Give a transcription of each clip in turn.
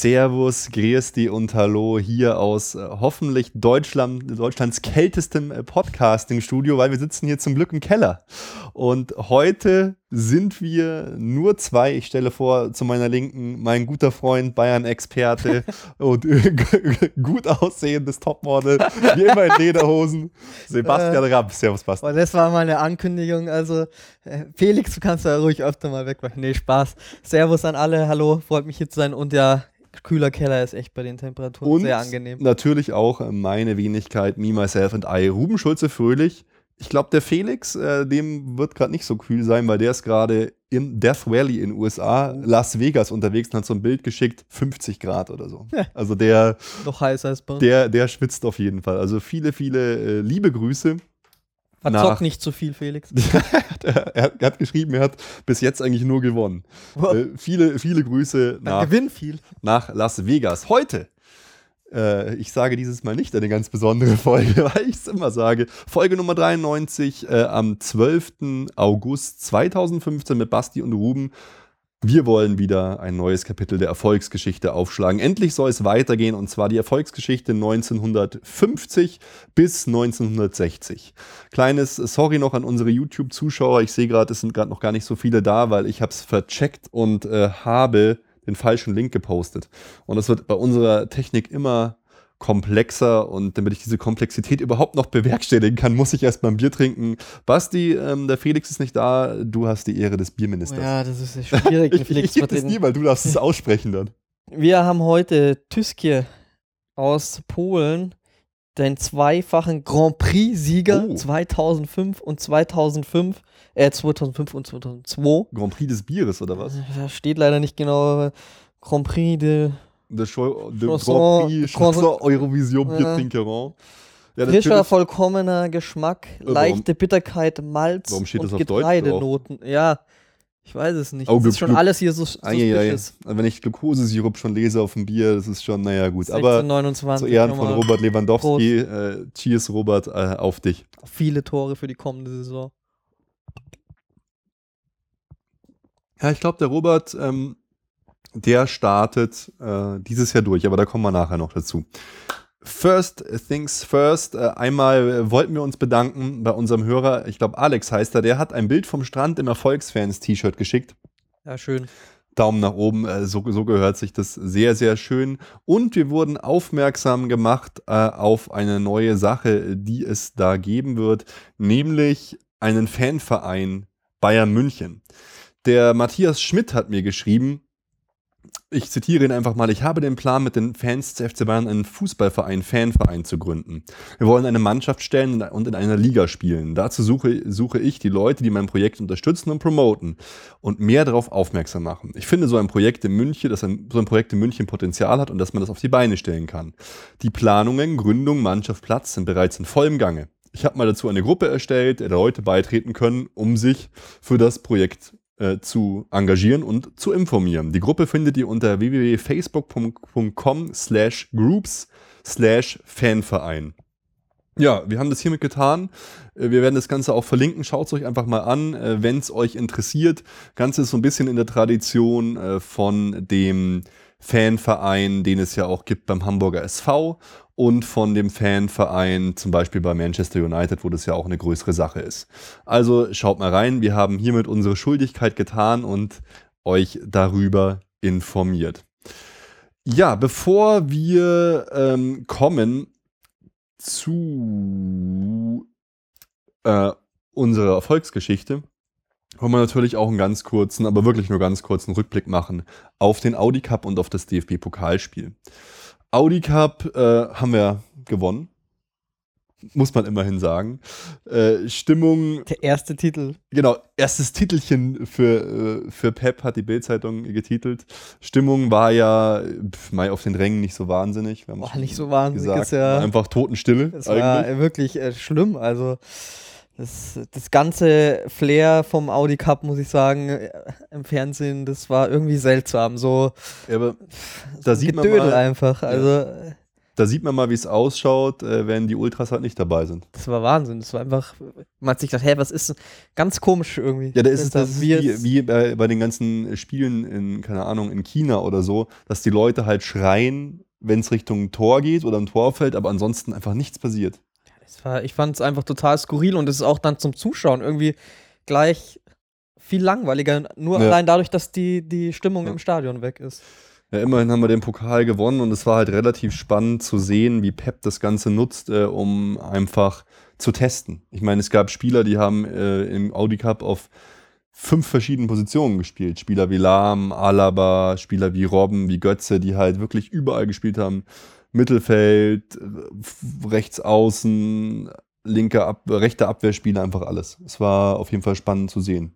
Servus, Griesti und Hallo hier aus äh, hoffentlich Deutschland, Deutschlands kältestem äh, Podcasting-Studio, weil wir sitzen hier zum Glück im Keller. Und heute sind wir nur zwei. Ich stelle vor, zu meiner Linken mein guter Freund, Bayern-Experte und gut aussehendes Topmodel, wie immer in Lederhosen, Sebastian äh, Rapp. Servus, Bastian. Das war mal eine Ankündigung. Also, äh, Felix, du kannst da ruhig öfter mal wegmachen. Nee, Spaß. Servus an alle. Hallo, freut mich hier zu sein. Und ja, kühler Keller ist echt bei den Temperaturen und sehr angenehm. Natürlich auch meine Wenigkeit, Me, Myself und I. Ruben Schulze Fröhlich. Ich glaube, der Felix, äh, dem wird gerade nicht so kühl sein, weil der ist gerade in Death Valley in USA, Las Vegas unterwegs und hat so ein Bild geschickt, 50 Grad oder so. Also der. Noch heißer als bei Der, der schwitzt auf jeden Fall. Also viele, viele äh, liebe Grüße. Verzockt nicht zu viel, Felix. er, er, hat geschrieben, er hat bis jetzt eigentlich nur gewonnen. Äh, viele, viele Grüße nach, Gewinn viel. nach Las Vegas. Heute, äh, ich sage dieses Mal nicht eine ganz besondere Folge, weil ich es immer sage. Folge Nummer 93 äh, am 12. August 2015 mit Basti und Ruben. Wir wollen wieder ein neues Kapitel der Erfolgsgeschichte aufschlagen. Endlich soll es weitergehen und zwar die Erfolgsgeschichte 1950 bis 1960. Kleines Sorry noch an unsere YouTube-Zuschauer. Ich sehe gerade, es sind gerade noch gar nicht so viele da, weil ich habe es vercheckt und äh, habe den falschen Link gepostet. Und das wird bei unserer Technik immer komplexer und damit ich diese Komplexität überhaupt noch bewerkstelligen kann, muss ich erst mal ein Bier trinken. Basti, ähm, der Felix ist nicht da, du hast die Ehre des Bierministers. ja, das ist schwierig, den Felix ich, ich es nie, weil du darfst es aussprechen dann. Wir haben heute Tüskje aus Polen, den zweifachen Grand Prix-Sieger oh. 2005 und 2005, äh 2005 und 2002. Grand Prix des Bieres oder was? Da steht leider nicht genau Grand Prix de de, Show, de Grand Prix Chanson Eurovision. Ja, Frischer, vollkommener Geschmack, äh, leichte Bitterkeit, Malz warum steht und das Getreidenoten. Ja, ich weiß es nicht. Oh, das ist schon alles hier so suspicious. Wenn ich Glukosesirup schon lese auf dem Bier, das ist schon, naja, gut. 16, Aber 29, zu Ehren von Robert Lewandowski, äh, cheers Robert, äh, auf dich. Viele Tore für die kommende Saison. Ja, ich glaube, der Robert ähm, der startet äh, dieses Jahr durch, aber da kommen wir nachher noch dazu. First things first. Äh, einmal wollten wir uns bedanken bei unserem Hörer, ich glaube Alex heißt er, der hat ein Bild vom Strand im Erfolgsfans-T-Shirt geschickt. Ja, schön. Daumen nach oben, äh, so, so, gehört sich das sehr, sehr schön. Und wir wurden aufmerksam gemacht äh, auf eine neue Sache, die es da geben wird, nämlich einen Fanverein Bayern München. Der Matthias Schmidt hat mir geschrieben, ich zitiere ihn einfach mal, ich habe den Plan, mit den Fans des FC Bayern einen Fußballverein, Fanverein zu gründen. Wir wollen eine Mannschaft stellen und in einer Liga spielen. Dazu suche, suche ich die Leute, die mein Projekt unterstützen und promoten und mehr darauf aufmerksam machen. Ich finde so ein Projekt in München, dass ein, so ein Projekt in München Potenzial hat und dass man das auf die Beine stellen kann. Die Planungen, Gründung, Mannschaft, Platz sind bereits in vollem Gange. Ich habe mal dazu eine Gruppe erstellt, der Leute beitreten können, um sich für das Projekt äh, zu engagieren und zu informieren. Die Gruppe findet ihr unter www.facebook.com slash groups slash Fanverein. Ja, wir haben das hiermit getan. Äh, wir werden das Ganze auch verlinken. Schaut es euch einfach mal an, äh, wenn es euch interessiert. Ganze ist so ein bisschen in der Tradition von dem Fanverein, den es ja auch gibt beim Hamburger SV und von dem Fanverein, zum Beispiel bei Manchester United, wo das ja auch eine größere Sache ist. Also schaut mal rein, wir haben hiermit unsere Schuldigkeit getan und euch darüber informiert. Ja, bevor wir ähm, kommen zu äh, unserer Erfolgsgeschichte, wollen wir natürlich auch einen ganz kurzen, aber wirklich nur ganz kurzen Rückblick machen auf den Audi Cup und auf das DFB-Pokalspiel. Audi Cup äh, haben wir gewonnen. Muss man immerhin sagen. Äh, Stimmung. Der erste Titel. Genau, erstes Titelchen für, äh, für Pep hat die Bildzeitung getitelt. Stimmung war ja pf, mal auf den Rängen nicht so wahnsinnig. war nicht so wahnsinnig. Gesagt, ja, einfach Totenstille. Es war wirklich äh, schlimm. Also das, das ganze Flair vom Audi Cup, muss ich sagen, äh, im Fernsehen, das war irgendwie seltsam. So, ja, aber da sieht Gedödel man mal, einfach. Also, ja. da sieht man mal, wie es ausschaut, äh, wenn die Ultras halt nicht dabei sind. Das war Wahnsinn. Das war einfach, man hat sich gedacht, hä, was ist denn? ganz komisch irgendwie. Ja, da ist es das ist wie, wie bei, bei den ganzen Spielen in, keine Ahnung, in China oder so, dass die Leute halt schreien, wenn es Richtung Tor geht oder im Tor fällt, aber ansonsten einfach nichts passiert. War, ich fand es einfach total skurril und es ist auch dann zum Zuschauen irgendwie gleich viel langweiliger, nur ja. allein dadurch, dass die, die Stimmung ja. im Stadion weg ist. Ja, immerhin haben wir den Pokal gewonnen und es war halt relativ spannend zu sehen, wie Pep das Ganze nutzt, äh, um einfach zu testen. Ich meine, es gab Spieler, die haben äh, im Audi Cup auf fünf verschiedenen Positionen gespielt. Spieler wie Lahm, Alaba, Spieler wie Robben, wie Götze, die halt wirklich überall gespielt haben. Mittelfeld, rechts außen, linke Ab rechte Abwehrspieler, einfach alles. Es war auf jeden Fall spannend zu sehen.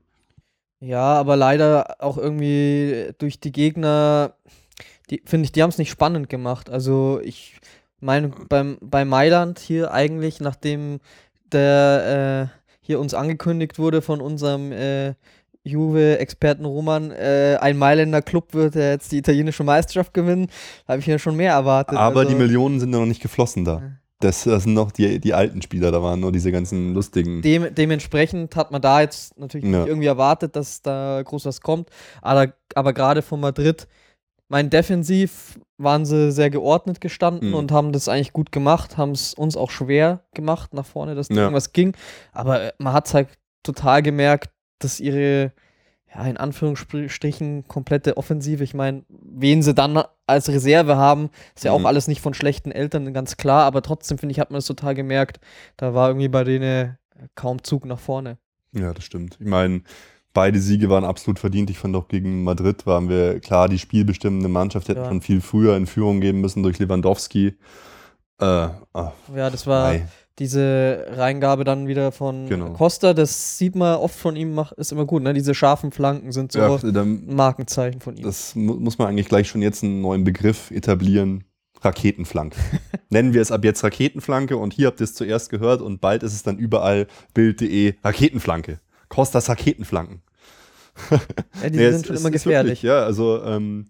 Ja, aber leider auch irgendwie durch die Gegner die finde ich, die haben es nicht spannend gemacht. Also ich meine, beim, bei Mailand hier eigentlich, nachdem der äh, hier uns angekündigt wurde von unserem äh, Juve-Experten Roman, äh, ein Mailänder Club wird jetzt die italienische Meisterschaft gewinnen, habe ich ja schon mehr erwartet. Aber also, die Millionen sind ja noch nicht geflossen da. Das, das, sind noch die, die alten Spieler, da waren nur diese ganzen lustigen. Dem, dementsprechend hat man da jetzt natürlich ja. irgendwie erwartet, dass da groß was kommt. Aber, aber gerade von Madrid mein Defensiv waren sie sehr geordnet gestanden mhm. und haben das eigentlich gut gemacht, haben es uns auch schwer gemacht nach vorne, dass ja. irgendwas ging. Aber äh, man hat es halt total gemerkt, dass ihre, ja, in Anführungsstrichen, komplette Offensive, ich meine, wen sie dann als Reserve haben, ist ja mhm. auch alles nicht von schlechten Eltern, ganz klar, aber trotzdem, finde ich, hat man es total gemerkt, da war irgendwie bei denen kaum Zug nach vorne. Ja, das stimmt. Ich meine, Beide Siege waren absolut verdient. Ich fand auch gegen Madrid waren wir klar die spielbestimmende Mannschaft, hätten ja. schon viel früher in Führung geben müssen durch Lewandowski. Äh, oh, ja, das war nein. Diese Reingabe dann wieder von genau. Costa. Das sieht man oft von ihm, ist immer gut. Ne? Diese scharfen Flanken sind so ja, ein Markenzeichen von ihm. Das mu muss man eigentlich gleich schon jetzt einen neuen Begriff etablieren. Raketenflanke. Nennen wir es ab jetzt Raketenflanke und hier habt ihr es zuerst gehört und bald ist es dann überall Bild.de Raketenflanke. Kostas Raketenflanken. Ja, die nee, sind schon immer gefährlich. Wirklich, ja, also ähm,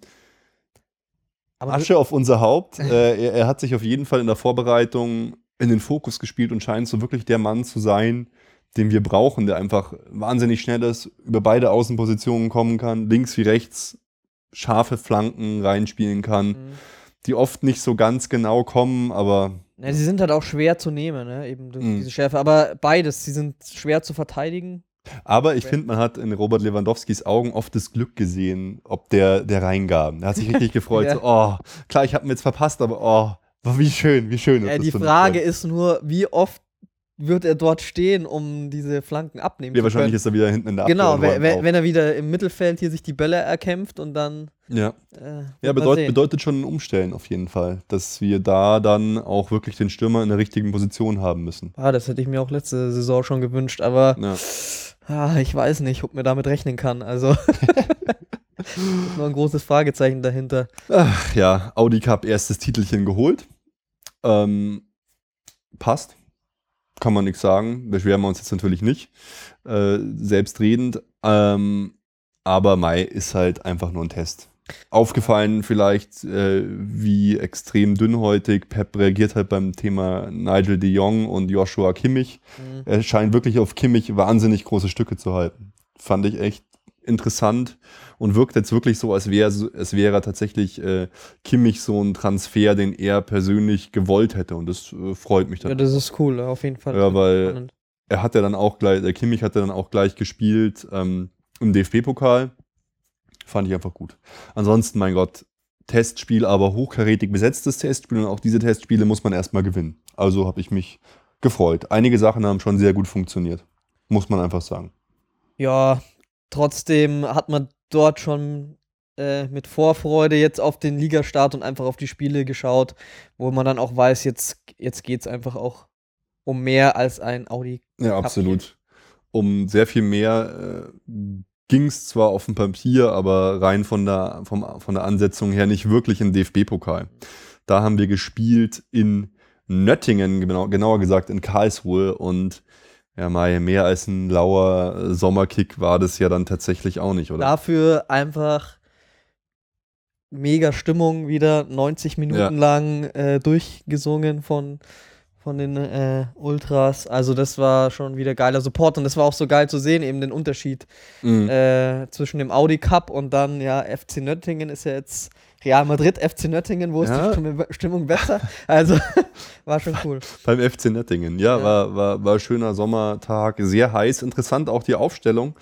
Asche auf unser Haupt. äh, er, er, hat sich auf jeden Fall in der Vorbereitung in den Fokus gespielt und scheint so wirklich der Mann zu sein, den wir brauchen, der einfach wahnsinnig schnell ist, über beide Außenpositionen kommen kann, links wie rechts scharfe Flanken reinspielen kann, mhm. die oft nicht so ganz genau kommen, aber. Ja, sie sind halt auch schwer zu nehmen, ne? eben durch mhm. diese Schärfe. Aber beides, sie sind schwer zu verteidigen aber ich finde, man hat in Robert Lewandowskis Augen oft das Glück gesehen, ob der, der reingab. Er hat sich richtig gefreut. ja. so, oh, klar, ich habe ihn jetzt verpasst, aber oh, wie schön, wie schön. Ja, die Frage ist nur, wie oft wird er dort stehen, um diese Flanken abnehmen ja, zu wahrscheinlich ist er wieder hinten in der Genau, wenn, wenn, er wieder im Mittelfeld hier sich die Bälle erkämpft und dann. Ja, äh, ja bedeut, bedeutet schon ein Umstellen auf jeden Fall, dass wir da dann auch wirklich den Stürmer in der richtigen Position haben müssen. Ah, das hätte ich mir auch letzte Saison schon gewünscht, aber. Ja. Ah, ich weiß nicht, ob mir damit rechnen kann. Also noch ein großes Fragezeichen dahinter. Ach ja, Audi Cup erstes Titelchen geholt. Ähm, passt. Kann man nichts sagen. Beschweren wir uns jetzt natürlich nicht. Äh, selbstredend. Ähm, aber Mai ist halt einfach nur ein Test. Aufgefallen vielleicht, äh, wie extrem dünnhäutig Pep reagiert hat beim Thema Nigel de Jong und Joshua Kimmich. Mhm. Er scheint wirklich auf Kimmich wahnsinnig große Stücke zu halten. Fand ich echt interessant und wirkt jetzt wirklich so, als wäre es wäre tatsächlich äh, Kimmich so ein Transfer, den er persönlich gewollt hätte und das äh, freut mich dann. Ja, das ist cool, auf jeden Fall. Ja, weil spannend. er hat ja dann auch gleich, der Kimmich hat ja dann auch gleich gespielt ähm, im DFB-Pokal Fand ich einfach gut. Ansonsten, mein Gott, Testspiel, aber hochkarätig besetztes Testspiel und auch diese Testspiele muss man erstmal gewinnen. Also habe ich mich gefreut. Einige Sachen haben schon sehr gut funktioniert. Muss man einfach sagen. Ja, trotzdem hat man dort schon äh, mit Vorfreude jetzt auf den Ligastart und einfach auf die Spiele geschaut, wo man dann auch weiß, jetzt, jetzt geht es einfach auch um mehr als ein Audi. Ja, absolut. Um sehr viel mehr. Äh, ging es zwar auf dem Papier, aber rein von der, vom, von der Ansetzung her nicht wirklich im DFB-Pokal. Da haben wir gespielt in Nöttingen, genau, genauer gesagt in Karlsruhe und ja, mal mehr als ein lauer Sommerkick war das ja dann tatsächlich auch nicht, oder? Dafür einfach mega Stimmung wieder, 90 Minuten Ja. lang äh, durchgesungen von, von den äh, Ultras. Also das war schon wieder geiler Support und das war auch so geil zu sehen, eben den Unterschied Mhm. äh, zwischen dem Audi Cup und dann, ja, FC Nöttingen ist ja jetzt Real Madrid, FC Nöttingen, wo ist Ja. die Stimme, Stimmung besser? Also war schon cool. Beim FC Nettingen. Ja, Ja. War, war, war schöner Sommertag, sehr heiß. Interessant auch die Aufstellung.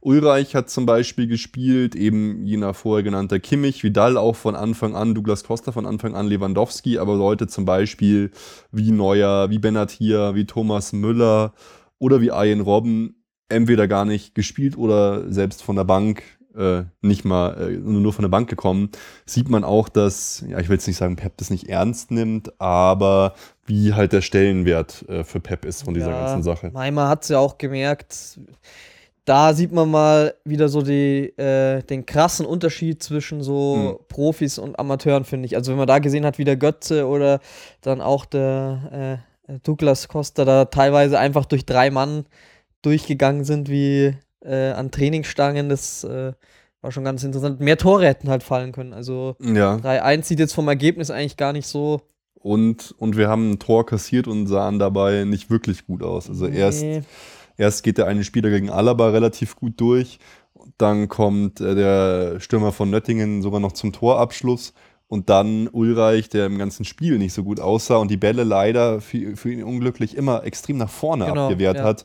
Ulreich hat zum Beispiel gespielt, eben jener vorher genannter Kimmich, Vidal auch von Anfang an, Douglas Costa von Anfang an, Lewandowski, aber Leute zum Beispiel wie Neuer, wie Benatia, wie Thomas Müller oder wie Ian Robben entweder gar nicht gespielt oder selbst von der Bank äh, nicht mal äh, nur von der Bank gekommen, sieht man auch, dass, ja, ich will jetzt nicht sagen, Pep das nicht ernst nimmt, aber wie halt der Stellenwert äh, für Pep ist von dieser Ja, ganzen Sache. Maimer hat es ja auch gemerkt. Da sieht man mal wieder so die, äh, den krassen Unterschied zwischen so Mhm. Profis und Amateuren, finde ich. Also wenn man da gesehen hat, wie der Götze oder dann auch der äh, Douglas Costa da teilweise einfach durch drei Mann durchgegangen sind wie äh, an Trainingsstangen, das äh, war schon ganz interessant. Mehr Tore hätten halt fallen können. Also Ja, 3-1 sieht jetzt vom Ergebnis eigentlich gar nicht so. und, und wir haben ein Tor kassiert und sahen dabei nicht wirklich gut aus. Also erst, Nee. erst geht der eine Spieler gegen Alaba relativ gut durch, dann kommt äh, der Stürmer von Nöttingen sogar noch zum Torabschluss und dann Ulreich, der im ganzen Spiel nicht so gut aussah und die Bälle leider für, für ihn unglücklich immer extrem nach vorne Genau, abgewehrt ja. hat.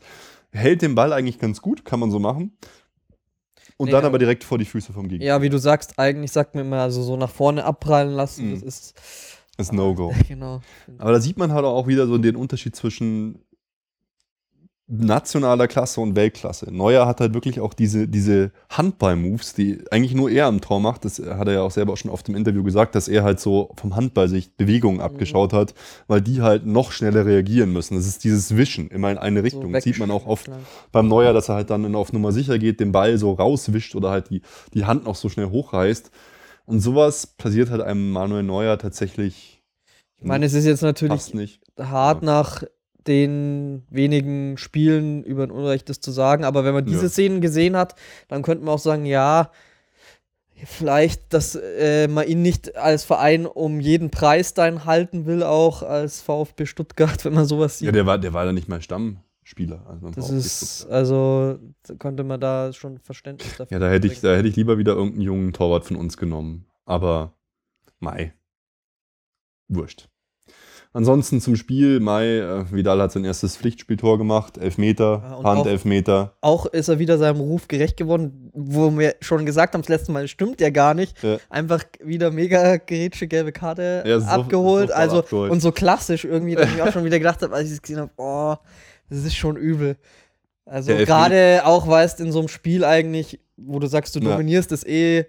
Hält den Ball eigentlich ganz gut, kann man so machen. Und Nee, dann aber- direkt vor die Füße vom Gegner. Ja, wie du sagst, eigentlich sagt man immer, also so nach vorne abprallen lassen, Mhm. das ist Das ist No-Go. genau. Aber da sieht man halt auch wieder so den Unterschied zwischen nationaler Klasse und Weltklasse. Neuer hat halt wirklich auch diese, diese Handball-Moves, die eigentlich nur er am Tor macht. Das hat er ja auch selber auch schon oft im Interview gesagt, dass er halt so vom Handball sich Bewegungen abgeschaut hat, weil die halt noch schneller reagieren müssen. Das ist dieses Wischen immer in eine Richtung. das sieht man auch oft wegschlagen. beim Neuer, dass er halt dann auf Nummer sicher geht, den Ball so rauswischt oder halt die, die Hand noch so schnell hochreißt. Und sowas passiert halt einem Manuel Neuer tatsächlich Ich meine, es ist jetzt natürlich hart Ja. nach den wenigen Spielen über ein Unrecht das zu sagen, aber wenn man diese Ja. Szenen gesehen hat, dann könnte man auch sagen, ja, vielleicht, dass äh, man ihn nicht als Verein um jeden Preis dann halten will, auch als VfB Stuttgart, wenn man sowas sieht. Ja, der war, der war dann nicht mal Stammspieler. Also das VfB ist, Stuttgart. also da könnte man da schon Verständnis dafür ja, da hätte ich, da hätte ich lieber wieder irgendeinen jungen Torwart von uns genommen. Aber Mai. Wurscht. Ansonsten zum Spiel, Mai, äh, Vidal hat sein erstes Pflichtspieltor gemacht, Elfmeter, und Hand, auch- Elfmeter. auch ist er wieder seinem Ruf gerecht geworden, wo wir schon gesagt haben, das letzte Mal stimmt ja gar nicht. Ja. Einfach wieder mega gerätsche gelbe Karte Ja, so- abgeholt. sofort also abgeholt. und so klassisch irgendwie, dass ich auch schon wieder gedacht habe, als ich es gesehen habe, oh, das ist schon übel. Also gerade auch, weißt in so einem Spiel eigentlich, wo du sagst, du Ja. dominierst das eh,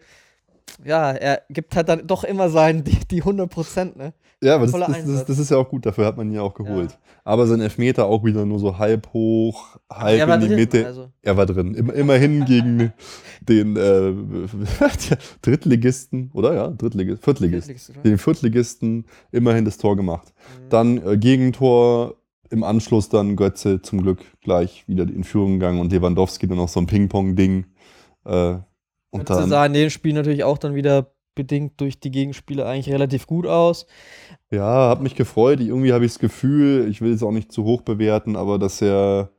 ja, er gibt halt dann doch immer sein, die, die 100 Prozent, ne? Ja, aber das, das, das, das ist ja auch gut, dafür hat man ihn ja auch geholt. Aber sein Elfmeter auch wieder nur so halb hoch, halb in die drin, Mitte. Also. Er war drin. Immer, immerhin gegen den äh, Drittligisten, oder? Ja, Drittligist, Viertligist. Den Viertligisten immerhin das Tor gemacht. Mhm. Dann äh, Gegentor, im Anschluss dann Götze zum Glück gleich wieder in Führung gegangen und Lewandowski dann noch so ein Ping-Pong-Ding. Äh, und Götze dann, sah in dem Spiel natürlich auch dann wieder bedingt durch die Gegenspieler eigentlich relativ gut aus. ja, hat mich gefreut. Irgendwie habe ich das Gefühl, ich will es auch nicht zu hoch bewerten, aber dass er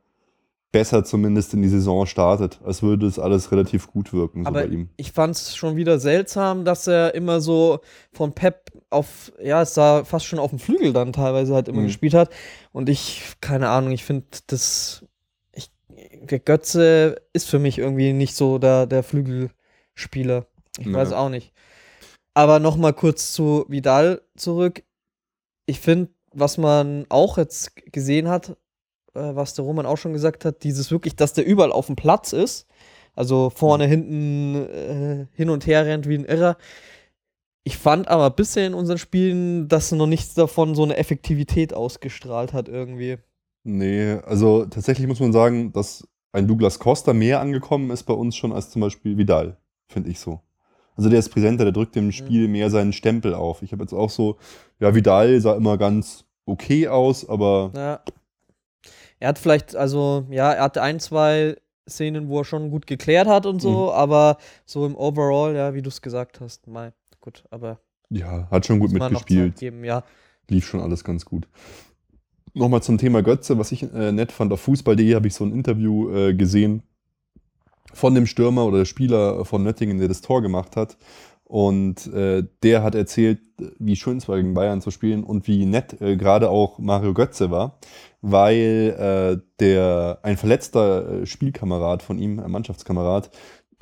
besser zumindest in die Saison startet, als würde es alles relativ gut wirken so Aber bei ihm. ich fand es schon wieder seltsam, dass er immer so von Pep auf, ja, es sah fast schon auf dem Flügel dann teilweise halt immer Mhm. gespielt hat. Und ich, keine Ahnung, ich finde das, ich, der Götze ist für mich irgendwie nicht so der, der Flügelspieler. Ich Ja. weiß auch nicht. Aber nochmal kurz zu Vidal zurück. Ich finde, was man auch jetzt gesehen hat, äh, was der Roman auch schon gesagt hat, dieses wirklich, dass der überall auf dem Platz ist. Also vorne, hinten, äh, hin und her rennt wie ein Irrer. Ich fand aber bisher in unseren Spielen, dass noch nichts davon so eine Effektivität ausgestrahlt hat irgendwie. Nee, also tatsächlich muss man sagen, dass ein Douglas Costa mehr angekommen ist bei uns schon als zum Beispiel Vidal, finde ich so. Also der ist präsenter, der drückt dem Spiel mehr seinen Stempel auf. Ich habe jetzt auch so, ja, Vidal sah immer ganz okay aus, aber Ja. Er hat vielleicht, also, ja, er hatte ein, zwei Szenen, wo er schon gut geklärt hat und so, aber so im Overall, ja, wie du es gesagt hast, mal gut, aber. Ja, hat schon gut mitgespielt. Geben, ja. Lief schon alles ganz gut. Nochmal zum Thema Götze, was ich äh, nett fand, auf Fußball.de habe ich so ein Interview äh, gesehen von dem Stürmer oder Spieler von Nöttingen, der das Tor gemacht hat. Und äh, der hat erzählt, wie schön es war, gegen Bayern zu spielen und wie nett äh, gerade auch Mario Götze war, weil äh, der ein verletzter äh, Spielkamerad von ihm, ein Mannschaftskamerad,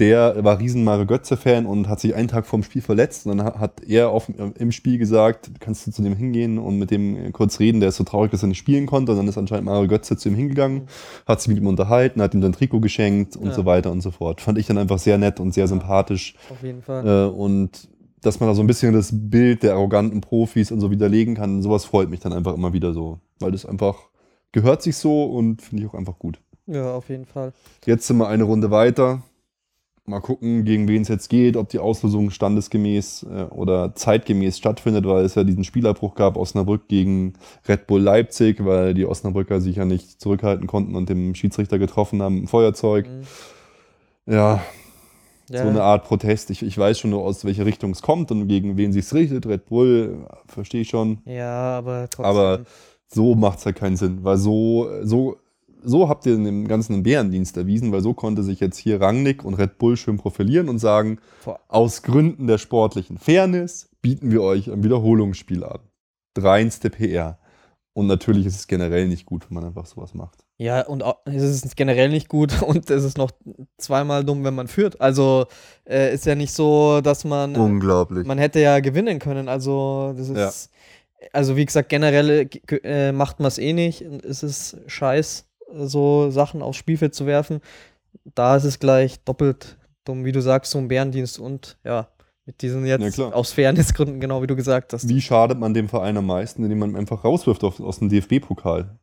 der war riesen Mario Götze-Fan und hat sich einen Tag vorm Spiel verletzt. Und dann hat er auf, im Spiel gesagt, kannst du zu dem hingehen und mit dem kurz reden. Der ist so traurig, dass er nicht spielen konnte. Und dann ist anscheinend Mario Götze zu ihm hingegangen, hat sich mit ihm unterhalten, hat ihm sein Trikot geschenkt und ja. so weiter und so fort. Fand ich dann einfach sehr nett und sehr sympathisch. Auf jeden Fall. Äh, und dass man da so ein bisschen das Bild der arroganten Profis und so widerlegen kann, sowas freut mich dann einfach immer wieder so. Weil das einfach gehört sich so und finde ich auch einfach gut. Ja, auf jeden Fall. Jetzt sind wir eine Runde weiter. Mal gucken, gegen wen es jetzt geht, ob die Auslosung standesgemäß äh, oder zeitgemäß stattfindet, weil es ja diesen Spielabbruch gab, Osnabrück gegen Red Bull Leipzig, weil die Osnabrücker sich ja nicht zurückhalten konnten und dem Schiedsrichter getroffen haben im Feuerzeug. Mhm. Ja, ja, so eine Art Protest. Ich, ich weiß schon, aus welche Richtung es kommt und gegen wen sich richtet. Red Bull, verstehe ich schon. Ja, aber trotzdem. Aber so macht es halt keinen Sinn, weil so, so so habt ihr dem Ganzen einen Bärendienst erwiesen, weil so konnte sich jetzt hier Rangnick und Red Bull schön profilieren und sagen, aus Gründen der sportlichen Fairness bieten wir euch ein Wiederholungsspiel an. Reinste PR. Und natürlich ist es generell nicht gut, wenn man einfach sowas macht. Ja, und es ist generell nicht gut und es ist noch zweimal dumm, wenn man führt. Also äh, ist ja nicht so, dass man. Unglaublich. Man hätte ja gewinnen können. Also, das ist. Ja. Also, wie gesagt, generell äh, macht man es eh nicht. Es ist scheiß so Sachen aufs Spielfeld zu werfen. Da ist es gleich doppelt dumm, wie du sagst, so ein Bärendienst und ja, mit diesen jetzt ja, aus Fairnessgründen, genau wie du gesagt hast. Wie schadet man dem Verein am meisten, indem man einfach rauswirft auf, aus dem DFB-Pokal?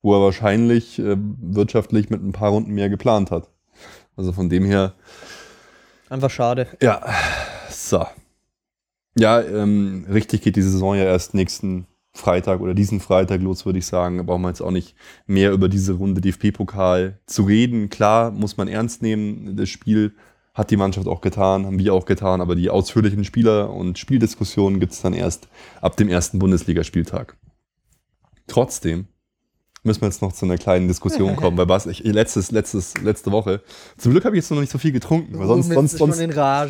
Wo er wahrscheinlich äh, wirtschaftlich mit ein paar Runden mehr geplant hat. Also von dem her. Einfach schade. Ja, so. Ja, ähm, richtig geht die Saison ja erst nächsten Freitag oder diesen Freitag los, würde ich sagen. Da brauchen wir jetzt auch nicht mehr über diese Runde DFB-Pokal zu reden. Klar, muss man ernst nehmen. Das Spiel hat die Mannschaft auch getan, haben wir auch getan, aber die ausführlichen Spieler- und Spieldiskussionen gibt es dann erst ab dem ersten Bundesligaspieltag. Trotzdem müssen wir jetzt noch zu einer kleinen Diskussion kommen, weil was ich letztes, letztes, letzte Woche. Zum Glück habe ich jetzt noch nicht so viel getrunken, weil sonst, sonst, sonst,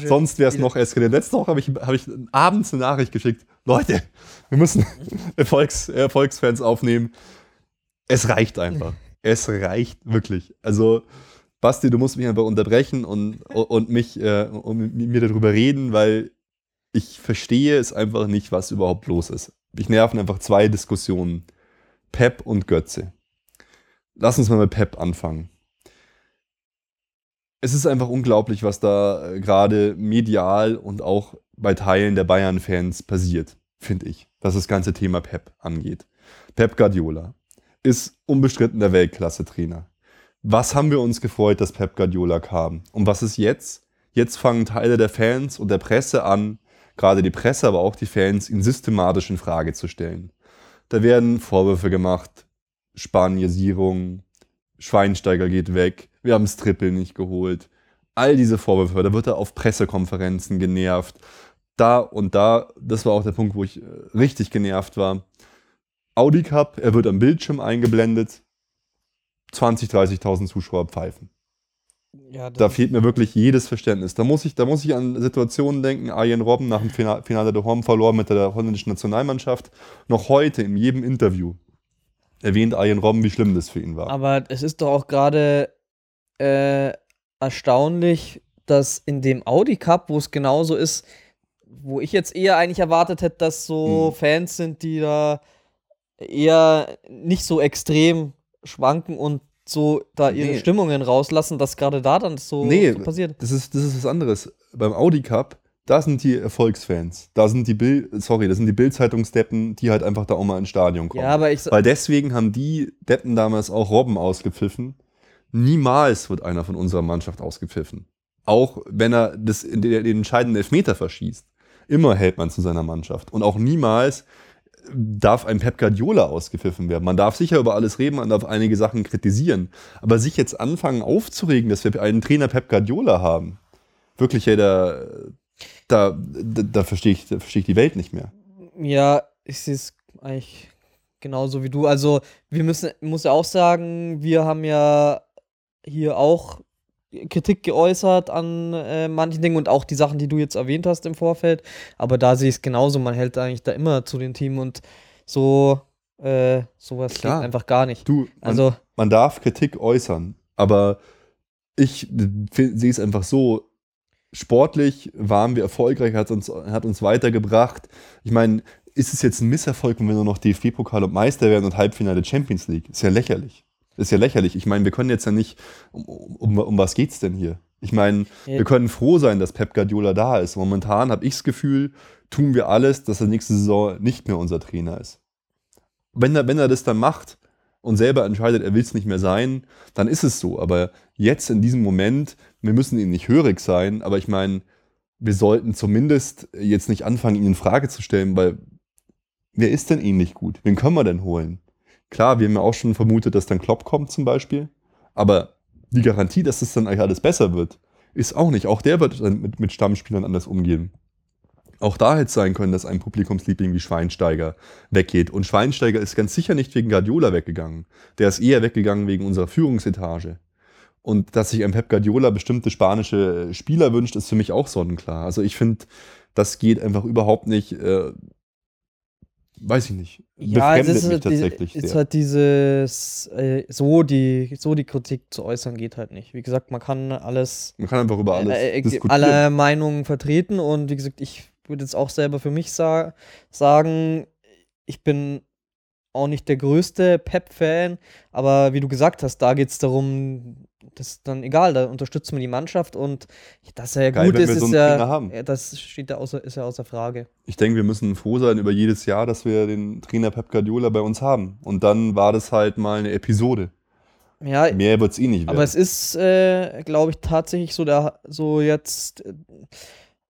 sonst wäre es noch eskaliert. Letzte Woche habe ich, hab ich abends eine Nachricht geschickt. Leute, wir müssen Erfolgs, Erfolgsfans aufnehmen. Es reicht einfach. Es reicht wirklich. Also, Basti, du musst mich einfach unterbrechen und, und mich äh, und mit mir darüber reden, weil ich verstehe es einfach nicht, was überhaupt los ist. Ich nerven einfach zwei Diskussionen. Pep und Götze. Lass uns mal mit Pep anfangen. Es ist einfach unglaublich, was da äh, gerade medial und auch bei Teilen der Bayern-Fans passiert, finde ich, was das ganze Thema Pep angeht. Pep Guardiola ist unbestritten der Weltklasse-Trainer. Was haben wir uns gefreut, dass Pep Guardiola kam? Und was ist jetzt? Jetzt fangen Teile der Fans und der Presse an, gerade die Presse, aber auch die Fans, ihn systematisch in Frage zu stellen. Da werden Vorwürfe gemacht. Spanisierung, Schweinsteiger geht weg, wir haben das Triple nicht geholt. All diese Vorwürfe, da wird er auf Pressekonferenzen genervt. Da und da, das war auch der Punkt, wo ich äh, richtig genervt war. Audi Cup, er wird am Bildschirm eingeblendet. 20, 30.000 Zuschauer pfeifen. Ja, da fehlt mir wirklich jedes Verständnis. Da muss ich, da muss ich an Situationen denken. Arjen Robben nach dem Finale der Horm verloren mit der holländischen Nationalmannschaft. Noch heute in jedem Interview erwähnt Arjen Robben, wie schlimm das für ihn war. Aber es ist doch auch gerade äh, erstaunlich, dass in dem Audi Cup, wo es genauso ist, wo ich jetzt eher eigentlich erwartet hätte, dass so hm. Fans sind, die da eher nicht so extrem schwanken und so da ihre nee. Stimmungen rauslassen, dass gerade da dann so, nee, so passiert. Das ist, das ist was anderes. Beim Audi Cup, da sind die Erfolgsfans. Da sind die Bild, sorry, das sind die Bildzeitungsdeppen, die halt einfach da auch mal ins Stadion kommen. Ja, aber ich Weil deswegen haben die Deppen damals auch Robben ausgepfiffen. Niemals wird einer von unserer Mannschaft ausgepfiffen. Auch wenn er das, den, den entscheidenden Elfmeter verschießt. Immer hält man zu seiner Mannschaft. Und auch niemals darf ein Pep Guardiola ausgepfiffen werden. Man darf sicher über alles reden, man darf einige Sachen kritisieren. Aber sich jetzt anfangen aufzuregen, dass wir einen Trainer Pep Guardiola haben, wirklich jeder. da, da, da verstehe ich, da versteh ich die Welt nicht mehr. Ja, ich sehe es eigentlich genauso wie du. Also, wir müssen, muss ja auch sagen, wir haben ja hier auch Kritik geäußert an äh, manchen Dingen und auch die Sachen, die du jetzt erwähnt hast im Vorfeld. Aber da sehe ich es genauso. Man hält eigentlich da immer zu den Teams und so äh, sowas Klar. geht einfach gar nicht. Du, man, Also, man darf Kritik äußern, aber ich sehe es einfach so, sportlich waren wir erfolgreich, hat uns, hat uns weitergebracht. Ich meine, ist es jetzt ein Misserfolg, wenn wir nur noch DFB-Pokal und Meister werden und Halbfinale Champions League? Ist ja lächerlich. Ist ja lächerlich. Ich meine, wir können jetzt ja nicht, um, um, um was geht's denn hier? Ich meine, Ja. wir können froh sein, dass Pep Guardiola da ist. Momentan habe ich das Gefühl, tun wir alles, dass er nächste Saison nicht mehr unser Trainer ist. Wenn er, wenn er das dann macht und selber entscheidet, er will es nicht mehr sein, dann ist es so. Aber jetzt in diesem Moment, wir müssen ihn nicht hörig sein, aber ich meine, wir sollten zumindest jetzt nicht anfangen, ihn in Frage zu stellen, weil wer ist denn ähnlich gut? Wen können wir denn holen? Klar, wir haben ja auch schon vermutet, dass dann Klopp kommt zum Beispiel, aber die Garantie, dass es dann eigentlich alles besser wird, ist auch nicht. Auch der wird dann mit, mit Stammspielern anders umgehen. Auch da hätte es sein können, dass ein Publikumsliebling wie Schweinsteiger weggeht. Und Schweinsteiger ist ganz sicher nicht wegen Guardiola weggegangen. Der ist eher weggegangen wegen unserer Führungsetage. Und dass sich ein Pep Guardiola bestimmte spanische Spieler wünscht, ist für mich auch sonnenklar. Also ich finde, das geht einfach überhaupt nicht, äh, weiß ich nicht, ja, es ist, mich halt, die, ist halt dieses, äh, so, die, so die Kritik zu äußern geht halt nicht. Wie gesagt, man kann alles Man kann einfach über alles äh, äh, alle Meinungen vertreten und wie gesagt, ich würde jetzt auch selber für mich sa sagen, ich bin auch nicht der größte Pep-Fan, aber wie du gesagt hast, da geht es darum, das ist dann egal, da unterstützen wir die Mannschaft und dass er Geil, gut ist, so ist ja, das steht ja außer, ist ja außer Frage. Ich denke, wir müssen froh sein über jedes Jahr, dass wir den Trainer Pep Guardiola bei uns haben. Und dann war das halt mal eine Episode. Ja, Mehr wird es eh nicht werden. Aber es ist, äh, glaube ich, tatsächlich so, der, so jetzt, äh,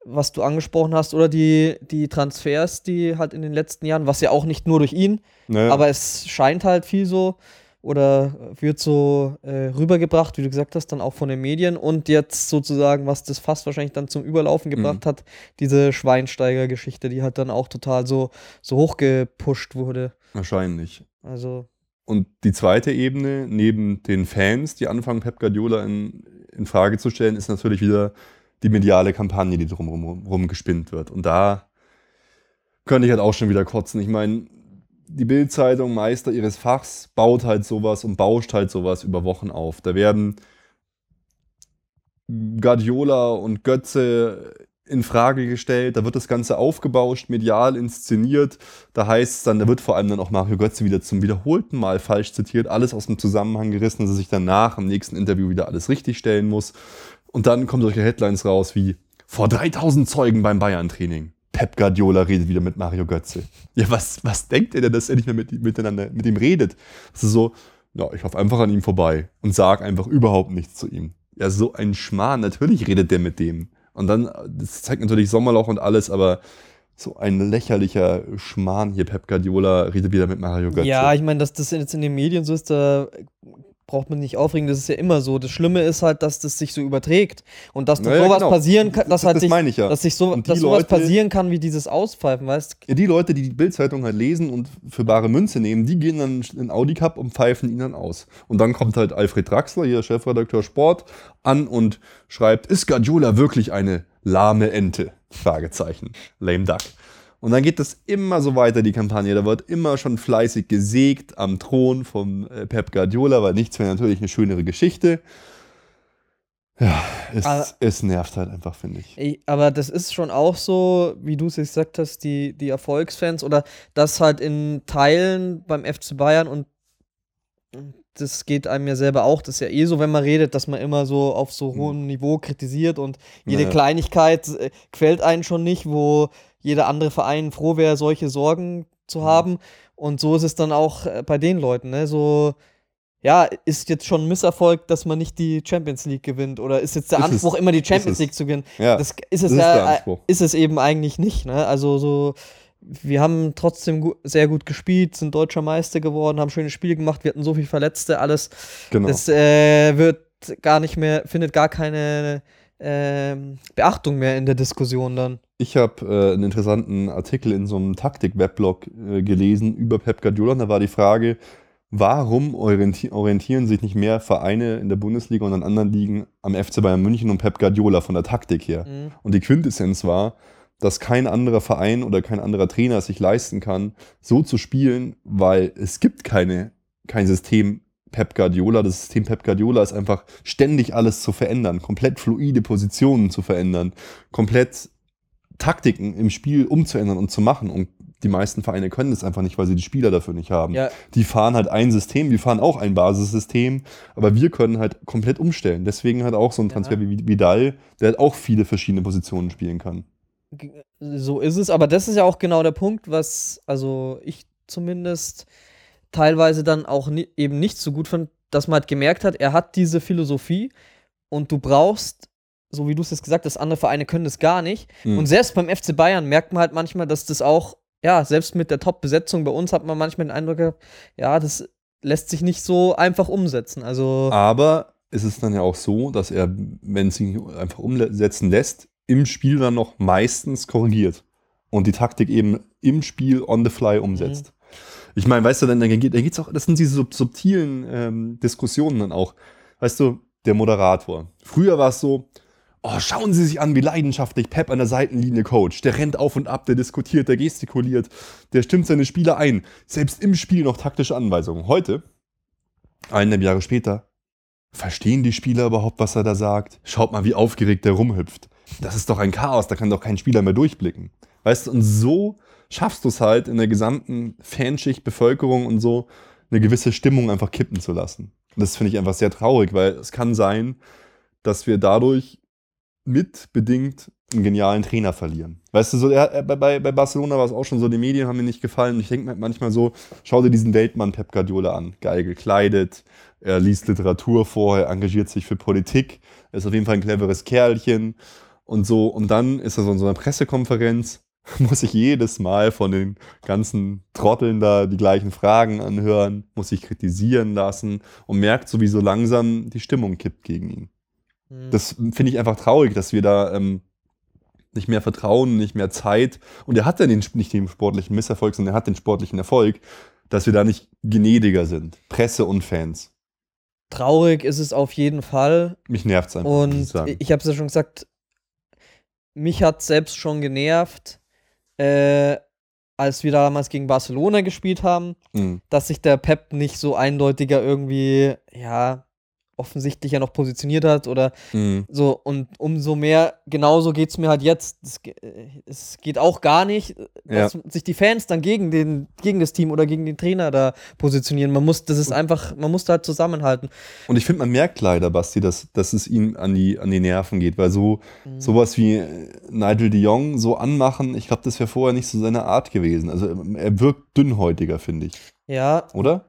was du angesprochen hast, oder die, die Transfers, die halt in den letzten Jahren, was ja auch nicht nur durch ihn, Naja, aber es scheint halt viel so oder wird so äh, rübergebracht, wie du gesagt hast, dann auch von den Medien und jetzt sozusagen, was das fast wahrscheinlich dann zum Überlaufen gebracht hat, diese Schweinsteiger-Geschichte, die halt dann auch total so, so hochgepusht wurde. wahrscheinlich. Also, Und die zweite Ebene, neben den Fans, die anfangen, Pep Guardiola in, in Frage zu stellen, ist natürlich wieder die mediale Kampagne, die drumherum rum gespinnt wird. Und da könnte ich halt auch schon wieder kotzen. Ich meine, die Bild-Zeitung, Meister ihres Fachs, baut halt sowas und bauscht halt sowas über Wochen auf. Da werden Guardiola und Götze in Frage gestellt, da wird das Ganze aufgebauscht, medial inszeniert. Da heißt es dann, da wird vor allem dann auch Mario Götze wieder zum wiederholten Mal falsch zitiert, alles aus dem Zusammenhang gerissen, dass er sich danach im nächsten Interview wieder alles richtig stellen muss. Und dann kommen solche Headlines raus wie vor 3000 Zeugen beim Bayern-Training. Pep Guardiola redet wieder mit Mario Götze. Ja, was, was denkt ihr denn, dass er nicht mehr mit, miteinander mit ihm redet? Das ist so, ja, ich laufe einfach an ihm vorbei und sag einfach überhaupt nichts zu ihm. Ja, so ein Schmarrn, natürlich redet der mit dem. Und dann, das zeigt natürlich Sommerloch und alles, aber so ein lächerlicher Schmarrn hier, Pep Guardiola redet wieder mit Mario Götze. Ja, ich meine, dass das jetzt in den Medien so ist, da braucht man nicht aufregen, das ist ja immer so. Das Schlimme ist halt, dass das sich so überträgt und dass Naja, sowas genau. passieren kann, dass Das- halt das sich, meine ich ja. dass sich so, dass sowas Leute- passieren kann wie dieses Auspfeifen, weißt Ja, die Leute, die die Bildzeitung halt lesen und für bare Münze nehmen, die gehen dann in Audi Cup und pfeifen ihn dann aus. Und dann kommt halt Alfred Draxler, hier Chefredakteur Sport, an und schreibt, ist Guardiola wirklich eine lahme Ente? Fragezeichen. Lame Duck. Und dann geht das immer so weiter, die Kampagne. Da wird immer schon fleißig gesägt am Thron vom äh, Pep Guardiola, weil nichts wäre natürlich eine schönere Geschichte. Ja, es, Aber- es nervt halt einfach, finde ich. Ey, aber das ist schon auch so, wie du es jetzt gesagt hast, die, die Erfolgsfans oder das halt in Teilen beim FC Bayern und das geht einem ja selber auch. Das ist ja eh so, wenn man redet, dass man immer so auf so hohem Niveau kritisiert und jede Naja. Kleinigkeit äh, quält einen schon nicht, wo jeder andere Verein froh wäre, solche Sorgen zu haben. Und so ist es dann auch äh, bei den Leuten, ne? So, ja, ist jetzt schon ein Misserfolg, dass man nicht die Champions League gewinnt? Oder ist jetzt der Ist es. Anspruch, immer die Champions es. League zu gewinnen? Ja, das ist es das ist ja, der äh, ist es eben eigentlich nicht, ne? Also so, wir haben trotzdem gu sehr gut gespielt, sind deutscher Meister geworden, haben schöne Spiele gemacht, wir hatten so viele Verletzte, alles. genau. Das äh, wird gar nicht mehr, findet gar keine ähm, Beachtung mehr in der Diskussion dann. Ich habe äh, einen interessanten Artikel in so einem Taktik-Weblog äh, gelesen über Pep Guardiola. Und da war die Frage, warum orienti orientieren sich nicht mehr Vereine in der Bundesliga und an anderen Ligen am FC Bayern München und Pep Guardiola von der Taktik her? Mhm. Und die Quintessenz war, dass kein anderer Verein oder kein anderer Trainer es sich leisten kann, so zu spielen, weil es gibt keine, kein System Pep Guardiola. Das System Pep Guardiola ist einfach ständig alles zu verändern, komplett fluide Positionen zu verändern, komplett Taktiken im Spiel umzuändern und zu machen. Und die meisten Vereine können das einfach nicht, weil sie die Spieler dafür nicht haben. Ja, Die fahren halt ein System, wir fahren auch ein Basissystem, aber wir können halt komplett umstellen. Deswegen hat auch so ein Ja. Transfer wie Vidal, der halt auch viele verschiedene Positionen spielen kann. So ist es, aber das ist ja auch genau der Punkt, was, also ich zumindest teilweise dann auch ni eben nicht so gut fand, dass man halt gemerkt hat, er hat diese Philosophie und du brauchst, so wie du es jetzt gesagt hast, andere Vereine können das gar nicht. Mhm. Und selbst beim FC Bayern merkt man halt manchmal, dass das auch, ja, selbst mit der Top-Besetzung bei uns hat man manchmal den Eindruck gehabt, ja, das lässt sich nicht so einfach umsetzen. Also, Aber es ist dann ja auch so, dass er, wenn es ihn einfach umsetzen lässt, im Spiel dann noch meistens korrigiert und die Taktik eben im Spiel on the fly umsetzt. Ich meine, weißt du, dann, dann geht es auch, das sind diese sub subtilen ähm, Diskussionen dann auch. Weißt du, der Moderator. Früher war es so, oh, schauen Sie sich an, wie leidenschaftlich Pep an der Seitenlinie coacht. Der rennt auf und ab, der diskutiert, der gestikuliert, der stimmt seine Spieler ein. Selbst im Spiel noch taktische Anweisungen. Heute, eineinhalb Jahre später, verstehen die Spieler überhaupt, was er da sagt? Schaut mal, wie aufgeregt der rumhüpft. Das ist doch ein Chaos, da kann doch kein Spieler mehr durchblicken. Weißt du, und so schaffst du es halt in der gesamten Fanschicht, Bevölkerung und so, eine gewisse Stimmung einfach kippen zu lassen. Und das finde ich einfach sehr traurig, weil es kann sein, dass wir dadurch mitbedingt einen genialen Trainer verlieren. Weißt du, so, er, bei, bei Barcelona war es auch schon so, die Medien haben mir nicht gefallen. Ich denke mir manchmal so, schau dir diesen Weltmann Pep Guardiola an. Geil gekleidet, er liest Literatur vor, er engagiert sich für Politik, er ist auf jeden Fall ein cleveres Kerlchen und so. Und dann ist er so in so einer Pressekonferenz, muss sich jedes Mal von den ganzen Trotteln da die gleichen Fragen anhören, muss sich kritisieren lassen und merkt so, wie so langsam die Stimmung kippt gegen ihn. Mh. Das finde ich einfach traurig, dass wir da ähm, nicht mehr Vertrauen, nicht mehr Zeit und er hat ja den, nicht den sportlichen Misserfolg, sondern er hat den sportlichen Erfolg, dass wir da nicht gnädiger sind. Presse und Fans. traurig ist es auf jeden Fall. Mich nervt es einfach. ich Und sagen. ich habe es ja schon gesagt, mich hat selbst schon genervt, äh, als wir damals gegen Barcelona gespielt haben, Mhm. dass sich der Pep nicht so eindeutiger irgendwie, ja, offensichtlicher noch positioniert hat oder Mhm. so. Und umso mehr, genauso geht es mir halt jetzt. Es, es geht auch gar nicht, äh, dass sich die Fans dann gegen, den, gegen das Team oder gegen den Trainer da positionieren. Man muss, das ist einfach, man muss da halt zusammenhalten. Und ich finde, man merkt leider, Basti, dass, dass es ihm an die, an die Nerven geht, weil so sowas wie Nigel de Jong so anmachen, ich glaube, das wäre vorher nicht so seine Art gewesen. Also er wirkt dünnhäutiger, finde ich. Ja, Oder?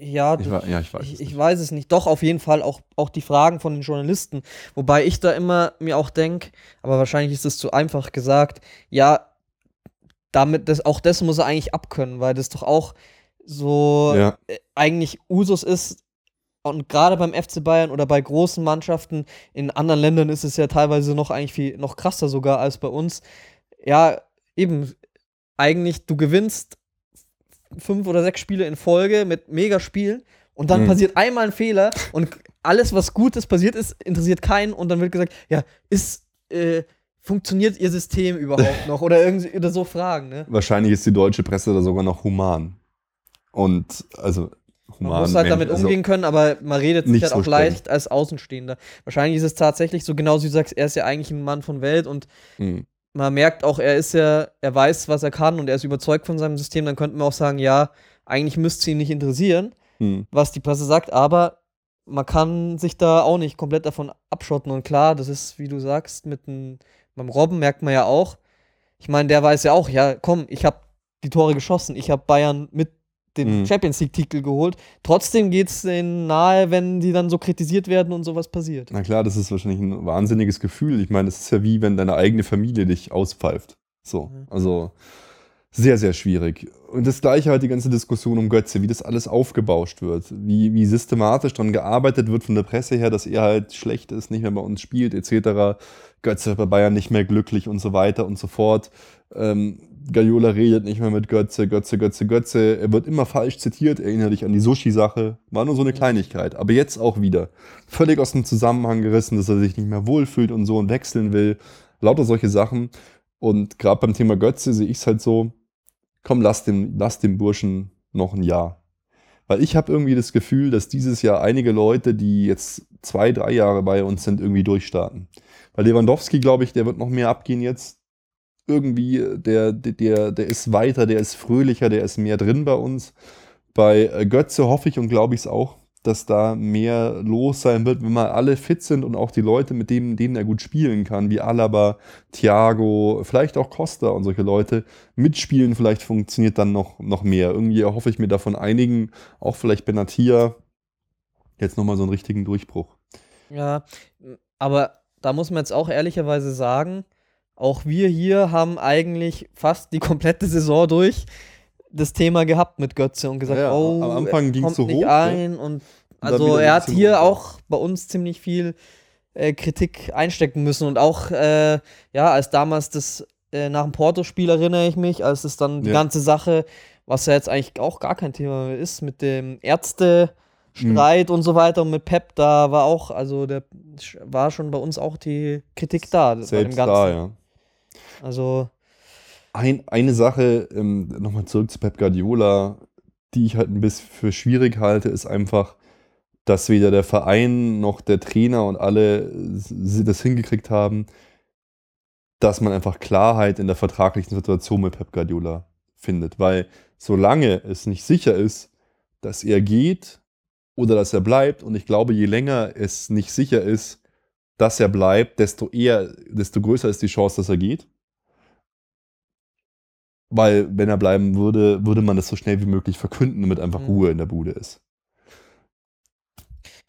Ja, Ich, ja, ich weiß. Ich, es ich nicht. weiß es nicht. Doch, auf jeden Fall auch, auch die Fragen von den Journalisten. Wobei ich da immer mir auch denke, aber wahrscheinlich ist es zu einfach gesagt, ja, damit, das, auch das muss er eigentlich abkönnen, weil das doch auch so Ja. äh, eigentlich Usus ist. Und gerade beim FC Bayern oder bei großen Mannschaften, in anderen Ländern ist es ja teilweise noch eigentlich viel noch krasser sogar als bei uns. Ja, eben, eigentlich, du gewinnst fünf oder sechs Spiele in Folge mit mega Spielen und dann Mhm. passiert einmal ein Fehler und alles, was Gutes passiert ist, interessiert keinen und dann wird gesagt, ja, ist, äh, funktioniert ihr System überhaupt noch? Oder irgendwie oder so Fragen, ne? Wahrscheinlich ist die deutsche Presse da sogar noch human. Und also human. Man muss halt damit also, umgehen können, aber man redet sich halt so auch streng. leicht als Außenstehender. Wahrscheinlich ist es tatsächlich so, genau wie du sagst, er ist ja eigentlich ein Mann von Welt und mh. Man merkt auch, er ist ja, er weiß, was er kann und er ist überzeugt von seinem System, dann könnte man auch sagen, ja, eigentlich müsste es ihn nicht interessieren, Mh. was die Presse sagt, aber man kann sich da auch nicht komplett davon abschotten. Und klar, das ist, wie du sagst, mit dem, beim Robben merkt man ja auch, ich meine, der weiß ja auch, ja, komm, ich habe die Tore geschossen, ich habe Bayern mit den Mhm. Champions League-Titel geholt. Trotzdem geht es denen nahe, wenn die dann so kritisiert werden und sowas passiert. Na klar, das ist wahrscheinlich ein wahnsinniges Gefühl. Ich meine, es ist ja wie wenn deine eigene Familie dich auspfeift. So, Ja. also sehr, sehr schwierig. Und das gleiche halt die ganze Diskussion um Götze, wie das alles aufgebauscht wird, wie, wie systematisch daran gearbeitet wird von der Presse her, dass er halt schlecht ist, nicht mehr bei uns spielt, etc. Götze bei Bayern nicht mehr glücklich und so weiter und so fort. Ähm, Gaiola redet nicht mehr mit Götze, Götze, Götze, Götze. Er wird immer falsch zitiert, erinnere dich an die Sushi-Sache. War nur so eine Kleinigkeit. Aber jetzt auch wieder. Völlig aus dem Zusammenhang gerissen, dass er sich nicht mehr wohlfühlt und so und wechseln will. Lauter solche Sachen. Und gerade beim Thema Götze sehe ich es halt so, komm, lass den, lass den Burschen noch ein Jahr. Weil ich habe irgendwie das Gefühl, dass dieses Jahr einige Leute, die jetzt zwei, drei Jahre bei uns sind, irgendwie durchstarten. Weil Lewandowski, glaube ich, der wird noch mehr abgehen jetzt. Irgendwie, der, der, der ist weiter, der ist fröhlicher, der ist mehr drin bei uns. Bei äh, Götze hoffe ich und glaube ich es auch, dass da mehr los sein wird, wenn mal alle fit sind und auch die Leute, mit denen, denen er gut spielen kann, wie Alaba, Thiago, vielleicht auch Costa und solche Leute mitspielen, vielleicht funktioniert dann noch, noch mehr. Irgendwie hoffe ich mir davon einigen, auch vielleicht Benatia, jetzt nochmal so einen richtigen Durchbruch. Ja, aber da muss man jetzt auch ehrlicherweise sagen, auch wir hier haben eigentlich fast die komplette Saison durch das Thema gehabt mit Götze und gesagt, ja, oh, am Anfang ging es so hoch. ein ja. und also er hat hier runter. auch bei uns ziemlich viel äh, Kritik einstecken müssen und auch äh, ja, als damals das äh, nach dem Porto-Spiel erinnere ich mich, als es dann die ja. ganze Sache, was ja jetzt eigentlich auch gar kein Thema mehr ist, mit dem Ärzte Streit mhm. und so weiter und mit Pep, da war auch, also der war schon bei uns auch die Kritik da. Selbst bei dem Ganzen. da, ja. Also ein, eine Sache, ähm, nochmal zurück zu Pep Guardiola, die ich halt ein bisschen für schwierig halte, ist einfach, dass weder der Verein noch der Trainer und alle das hingekriegt haben, dass man einfach Klarheit in der vertraglichen Situation mit Pep Guardiola findet. Weil solange es nicht sicher ist, dass er geht oder dass er bleibt, und ich glaube, je länger es nicht sicher ist, dass er bleibt, desto eher, desto größer ist die Chance, dass er geht. Weil, wenn er bleiben würde, würde man das so schnell wie möglich verkünden, damit einfach mhm. Ruhe in der Bude ist.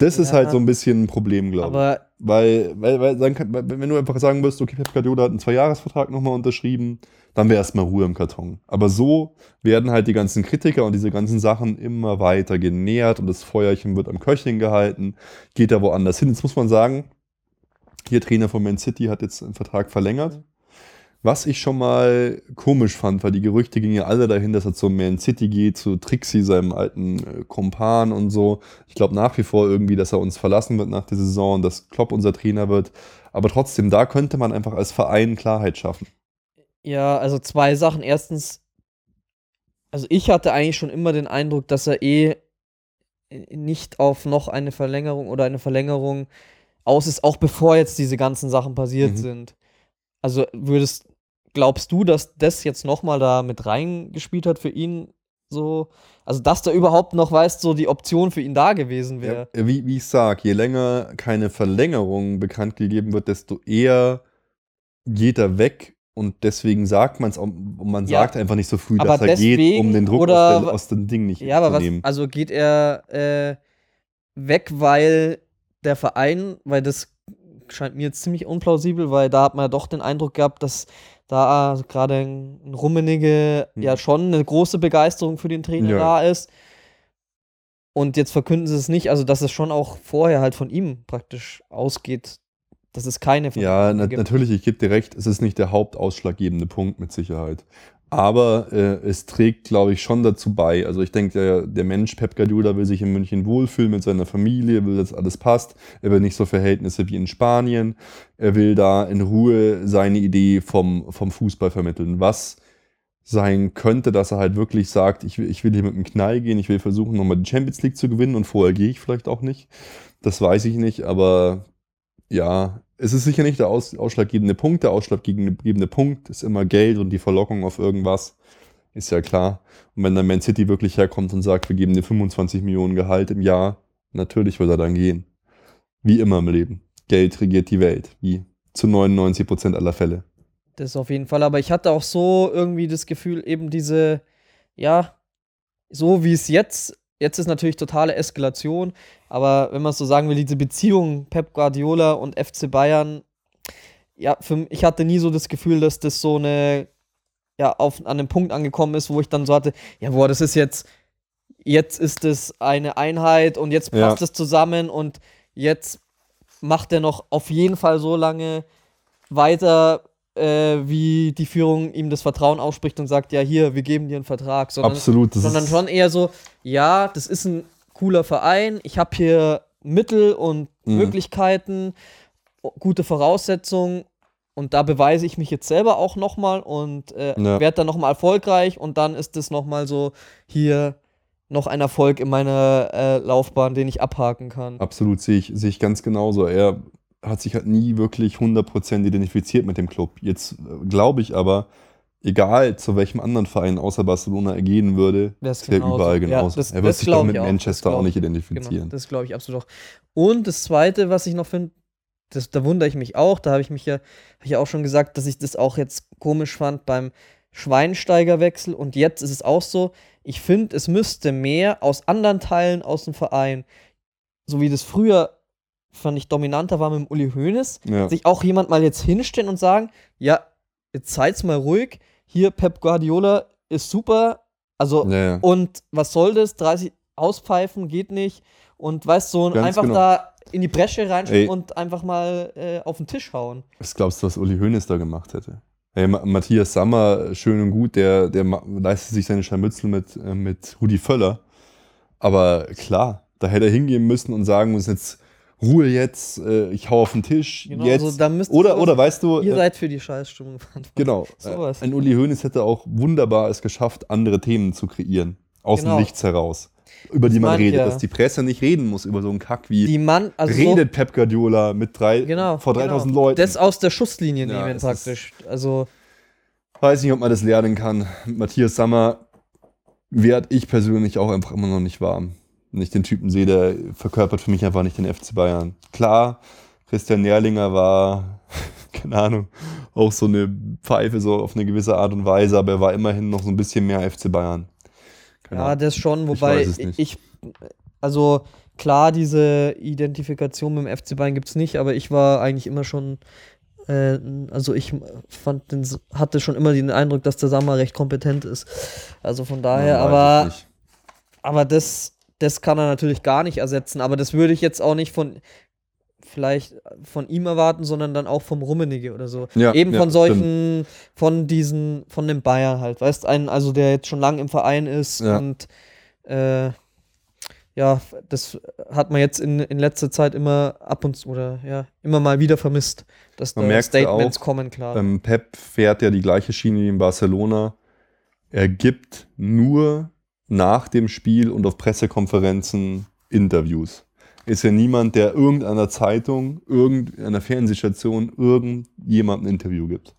Das ja, ist halt so ein bisschen ein Problem, glaube ich. Weil, weil, weil dann kann, wenn du einfach sagen wirst, okay, Pep Guardiola hat einen Zweijahresvertrag nochmal unterschrieben, dann wäre erstmal Ruhe im Karton. Aber so werden halt die ganzen Kritiker und diese ganzen Sachen immer weiter genährt und das Feuerchen wird am Köcheln gehalten, geht da woanders hin. Jetzt muss man sagen, hier Trainer von Man City hat jetzt einen Vertrag verlängert. Was ich schon mal komisch fand, weil die Gerüchte gingen ja alle dahin, dass er zu Man City geht, zu Trixie, seinem alten äh, Kumpan und so. Ich glaube nach wie vor irgendwie, dass er uns verlassen wird nach der Saison, dass Klopp unser Trainer wird. Aber trotzdem, da könnte man einfach als Verein Klarheit schaffen. Ja, also zwei Sachen. Erstens, also ich hatte eigentlich schon immer den Eindruck, dass er eh nicht auf noch eine Verlängerung oder eine Verlängerung aus ist, auch bevor jetzt diese ganzen Sachen passiert mhm. sind. Also würdest, glaubst du, dass das jetzt nochmal da mit reingespielt hat für ihn? So, also dass da überhaupt noch, weißt so die Option für ihn da gewesen wäre. Ja, wie, wie ich sag, je länger keine Verlängerung bekannt gegeben wird, desto eher geht er weg und deswegen sagt man es und man ja, sagt einfach nicht so früh, dass er geht, um den Druck aus, der, aus dem Ding nicht ja, aber was, Also geht er äh, weg, weil der Verein, weil das scheint mir jetzt ziemlich unplausibel, weil da hat man ja doch den Eindruck gehabt, dass da gerade ein Rummenige mhm. ja schon eine große Begeisterung für den Trainer ja. da ist. Und jetzt verkünden sie es nicht, also dass es schon auch vorher halt von ihm praktisch ausgeht, dass es keine Ja, na, natürlich, ich gebe dir recht, es ist nicht der hauptausschlaggebende Punkt mit Sicherheit. Aber äh, es trägt, glaube ich, schon dazu bei. Also ich denke, der, der Mensch Pep Guardiola will sich in München wohlfühlen mit seiner Familie, will, dass alles passt. Er will nicht so Verhältnisse wie in Spanien. Er will da in Ruhe seine Idee vom, vom Fußball vermitteln. Was sein könnte, dass er halt wirklich sagt, ich ich will hier mit dem Knall gehen, ich will versuchen, nochmal die Champions League zu gewinnen und vorher gehe ich vielleicht auch nicht. Das weiß ich nicht, aber ja, es ist sicher nicht der aus, ausschlaggebende Punkt. Der ausschlaggebende Punkt ist immer Geld und die Verlockung auf irgendwas. Ist ja klar. Und wenn dann Man City wirklich herkommt und sagt, wir geben dir 25 Millionen Gehalt im Jahr, natürlich wird er dann gehen. Wie immer im Leben. Geld regiert die Welt. Wie zu 99 Prozent aller Fälle. Das auf jeden Fall. Aber ich hatte auch so irgendwie das Gefühl, eben diese, ja, so wie es jetzt Jetzt ist natürlich totale Eskalation, aber wenn man so sagen will, diese Beziehung Pep Guardiola und FC Bayern, ja, für, ich hatte nie so das Gefühl, dass das so eine ja auf, an dem Punkt angekommen ist, wo ich dann so hatte, ja, boah, das ist jetzt, jetzt ist es eine Einheit und jetzt passt Ja. es zusammen und jetzt macht er noch auf jeden Fall so lange weiter, äh, wie die Führung ihm das Vertrauen ausspricht und sagt, ja, hier, wir geben dir einen Vertrag. Sondern, Absolut. Das sondern schon eher so, ja, das ist ein cooler Verein, ich habe hier Mittel und Mhm. Möglichkeiten, gute Voraussetzungen und da beweise ich mich jetzt selber auch nochmal und äh, Ja. werde dann nochmal erfolgreich und dann ist es nochmal so, hier noch ein Erfolg in meiner äh, Laufbahn, den ich abhaken kann. Absolut, sehe ich, sehe ich ganz genauso. Er hat sich halt nie wirklich 100% identifiziert mit dem Club. Jetzt äh, glaube ich aber, egal zu welchem anderen Verein außer Barcelona er gehen würde, Wär's wäre genauso. überall Ja, genauso. das- er wird das sich doch mit auch. Das Manchester auch nicht ich. identifizieren. Genau, das glaube ich absolut auch. Und das Zweite, was ich noch finde, das, da wundere ich mich auch, da habe ich mich ja, ich ja auch schon gesagt, dass ich das auch jetzt komisch fand beim Schweinsteigerwechsel und jetzt ist es auch so, ich finde, es müsste mehr aus anderen Teilen aus dem Verein, so wie das früher, fand ich, dominanter war mit dem Uli Hoeneß, ja. sich auch jemand mal jetzt hinstellen und sagen, ja, jetzt seid's mal ruhig, hier Pep Guardiola ist super, also ja, und was soll das? 30 auspfeifen geht nicht. Und weißt du, so Ganz einfach genau. da in die Bresche reinspringen Ey. und einfach mal äh, auf den Tisch hauen. Was glaubst du, was Uli Hoeneß da gemacht hätte? Hey, Ma Matthias Sammer, schön und gut, der, der leistet sich seine Scharmützel mit, äh, mit Rudi Völler. Aber klar, da hätte er hingehen müssen und sagen müssen, jetzt Ruhe jetzt, äh, ich hau auf den Tisch, Genau, jetzt. also oder, oder weißt du, Ihr äh, seid für die Scheißstimmung verantwortlich. genau, Sowas. äh, ein Uli Hoeneß hätte auch wunderbar es geschafft, andere Themen zu kreieren, aus Genau. dem Nichts heraus, über die man ich redet, ja. dass die Presse nicht reden muss über so einen Kack wie Die Mann, also redet Pep Guardiola mit drei, so, genau, vor 3000 genau. Leuten. Das aus der Schusslinie Ja, nehmen praktisch. Also, Weiß nicht, ob man das lernen kann. Matthias Sammer werde ich persönlich auch einfach immer noch nicht warm. Wenn ich den Typen sehe, der verkörpert für mich einfach nicht den FC Bayern. Klar, Christian Nährlinger war, keine Ahnung, auch so eine Pfeife so auf eine gewisse Art und Weise, aber er war immerhin noch so ein bisschen mehr FC Bayern. Keine ja, Ahnung. das schon, wobei ich, ich, also klar, diese Identifikation mit dem FC Bayern gibt es nicht, aber ich war eigentlich immer schon, äh, also ich fand, den, hatte schon immer den Eindruck, dass der Sammer recht kompetent ist. Also von daher, weiß aber, aber das, das kann er natürlich gar nicht ersetzen, aber das würde ich jetzt auch nicht von, vielleicht von ihm erwarten, sondern dann auch vom Rummenigge oder so. Ja, Eben ja, von solchen, von diesen, von dem Bayer halt, weißt einen, also der jetzt schon lange im Verein ist Ja. und äh, ja, das hat man jetzt in, in letzter Zeit immer ab und zu oder ja, immer mal wieder vermisst, dass Man da merkt Statements auch, kommen, klar. Ähm, Pep fährt ja die gleiche Schiene wie in Barcelona. Er gibt nur nach dem Spiel und auf Pressekonferenzen Interviews. Ist ja niemand, der irgendeiner Zeitung, irgendeiner Fernsehstation, irgendjemandem ein Interview gibt.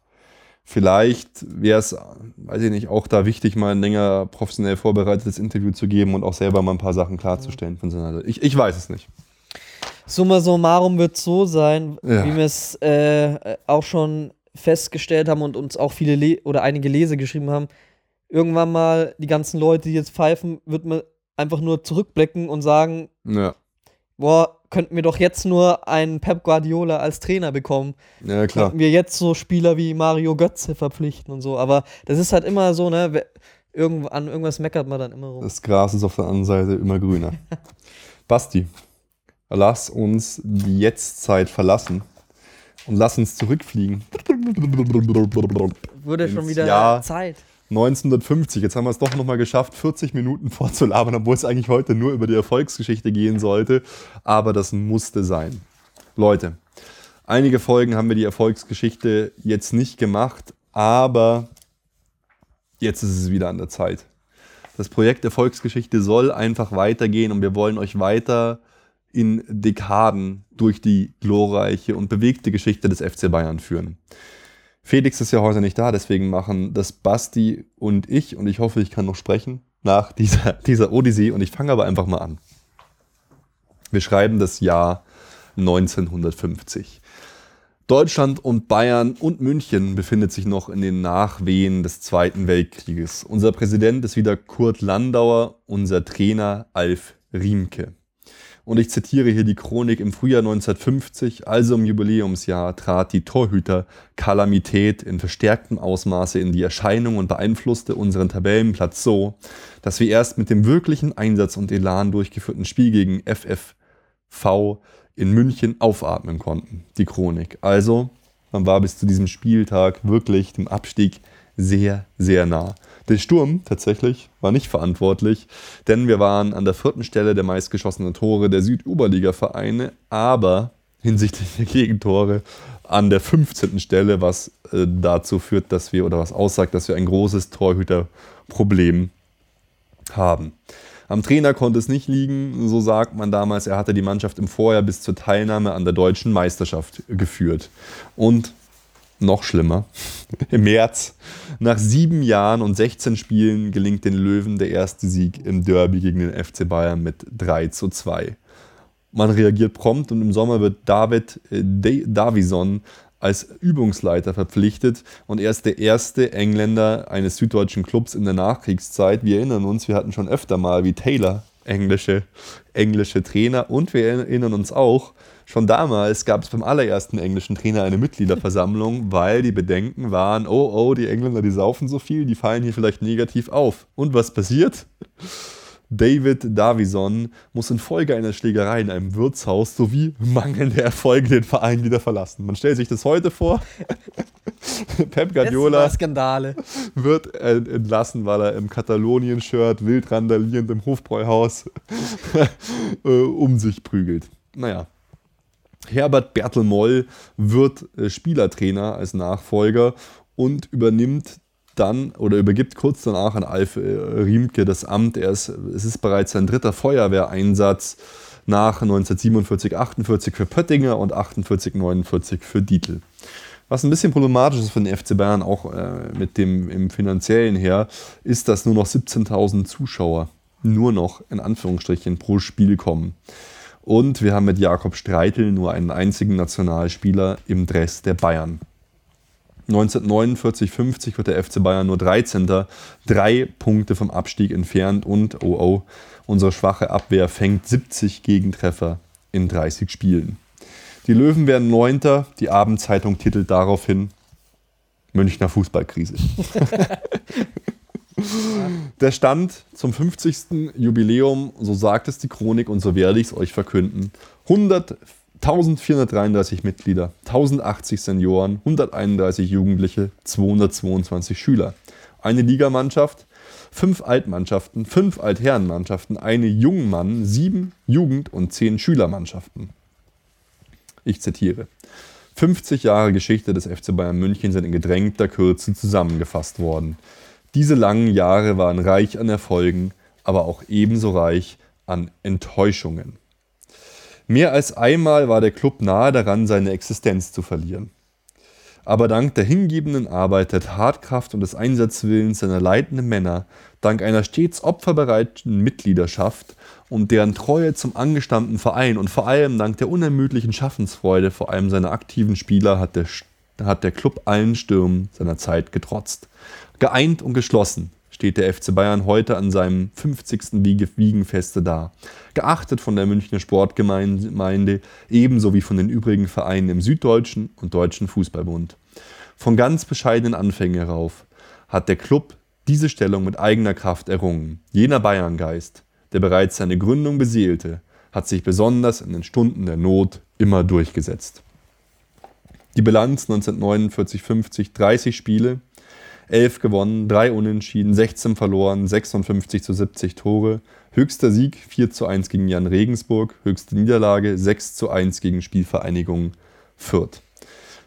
Vielleicht wäre es, weiß ich nicht, auch da wichtig, mal ein länger professionell vorbereitetes Interview zu geben und auch selber mal ein paar Sachen klarzustellen von seiner Seite. Ich, ich weiß es nicht. Summa summarum wird es so sein, Ja. wie wir es äh, auch schon festgestellt haben und uns auch viele Le oder einige Leser geschrieben haben. Irgendwann mal die ganzen Leute, die jetzt pfeifen, wird man einfach nur zurückblicken und sagen, Ja, boah, könnten wir doch jetzt nur einen Pep Guardiola als Trainer bekommen. ja klar. Könnten wir jetzt so Spieler wie Mario Götze verpflichten und so. Aber das ist halt immer so, ne? Irgendwo, an irgendwas meckert man dann immer rum. Das Gras ist auf der anderen Seite immer grüner. Basti, lass uns die Jetztzeit verlassen und lass uns zurückfliegen. Wurde schon wieder Jahr Zeit. 1950. Jetzt haben wir es doch nochmal geschafft, 40 Minuten vorzulabern, obwohl es eigentlich heute nur über die Erfolgsgeschichte gehen sollte. Aber das musste sein. Leute, einige Folgen haben wir die Erfolgsgeschichte jetzt nicht gemacht, aber jetzt ist es wieder an der Zeit. Das Projekt Erfolgsgeschichte soll einfach weitergehen und wir wollen euch weiter in Dekaden durch die glorreiche und bewegte Geschichte des FC Bayern führen. Felix ist ja heute nicht da, deswegen machen das Basti und ich, und ich hoffe, ich kann noch sprechen, nach dieser, dieser Odyssee. Und ich fange aber einfach mal an. Wir schreiben das Jahr 1950. Deutschland und Bayern und München befindet sich noch in den Nachwehen des Zweiten Weltkrieges. Unser Präsident ist wieder Kurt Landauer, unser Trainer Alf Riemke. Und ich zitiere hier die Chronik im Frühjahr 1950, also im Jubiläumsjahr, trat die Torhüter-Kalamität in verstärktem Ausmaße in die Erscheinung und beeinflusste unseren Tabellenplatz so, dass wir erst mit dem wirklichen Einsatz und Elan durchgeführten Spiel gegen FFV in München aufatmen konnten. Die Chronik. Also, man war bis zu diesem Spieltag wirklich dem Abstieg sehr, sehr nah. Der Sturm tatsächlich war nicht verantwortlich, denn wir waren an der vierten Stelle der meistgeschossenen Tore der Südoberliga-Vereine, aber hinsichtlich der Gegentore an der 15. Stelle, was äh, dazu führt, dass wir oder was aussagt, dass wir ein großes Torhüterproblem haben. Am Trainer konnte es nicht liegen, so sagt man damals. Er hatte die Mannschaft im Vorjahr bis zur Teilnahme an der deutschen Meisterschaft geführt. Und noch schlimmer, im März, nach sieben Jahren und 16 Spielen gelingt den Löwen der erste Sieg im Derby gegen den FC Bayern mit 3 zu 2. Man reagiert prompt und im Sommer wird David äh, Davison als Übungsleiter verpflichtet und er ist der erste Engländer eines süddeutschen Clubs in der Nachkriegszeit. Wir erinnern uns, wir hatten schon öfter mal wie Taylor englische, englische Trainer und wir erinnern uns auch, schon damals gab es beim allerersten englischen Trainer eine Mitgliederversammlung, weil die Bedenken waren, oh, oh, die Engländer, die saufen so viel, die fallen hier vielleicht negativ auf. Und was passiert? David Davison muss infolge einer Schlägerei in einem Wirtshaus sowie mangelnde Erfolge den Verein wieder verlassen. Man stellt sich das heute vor. Pep Guardiola wird entlassen, weil er im Katalonien-Shirt wild randalierend im Hofbräuhaus äh, um sich prügelt. Naja. Herbert Bertel Moll wird äh, Spielertrainer als Nachfolger und übernimmt dann oder übergibt kurz danach an Alf äh, Riemke das Amt. Er ist, es ist bereits sein dritter Feuerwehreinsatz nach 1947, 48 für Pöttinger und 48, 49 für Dietl. Was ein bisschen problematisch ist für den FC Bayern, auch äh, mit dem im finanziellen her, ist, dass nur noch 17.000 Zuschauer nur noch in Anführungsstrichen pro Spiel kommen. Und wir haben mit Jakob Streitel nur einen einzigen Nationalspieler im Dress der Bayern. 1949-50 wird der FC Bayern nur 13. Drei Punkte vom Abstieg entfernt und, oh oh, unsere schwache Abwehr fängt 70 Gegentreffer in 30 Spielen. Die Löwen werden 9. Die Abendzeitung titelt daraufhin Münchner Fußballkrise. Der Stand zum 50. Jubiläum, so sagt es die Chronik und so werde ich es euch verkünden. 100 1433 Mitglieder, 1080 Senioren, 131 Jugendliche, 222 Schüler. Eine Ligamannschaft, fünf Altmannschaften, fünf Altherrenmannschaften, eine Jungmann, sieben Jugend- und zehn Schülermannschaften. Ich zitiere. 50 Jahre Geschichte des FC Bayern München sind in gedrängter Kürze zusammengefasst worden. Diese langen Jahre waren reich an Erfolgen, aber auch ebenso reich an Enttäuschungen. Mehr als einmal war der Club nahe daran, seine Existenz zu verlieren. Aber dank der hingebenden Arbeit, der Tatkraft und des Einsatzwillens seiner leitenden Männer, dank einer stets opferbereiten Mitgliedschaft und deren Treue zum angestammten Verein und vor allem dank der unermüdlichen Schaffensfreude vor allem seiner aktiven Spieler hat der, hat der Club allen Stürmen seiner Zeit getrotzt. Geeint und geschlossen steht der FC Bayern heute an seinem 50. Wiegenfeste da. Geachtet von der Münchner Sportgemeinde, ebenso wie von den übrigen Vereinen im Süddeutschen und Deutschen Fußballbund. Von ganz bescheidenen Anfängen herauf hat der Club diese Stellung mit eigener Kraft errungen. Jener Bayerngeist, der bereits seine Gründung beseelte, hat sich besonders in den Stunden der Not immer durchgesetzt. Die Bilanz 1949-50 30 Spiele, 11 gewonnen, 3 unentschieden, 16 verloren, 56 zu 70 Tore. Höchster Sieg 4 zu 1 gegen Jan Regensburg, höchste Niederlage 6 zu 1 gegen Spielvereinigung Fürth.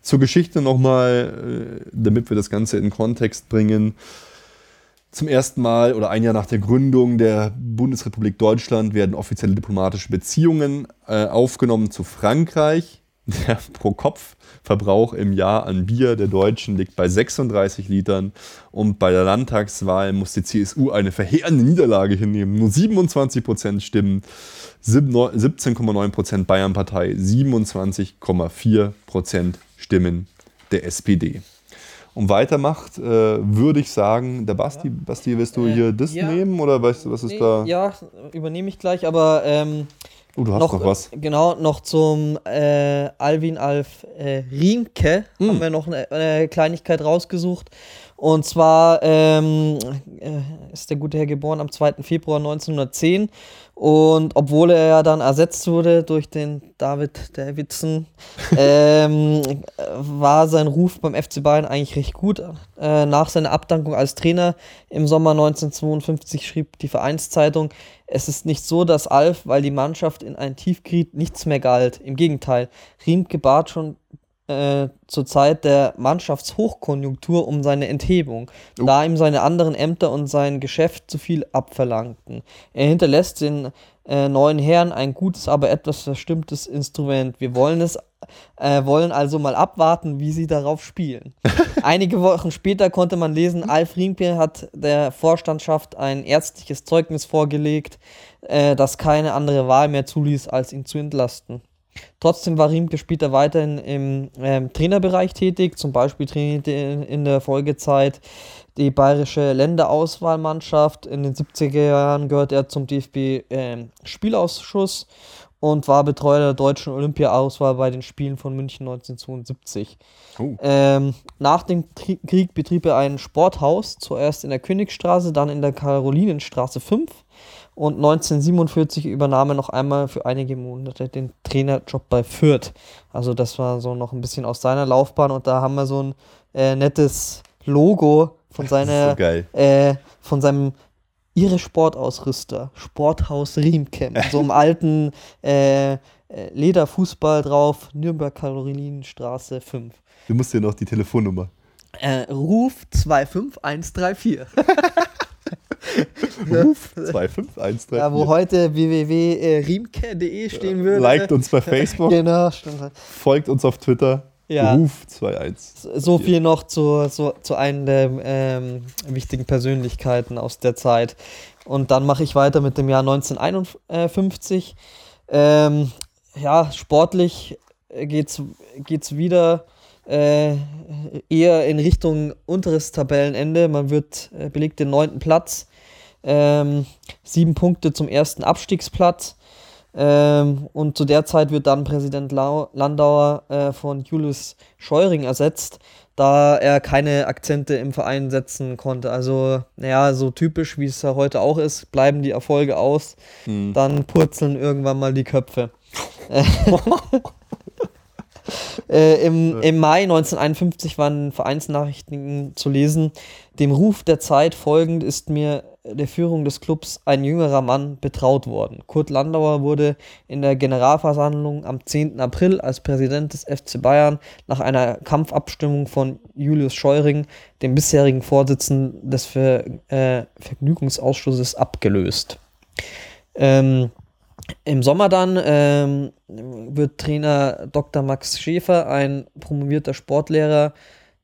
Zur Geschichte nochmal, äh, damit wir das Ganze in Kontext bringen. Zum ersten Mal oder ein Jahr nach der Gründung der Bundesrepublik Deutschland werden offizielle diplomatische Beziehungen äh, aufgenommen zu Frankreich. Der Pro-Kopf-Verbrauch im Jahr an Bier der Deutschen liegt bei 36 Litern und bei der Landtagswahl muss die CSU eine verheerende Niederlage hinnehmen. Nur 27 Prozent stimmen, 17,9 Prozent Bayernpartei, 27,4 Prozent Stimmen der SPD. Und weitermacht, äh, würde ich sagen, der Basti, Basti, willst du äh, hier das ja. nehmen oder weißt du, was ist nee, da? Ja, übernehme ich gleich, aber ähm, Oh, du hast noch, noch was. Genau, noch zum äh, Alvin Alf äh, Riemke hm. haben wir noch eine, eine, Kleinigkeit rausgesucht. Und zwar ähm, äh, ist der gute Herr geboren am 2. Februar 1910 und obwohl er ja dann ersetzt wurde durch den David Davidson, ähm, war sein Ruf beim FC Bayern eigentlich recht gut. Äh, nach seiner Abdankung als Trainer im Sommer 1952 schrieb die Vereinszeitung, es ist nicht so, dass Alf, weil die Mannschaft in ein Tief geriet, nichts mehr galt. Im Gegenteil, Riemke bat schon äh, zur Zeit der Mannschaftshochkonjunktur um seine Enthebung, oh. da ihm seine anderen Ämter und sein Geschäft zu viel abverlangten. Er hinterlässt den äh, neuen Herren ein gutes, aber etwas verstimmtes Instrument. Wir wollen es äh, wollen also mal abwarten, wie sie darauf spielen. Einige Wochen später konnte man lesen, Alf Riemke hat der Vorstandschaft ein ärztliches Zeugnis vorgelegt, äh, das keine andere Wahl mehr zuließ, als ihn zu entlasten. Trotzdem war Riemke später weiterhin im ähm, Trainerbereich tätig, zum Beispiel trainierte in der Folgezeit die bayerische Länderauswahlmannschaft. In den 70er Jahren gehörte er zum DFB-Spielausschuss ähm, und war Betreuer der deutschen Olympia-Auswahl bei den Spielen von München 1972. Oh. Ähm, nach dem Krieg betrieb er ein Sporthaus, zuerst in der Königstraße, dann in der Karolinenstraße 5 und 1947 übernahm er noch einmal für einige Monate den Trainerjob bei Fürth. Also das war so noch ein bisschen aus seiner Laufbahn und da haben wir so ein äh, nettes Logo von seiner so äh, von seinem ihre Sportausrüster, Sporthaus Riemke, so einem alten äh, äh, Lederfußball drauf, Nürnberg Karolinenstraße 5. Du musst dir noch die Telefonnummer. Äh, Ruf 25134. Ruf 25134. Ja, wo heute www.riemke.de stehen würde. Liked uns bei Facebook. genau, stimmt. Folgt uns auf Twitter. Ja. Ruf 21. So viel noch zu, zu, zu einer der ähm, wichtigen Persönlichkeiten aus der Zeit. Und dann mache ich weiter mit dem Jahr 1951. Ähm, ja, sportlich geht es wieder äh, eher in Richtung unteres Tabellenende. Man wird äh, belegt den neunten Platz. Ähm, sieben Punkte zum ersten Abstiegsplatz. Ähm, und zu der Zeit wird dann Präsident Lau Landauer äh, von Julius Scheuring ersetzt, da er keine Akzente im Verein setzen konnte. Also, naja, so typisch wie es ja heute auch ist, bleiben die Erfolge aus, hm. dann purzeln irgendwann mal die Köpfe. Äh, im, Im Mai 1951 waren Vereinsnachrichten zu lesen, dem Ruf der Zeit folgend ist mir der Führung des Clubs ein jüngerer Mann betraut worden. Kurt Landauer wurde in der Generalversammlung am 10. April als Präsident des FC Bayern nach einer Kampfabstimmung von Julius Scheuring, dem bisherigen Vorsitzenden des Ver äh, Vergnügungsausschusses, abgelöst. Ähm, Im Sommer dann ähm, wird Trainer Dr. Max Schäfer, ein promovierter Sportlehrer,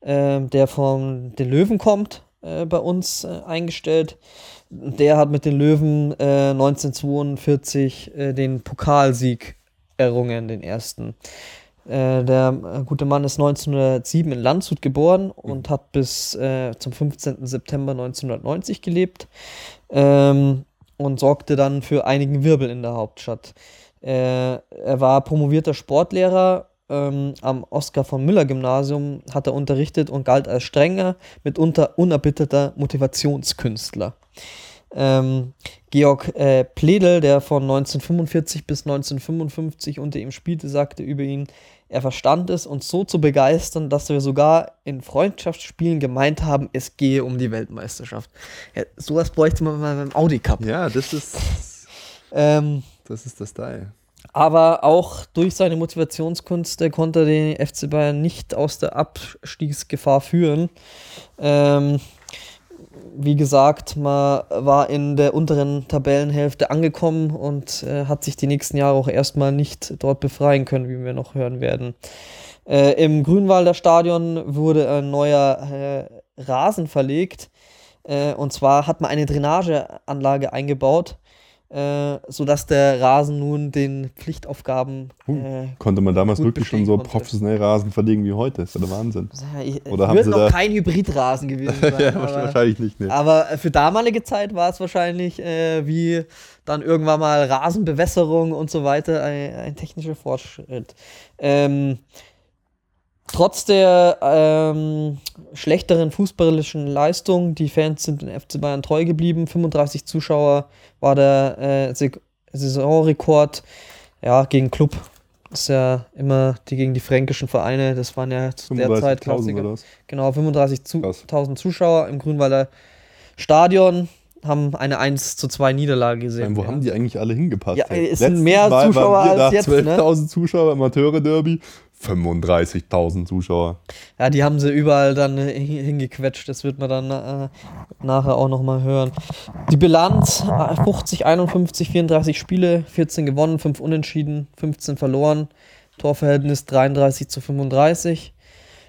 äh, der von den Löwen kommt, äh, bei uns äh, eingestellt. Der hat mit den Löwen 1942 äh, äh, den Pokalsieg errungen, den ersten. Äh, der gute Mann ist 1907 in Landshut geboren und hat bis zum 15. September 1990 gelebt ähm, und sorgte dann für einigen Wirbel in der Hauptstadt. er war promovierter Sportlehrer ähm, am Oskar von Müller Gymnasium hat er unterrichtet und galt als strenger, mitunter unerbitterter Motivationskünstler. Ähm, Georg äh, Pledel, der von 1945 bis 1955 unter ihm spielte, sagte über ihn, er verstand es, uns so zu begeistern, dass wir sogar in Freundschaftsspielen gemeint haben, es gehe um die Weltmeisterschaft. Ja, sowas bräuchte man mal beim Audi Cup. Ja, das ist. ähm, das ist der Style. Aber auch durch seine Motivationskünste konnte er den FC Bayern nicht aus der Abstiegsgefahr führen. Ähm, wie gesagt, man war in der unteren Tabellenhälfte angekommen und äh, hat sich die nächsten Jahre auch erstmal nicht dort befreien können, wie wir noch hören werden. Äh, Im Grünwalder Stadion wurde ein neuer äh, Rasen verlegt. Äh, und zwar hat man eine Drainageanlage eingebaut äh, sodass der Rasen nun den Pflichtaufgaben. Äh, Konnte man damals wirklich schon so konnte. professionell Rasen verlegen wie heute? ist ja der Wahnsinn. ich- Oder es haben wird noch da- kein Hybridrasen gewesen sein. ja, aber, wahrscheinlich nicht. Ne. aber für damalige Zeit war es wahrscheinlich äh, wie dann irgendwann mal Rasenbewässerung und so weiter ein, ein technischer Fortschritt. Ähm, trotz der ähm, schlechteren fußballischen Leistung, die Fans sind den FC Bayern treu geblieben. 35 Zuschauer war der äh, Saisonrekord ja, gegen Club. Das ist ja immer die gegen die fränkischen Vereine. Das waren ja zu der Zeit 35.000 Klassiker. Genau, 35.000 Krass. 1000 Zuschauer im Grünwalder Stadion haben eine 1 zu 2 Niederlage gesehen. Meine, wo ja. haben die eigentlich alle hingepasst? Ja, es sind mehr Mal Zuschauer als jetzt, ne? 12.000 Zuschauer, Amateure-Derby, 35.000 Zuschauer. Ja, die haben sie überall dann äh, hin- hingequetscht. Das wird man dann äh, nachher auch nochmal hören. Die Bilanz: äh, 50, 51, 34 Spiele, 14 gewonnen, 5 unentschieden, 15 verloren. Torverhältnis 33 zu 35.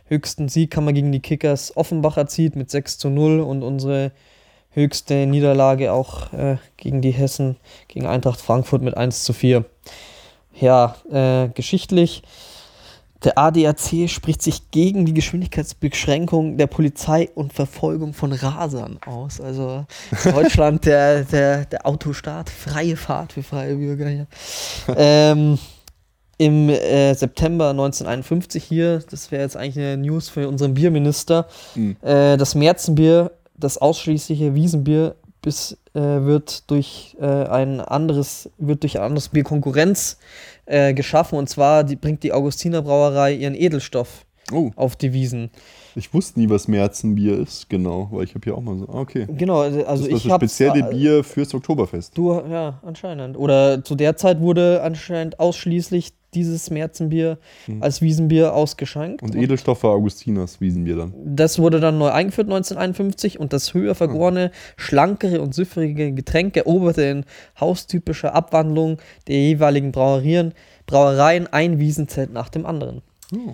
Höchsten Sieg haben wir gegen die Kickers Offenbach erzielt mit 6 zu 0 und unsere höchste Niederlage auch äh, gegen die Hessen, gegen Eintracht Frankfurt mit 1 zu 4. Ja, äh, geschichtlich. Der ADAC spricht sich gegen die Geschwindigkeitsbeschränkung der Polizei und Verfolgung von Rasern aus. Also Deutschland, der, der, der Autostaat, freie Fahrt für freie Bürger hier. ähm, Im äh, September 1951 hier, das wäre jetzt eigentlich eine News für unseren Bierminister, Mhm. äh, das Märzenbier, das ausschließliche Wiesenbier, bis, äh, wird durch äh, ein anderes, wird durch ein anderes Bier Konkurrenz äh, geschaffen. Und zwar die, bringt die Augustiner Brauerei ihren Edelstoff Oh, auf die Wiesen. ich wusste nie, was Märzenbier ist, genau, weil ich habe hier auch mal so, ah, okay. Genau, also das ist ich das habe spezielle Bier fürs Oktoberfest. Du, ja, anscheinend. Oder zu der Zeit wurde anscheinend ausschließlich dieses Märzenbier Mhm. als Wiesenbier ausgeschenkt. Und Edelstoff war Augustiners Wiesenbier dann. Das wurde dann neu eingeführt 1951 und das höher vergorene, schlankere und süffige Getränk eroberte in haustypischer Abwandlung der jeweiligen Brauerien, Brauereien ein Wiesenzelt nach dem anderen. Oh.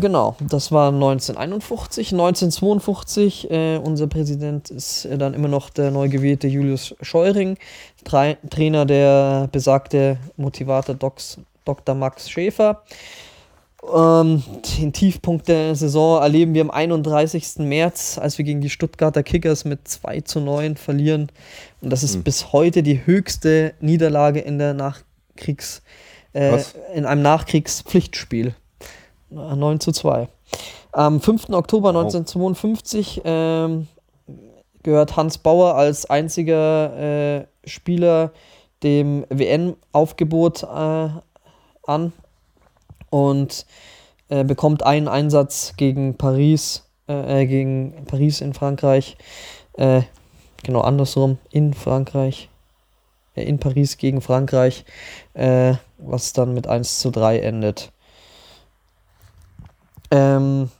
Genau, das war 1951. 1952, äh, unser Präsident ist äh, dann immer noch der neu gewählte Julius Scheuring, Tra Trainer der besagte Motivator Docs, Dr. Max Schäfer. Ähm, den Tiefpunkt der Saison erleben wir am 31. März, als wir gegen die Stuttgarter Kickers mit 2 zu 9 verlieren. Und das ist Hm. bis heute die höchste Niederlage in der Nachkriegs, äh, in einem Nachkriegspflichtspiel. 9 zu 2. Am 5. Oktober Wow. 1952 ähm, gehört Hans Bauer als einziger äh, Spieler dem WM-Aufgebot äh, an und äh, bekommt einen Einsatz gegen Paris, äh, äh, gegen Paris in Frankreich. Äh, genau andersrum, in Frankreich. In Paris gegen Frankreich, was dann mit 1 zu 3 endet. Ähm,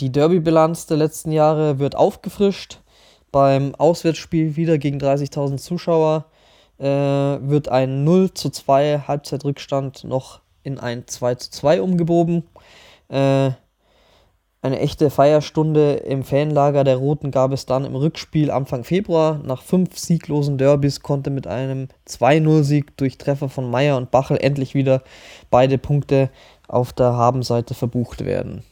die Derby-Bilanz der letzten Jahre wird aufgefrischt. Beim Auswärtsspiel wieder gegen 30.000 Zuschauer äh, wird ein 0 zu 2 Halbzeitrückstand noch in ein 2 zu 2 umgebogen. Äh, eine echte Feierstunde im Fanlager der Roten gab es dann im Rückspiel Anfang Februar. Nach fünf sieglosen Derbys konnte mit einem 2-0-Sieg durch Treffer von Meier und Bachel endlich wieder beide Punkte auf der Habenseite verbucht werden.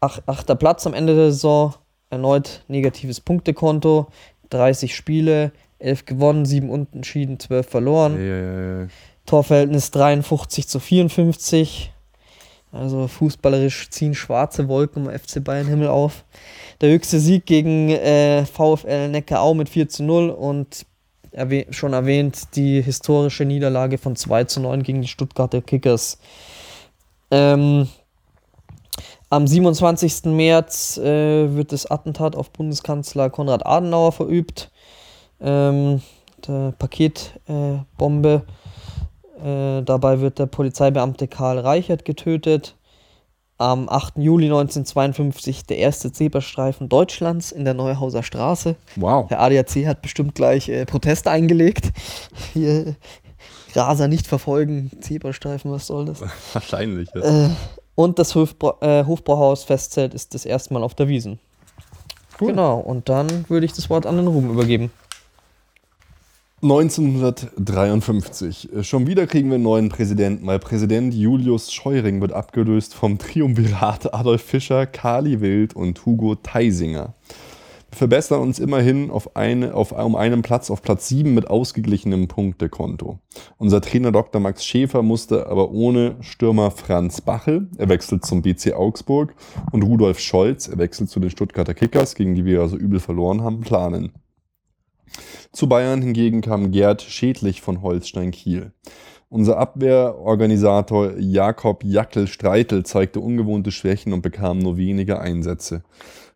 Ach, achter Platz am Ende der Saison, erneut negatives Punktekonto, 30 Spiele, 11 gewonnen, 7 unentschieden, 12 verloren. Ja, ja, ja. Torverhältnis 53 zu 54. Also fußballerisch ziehen schwarze Wolken im FC Bayern Himmel auf. Der höchste Sieg gegen äh, VfL Neckarau mit 4 zu 0 und erwäh schon erwähnt die historische Niederlage von 2 zu 9 gegen die Stuttgarter Kickers. Ähm, am 27. März äh, wird das Attentat auf Bundeskanzler Konrad Adenauer verübt. Ähm, der Paketbombe. Äh. Äh, dabei wird der Polizeibeamte Karl Reichert getötet. Am 8. Juli 1952 der erste Zebrastreifen Deutschlands in der Neuhauser Straße. Wow. Der ADAC hat bestimmt gleich äh, Proteste eingelegt. Hier Raser nicht verfolgen, Zebrastreifen, was soll das? Wahrscheinlich. Ja. Äh, und das Hofbra äh, Hofbrauhaus Festzelt ist das erste Mal auf der Wiesen. Cool. Genau, und dann würde ich das Wort an den Ruben übergeben. 1953. Schon wieder kriegen wir einen neuen Präsidenten, weil Präsident Julius Scheuring wird abgelöst vom Triumvirat Adolf Fischer, Kali Wild und Hugo Theisinger. Wir verbessern uns immerhin auf eine, auf, um einen Platz auf Platz 7 mit ausgeglichenem Punktekonto. Unser Trainer Dr. Max Schäfer musste aber ohne Stürmer Franz Bachel, er wechselt zum BC Augsburg, und Rudolf Scholz, er wechselt zu den Stuttgarter Kickers, gegen die wir also übel verloren haben, planen. Zu Bayern hingegen kam Gerd Schädlich von Holstein Kiel. Unser Abwehrorganisator Jakob Jackel Streitel zeigte ungewohnte Schwächen und bekam nur wenige Einsätze.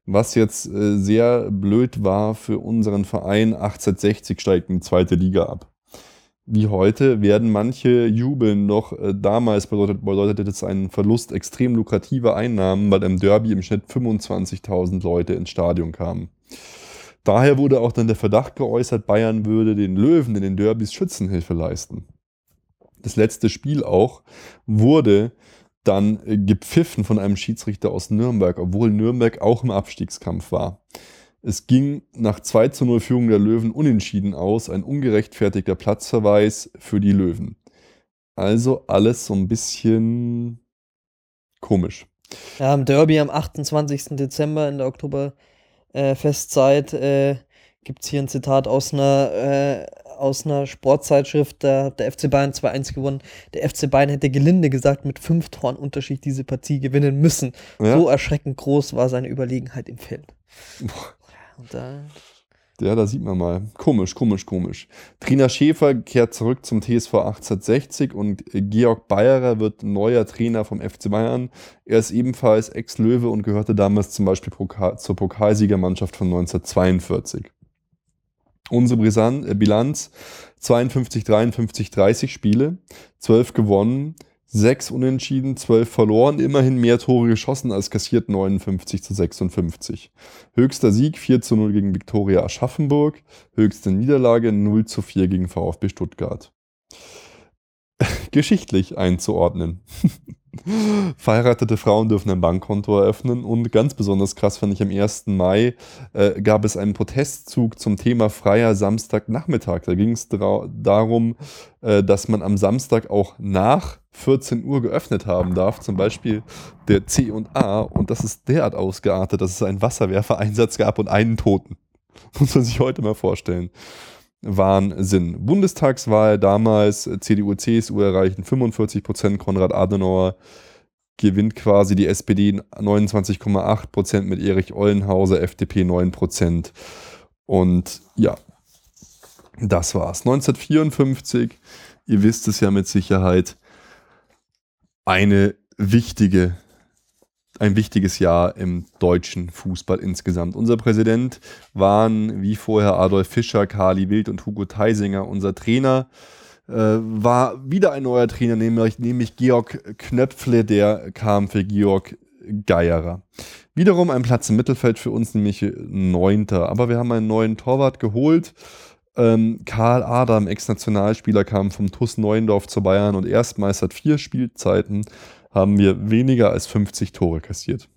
Was jetzt äh, sehr blöd war für unseren Verein, 1860 steigt in die zweite Liga ab. Wie heute werden manche jubeln, doch äh, damals bedeutet, bedeutete das einen Verlust extrem lukrativer Einnahmen, weil im Derby im Schnitt 25.000 Leute ins Stadion kamen. Daher wurde auch dann der Verdacht geäußert, Bayern würde den Löwen in den Derbys Schützenhilfe leisten. Das letzte Spiel auch wurde dann äh, gepfiffen von einem Schiedsrichter aus Nürnberg, obwohl Nürnberg auch im Abstiegskampf war. Es ging nach 2 zu 0 Führung der Löwen unentschieden aus, ein ungerechtfertigter Platzverweis für die Löwen. Also alles so ein bisschen komisch. Ja, im Derby am 28. Dezember in der Oktober äh, Festzeit äh, gibt es hier ein Zitat aus einer, äh, aus einer Sportzeitschrift, da hat der FC Bayern 2-1 gewonnen. Der FC Bayern hätte gelinde gesagt mit fünf Toren Unterschied diese Partie gewinnen müssen. Ja. So erschreckend groß war seine Überlegenheit im Feld. Boah. Und da ja, da sieht man mal. Komisch, komisch, komisch. Trina Schäfer kehrt zurück zum TSV 1860 und Georg Bayerer wird neuer Trainer vom FC Bayern. Er ist ebenfalls Ex-Löwe und gehörte damals zum Beispiel zur Pokalsiegermannschaft von 1942. Unsere äh, Bilanz 52, 53, 30 Spiele, 12 gewonnen, 6 unentschieden, 12 verloren, immerhin mehr Tore geschossen als kassiert 59 zu 56. Höchster Sieg 4 zu 0 gegen Viktoria Aschaffenburg, höchste Niederlage 0 zu 4 gegen VfB Stuttgart. Geschichtlich einzuordnen. Verheiratete Frauen dürfen ein Bankkonto eröffnen und ganz besonders krass fand ich am 1. Mai äh, gab es einen Protestzug zum Thema freier Samstagnachmittag. Da ging es darum, äh, dass man am Samstag auch nach 14 Uhr geöffnet haben darf, zum Beispiel der C und A und das ist derart ausgeartet, dass es einen Wasserwerfereinsatz gab und einen Toten. Muss man sich heute mal vorstellen. Wahnsinn. Bundestagswahl damals, CDU, CSU erreichen 45 Prozent, Konrad Adenauer gewinnt quasi die SPD 29,8 Prozent mit Erich Ollenhauser, FDP 9 Prozent. Und ja, das war's. 1954, ihr wisst es ja mit Sicherheit, eine wichtige ein wichtiges Jahr im deutschen Fußball insgesamt. Unser Präsident waren wie vorher Adolf Fischer, Kali Wild und Hugo Theisinger. Unser Trainer äh, war wieder ein neuer Trainer, nämlich, nämlich Georg Knöpfle, der kam für Georg Geierer. Wiederum ein Platz im Mittelfeld für uns, nämlich neunter. Aber wir haben einen neuen Torwart geholt. Ähm, Karl Adam, Ex-Nationalspieler, kam vom TUS Neuendorf zu Bayern und erstmals hat vier Spielzeiten haben wir weniger als 50 Tore kassiert.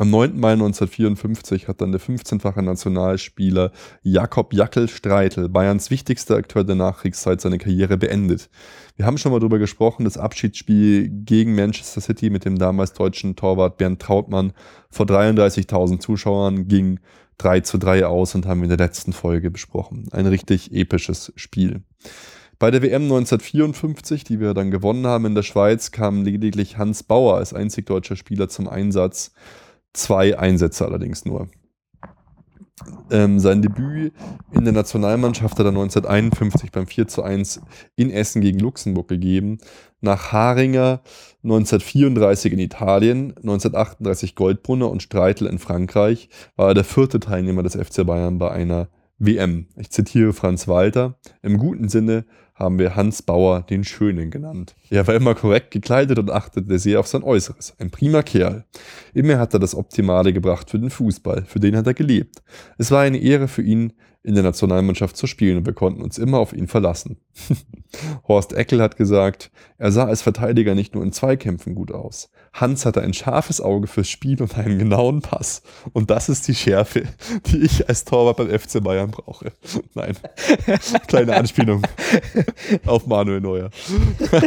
Am 9. Mai 1954 hat dann der 15-fache Nationalspieler Jakob Jackel Streitel, Bayerns wichtigster Akteur der Nachkriegszeit, seine Karriere beendet. Wir haben schon mal darüber gesprochen, das Abschiedsspiel gegen Manchester City mit dem damals deutschen Torwart Bernd Trautmann vor 33.000 Zuschauern ging 3 zu 3 aus und haben wir in der letzten Folge besprochen. Ein richtig episches Spiel. Bei der WM 1954, die wir dann gewonnen haben in der Schweiz, kam lediglich Hans Bauer als einzig deutscher Spieler zum Einsatz. Zwei Einsätze allerdings nur. Ähm, sein Debüt in der Nationalmannschaft hat er 1951 beim 4 zu 1 in Essen gegen Luxemburg gegeben. Nach Haringer 1934 in Italien, 1938 Goldbrunner und Streitel in Frankreich war er der vierte Teilnehmer des FC Bayern bei einer WM. Ich zitiere Franz Walter. Im guten Sinne haben wir Hans Bauer den Schönen genannt. Er war immer korrekt gekleidet und achtete sehr auf sein Äußeres. Ein prima Kerl. Immer hat er das Optimale gebracht für den Fußball, für den hat er gelebt. Es war eine Ehre für ihn, in der Nationalmannschaft zu spielen und wir konnten uns immer auf ihn verlassen. Horst Eckel hat gesagt, er sah als Verteidiger nicht nur in Zweikämpfen gut aus. Hans hatte ein scharfes Auge fürs Spiel und einen genauen Pass. Und das ist die Schärfe, die ich als Torwart beim FC Bayern brauche. Nein. Kleine Anspielung auf Manuel Neuer.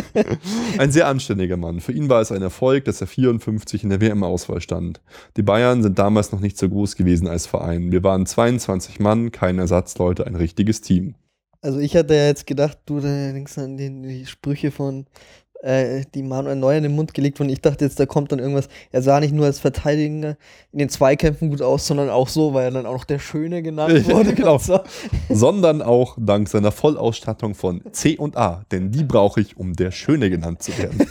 ein sehr anständiger Mann. Für ihn war es ein Erfolg, dass er 54 in der WM-Auswahl stand. Die Bayern sind damals noch nicht so groß gewesen als Verein. Wir waren 22 Mann, keine Ersatzleute, ein richtiges Team. Also ich hatte ja jetzt gedacht, du denkst an die, die Sprüche von äh, die Manuel Neuer in den Mund gelegt wurden. Ich dachte jetzt, da kommt dann irgendwas. Er sah nicht nur als Verteidiger in den Zweikämpfen gut aus, sondern auch so, weil er dann auch noch der Schöne genannt wurde. genau. So. Sondern auch dank seiner Vollausstattung von C und A, denn die brauche ich, um der Schöne genannt zu werden.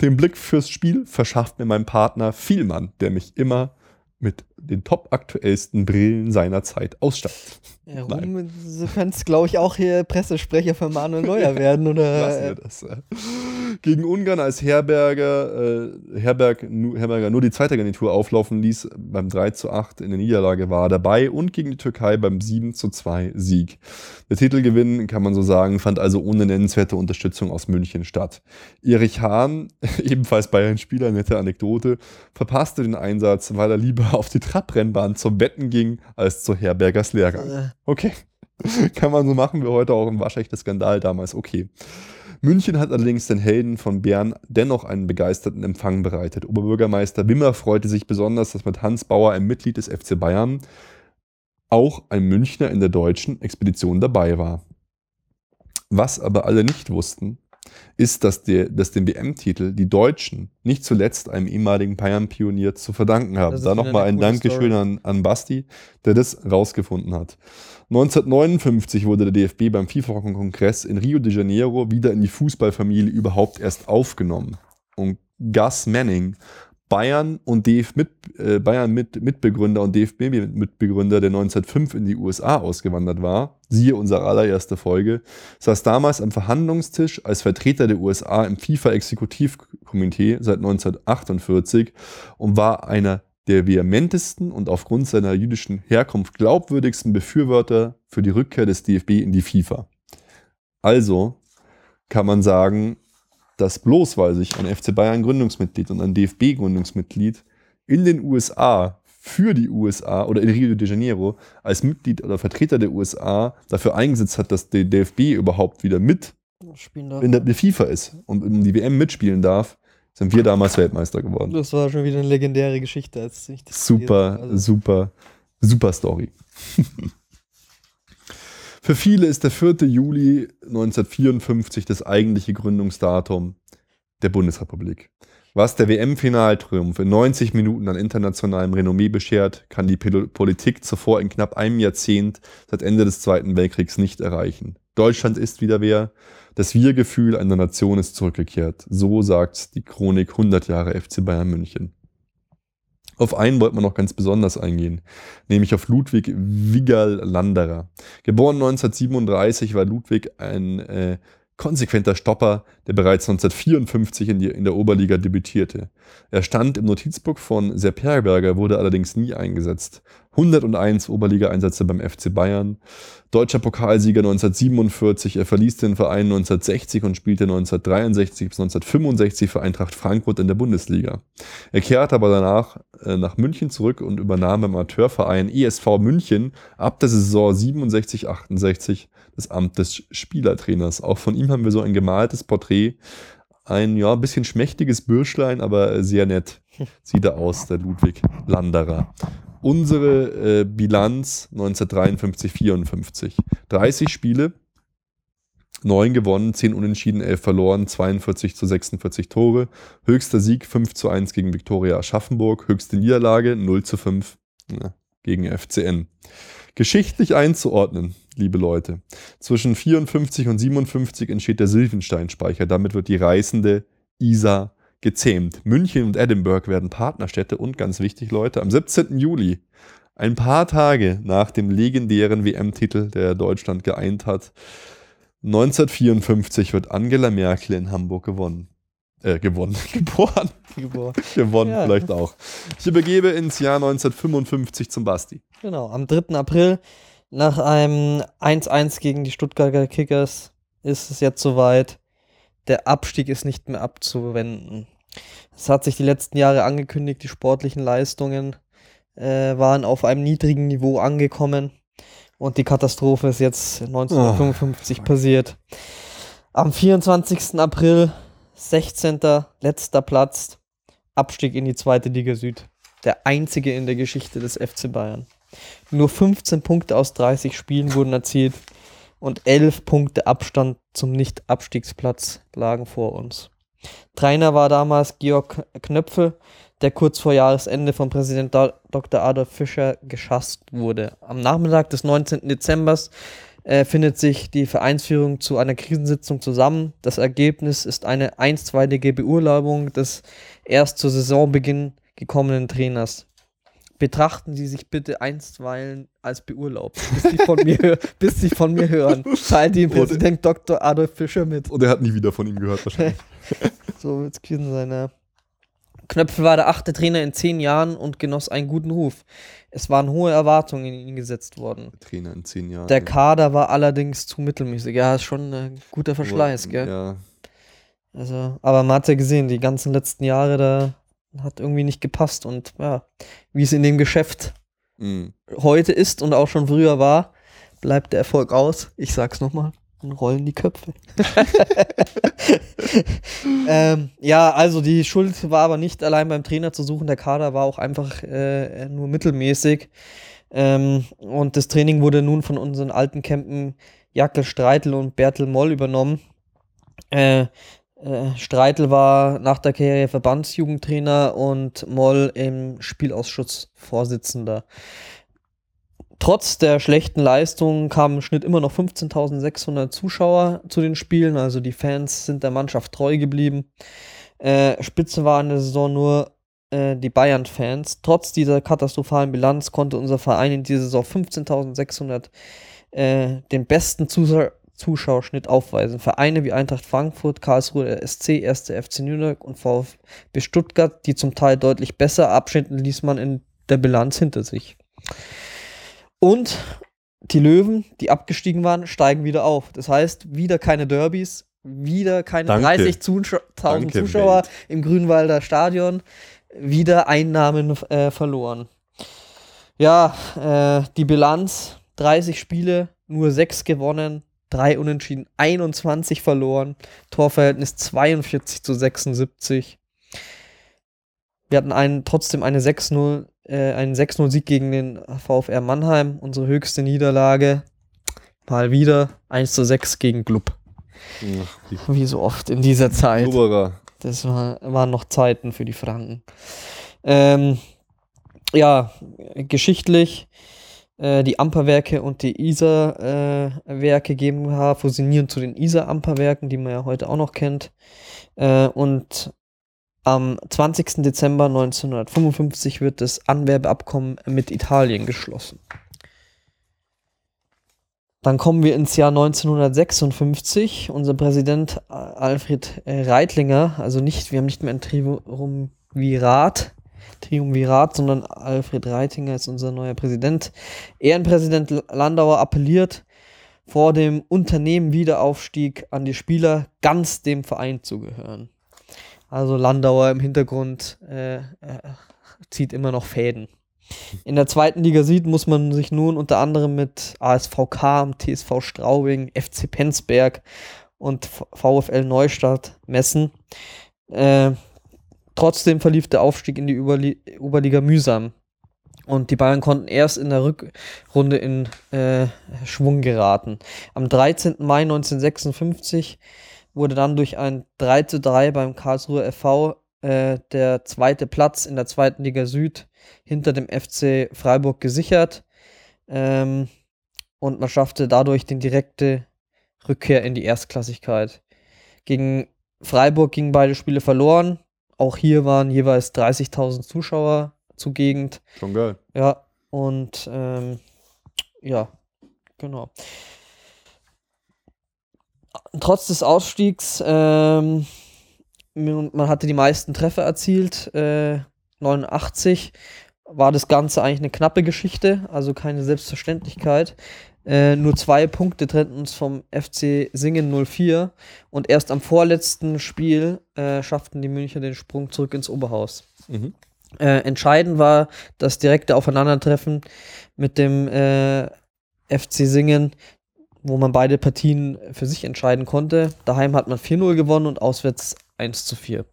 Den Blick fürs Spiel verschafft mir mein Partner Vielmann, der mich immer mit den top aktuellsten Brillen seiner Zeit ausstattet. Ja, Ruhm, du kannst, glaube ich, auch hier Pressesprecher für Manuel Neuer werden, oder? Lassen wir das. Gegen Ungarn als Herberger, äh, Herberg, nu, Herberger nur die zweite Garnitur auflaufen ließ, beim 3 zu 8 in der Niederlage war er dabei und gegen die Türkei beim 7 zu 2 Sieg. Der Titelgewinn, kann man so sagen, fand also ohne nennenswerte Unterstützung aus München statt. Erich Hahn, ebenfalls Bayern-Spieler, nette Anekdote, verpasste den Einsatz, weil er lieber auf die Trabrennbahn zum Betten ging, als zu Herbergers Lehrgang. Äh. Okay. Kann man so machen, wie heute auch im waschechter Skandal damals. Okay. München hat allerdings den Helden von Bern dennoch einen begeisterten Empfang bereitet. Oberbürgermeister Wimmer freute sich besonders, dass mit Hans Bauer, ein Mitglied des FC Bayern, auch ein Münchner in der deutschen Expedition dabei war. Was aber alle nicht wussten, ist, dass, der, dass den WM-Titel die Deutschen nicht zuletzt einem ehemaligen Bayern-Pionier zu verdanken haben. Da nochmal ein Dankeschön an, an Basti, der das rausgefunden hat. 1959 wurde der DFB beim FIFA-Kongress in Rio de Janeiro wieder in die Fußballfamilie überhaupt erst aufgenommen. Und Gus Manning Bayern und DF mit, äh, Bayern mit, Mitbegründer und DFB Mitbegründer, der 1905 in die USA ausgewandert war, siehe unsere allererste Folge, saß damals am Verhandlungstisch als Vertreter der USA im FIFA-Exekutivkomitee seit 1948 und war einer der vehementesten und aufgrund seiner jüdischen Herkunft glaubwürdigsten Befürworter für die Rückkehr des DFB in die FIFA. Also kann man sagen, dass bloß weil sich ein FC Bayern Gründungsmitglied und ein DFB Gründungsmitglied in den USA für die USA oder in Rio de Janeiro als Mitglied oder Vertreter der USA dafür eingesetzt hat, dass der DFB überhaupt wieder mit in der, FIFA ist und in die WM mitspielen darf, sind wir damals Weltmeister geworden. Das war schon wieder eine legendäre Geschichte. Als ich das super, also. super, super Story. Für viele ist der 4. Juli 1954 das eigentliche Gründungsdatum der Bundesrepublik. Was der WM-Finaltriumph in 90 Minuten an internationalem Renommee beschert, kann die Politik zuvor in knapp einem Jahrzehnt seit Ende des Zweiten Weltkriegs nicht erreichen. Deutschland ist wieder wer. Das Wir-Gefühl einer Nation ist zurückgekehrt. So sagt die Chronik 100 Jahre FC Bayern München. Auf einen wollte man noch ganz besonders eingehen, nämlich auf Ludwig Wigal Landerer. Geboren 1937 war Ludwig ein äh, konsequenter Stopper, der bereits 1954 in, die, in der Oberliga debütierte. Er stand im Notizbuch von Sepp Herberger, wurde allerdings nie eingesetzt. 101 Oberliga-Einsätze beim FC Bayern, deutscher Pokalsieger 1947. Er verließ den Verein 1960 und spielte 1963 bis 1965 für Eintracht Frankfurt in der Bundesliga. Er kehrte aber danach äh, nach München zurück und übernahm beim Amateurverein ESV München ab der Saison 67-68 das Amt des Spielertrainers. Auch von ihm haben wir so ein gemaltes Porträt. Ein ja, bisschen schmächtiges Bürschlein, aber sehr nett sieht er aus, der Ludwig Landerer unsere äh, Bilanz 1953, 54. 30 Spiele, 9 gewonnen, 10 unentschieden, 11 verloren, 42 zu 46 Tore. Höchster Sieg 5 zu 1 gegen Viktoria Aschaffenburg. Höchste Niederlage 0 zu 5 ja, gegen FCN. Geschichtlich einzuordnen, liebe Leute. Zwischen 54 und 57 entsteht der Silvensteinspeicher. Damit wird die reißende Isar gezähmt. München und Edinburgh werden Partnerstädte und ganz wichtig, Leute, am 17. Juli, ein paar Tage nach dem legendären WM-Titel, der Deutschland geeint hat, 1954 wird Angela Merkel in Hamburg gewonnen. Äh, gewonnen. Geboren. Geboren. gewonnen Ja. vielleicht auch. Ich übergebe ins Jahr 1955 zum Basti. Genau, am 3. April nach einem 1-1 gegen die Stuttgarter Kickers ist es jetzt soweit. Der Abstieg ist nicht mehr abzuwenden. Es hat sich die letzten Jahre angekündigt, die sportlichen Leistungen äh, waren auf einem niedrigen Niveau angekommen und die Katastrophe ist jetzt 1955 passiert. Am 24. April, 16. letzter Platz, Abstieg in die zweite Liga Süd. Der einzige in der Geschichte des FC Bayern. Nur 15 Punkte aus 30 Spielen wurden erzielt und 11 Punkte Abstand zum Nicht-Abstiegsplatz lagen vor uns. Trainer war damals Georg Knöpfel, der kurz vor Jahresende von Präsident Dr. Adolf Fischer geschasst wurde. Am Nachmittag des 19. Dezember äh, findet sich die Vereinsführung zu einer Krisensitzung zusammen. Das Ergebnis ist eine einstweilige Beurlaubung des erst zu Saisonbeginn gekommenen Trainers. Betrachten Sie sich bitte einstweilen als beurlaubt, bis Sie von mir, bis Sie von mir hören. Teilt Ihnen Präsident Dr. Adolf Fischer mit. Und er hat nie wieder von ihm gehört wahrscheinlich. So wird es gewesen sein, ja. Knöpfel war der achte Trainer in zehn Jahren und genoss einen guten Ruf. Es waren hohe Erwartungen in ihn gesetzt worden. Trainer in zehn Jahren. Der ja. Kader war allerdings zu mittelmäßig. Ja, ist schon ein guter Verschleiß, gell? Ja, Also, aber man hat ja gesehen, die ganzen letzten Jahre, da hat irgendwie nicht gepasst. Und ja, wie es in dem Geschäft mhm. heute ist und auch schon früher war, bleibt der Erfolg aus. Ich sag's nochmal. Und rollen die Köpfe. ähm, ja, also die Schuld war aber nicht allein beim Trainer zu suchen. Der Kader war auch einfach äh, nur mittelmäßig. Ähm, und das Training wurde nun von unseren alten Campen Jackel Streitel und Bertel Moll übernommen. Äh, äh, Streitel war nach der Karriere Verbandsjugendtrainer und Moll im Spielausschuss Vorsitzender. Trotz der schlechten Leistung kamen im Schnitt immer noch 15.600 Zuschauer zu den Spielen, also die Fans sind der Mannschaft treu geblieben. Äh, Spitze war in der Saison nur äh, die Bayern-Fans. Trotz dieser katastrophalen Bilanz konnte unser Verein in dieser Saison 15.600 äh, den besten Zuschau Zuschauerschnitt aufweisen. Vereine wie Eintracht Frankfurt, Karlsruhe SC, 1. FC Nürnberg und VfB Stuttgart, die zum Teil deutlich besser abschnitten, ließ man in der Bilanz hinter sich. Und die Löwen, die abgestiegen waren, steigen wieder auf. Das heißt, wieder keine Derbys, wieder keine Danke. 30.000 Danke, Zuschauer Welt. im Grünwalder Stadion, wieder Einnahmen äh, verloren. Ja, äh, die Bilanz, 30 Spiele, nur 6 gewonnen, 3 unentschieden, 21 verloren, Torverhältnis 42 zu 76. Wir hatten einen, trotzdem eine 6-0, äh, einen 6-0-Sieg gegen den VfR Mannheim, unsere höchste Niederlage. Mal wieder 1 zu 6 gegen Glub. Wie so oft in dieser Zeit. Oberer. Das war, waren noch Zeiten für die Franken. Ähm, ja, geschichtlich, äh, die Amperwerke und die Isar-Werke GmbH fusionieren zu den Isar-Amperwerken, die man ja heute auch noch kennt. Äh, und am 20. Dezember 1955 wird das Anwerbeabkommen mit Italien geschlossen. Dann kommen wir ins Jahr 1956. Unser Präsident äh, Alfred äh, Reitlinger, also nicht, wir haben nicht mehr ein Triumvirat, Triumvirat, sondern Alfred Reitinger ist unser neuer Präsident. Ehrenpräsident Landauer appelliert vor dem Unternehmen Wiederaufstieg an die Spieler, ganz dem Verein zu gehören. Also Landauer im Hintergrund äh, äh, zieht immer noch Fäden. In der zweiten Liga Süd muss man sich nun unter anderem mit ASV Kam, TSV Straubing, FC Penzberg und VfL Neustadt messen. Äh, trotzdem verlief der Aufstieg in die Überli Oberliga mühsam. Und die Bayern konnten erst in der Rückrunde in äh, Schwung geraten. Am 13. Mai 1956 wurde dann durch ein 3 zu 3 beim Karlsruher FV äh, der zweite Platz in der zweiten Liga Süd hinter dem FC Freiburg gesichert. Ähm, und man schaffte dadurch die direkte Rückkehr in die Erstklassigkeit. Gegen Freiburg gingen beide Spiele verloren. Auch hier waren jeweils 30.000 Zuschauer zugegend. Schon geil. Ja, und ähm, ja, genau. Trotz des Ausstiegs ähm, man hatte die meisten Treffer erzielt, äh, 89 war das Ganze eigentlich eine knappe Geschichte, also keine Selbstverständlichkeit. Äh, nur zwei Punkte trennten uns vom FC Singen 04 und erst am vorletzten Spiel äh, schafften die Müncher den Sprung zurück ins Oberhaus. Mhm. Äh, entscheidend war das direkte Aufeinandertreffen mit dem äh, FC Singen, wo man beide Partien für sich entscheiden konnte. Daheim hat man 4-0 gewonnen und auswärts 1 zu 4.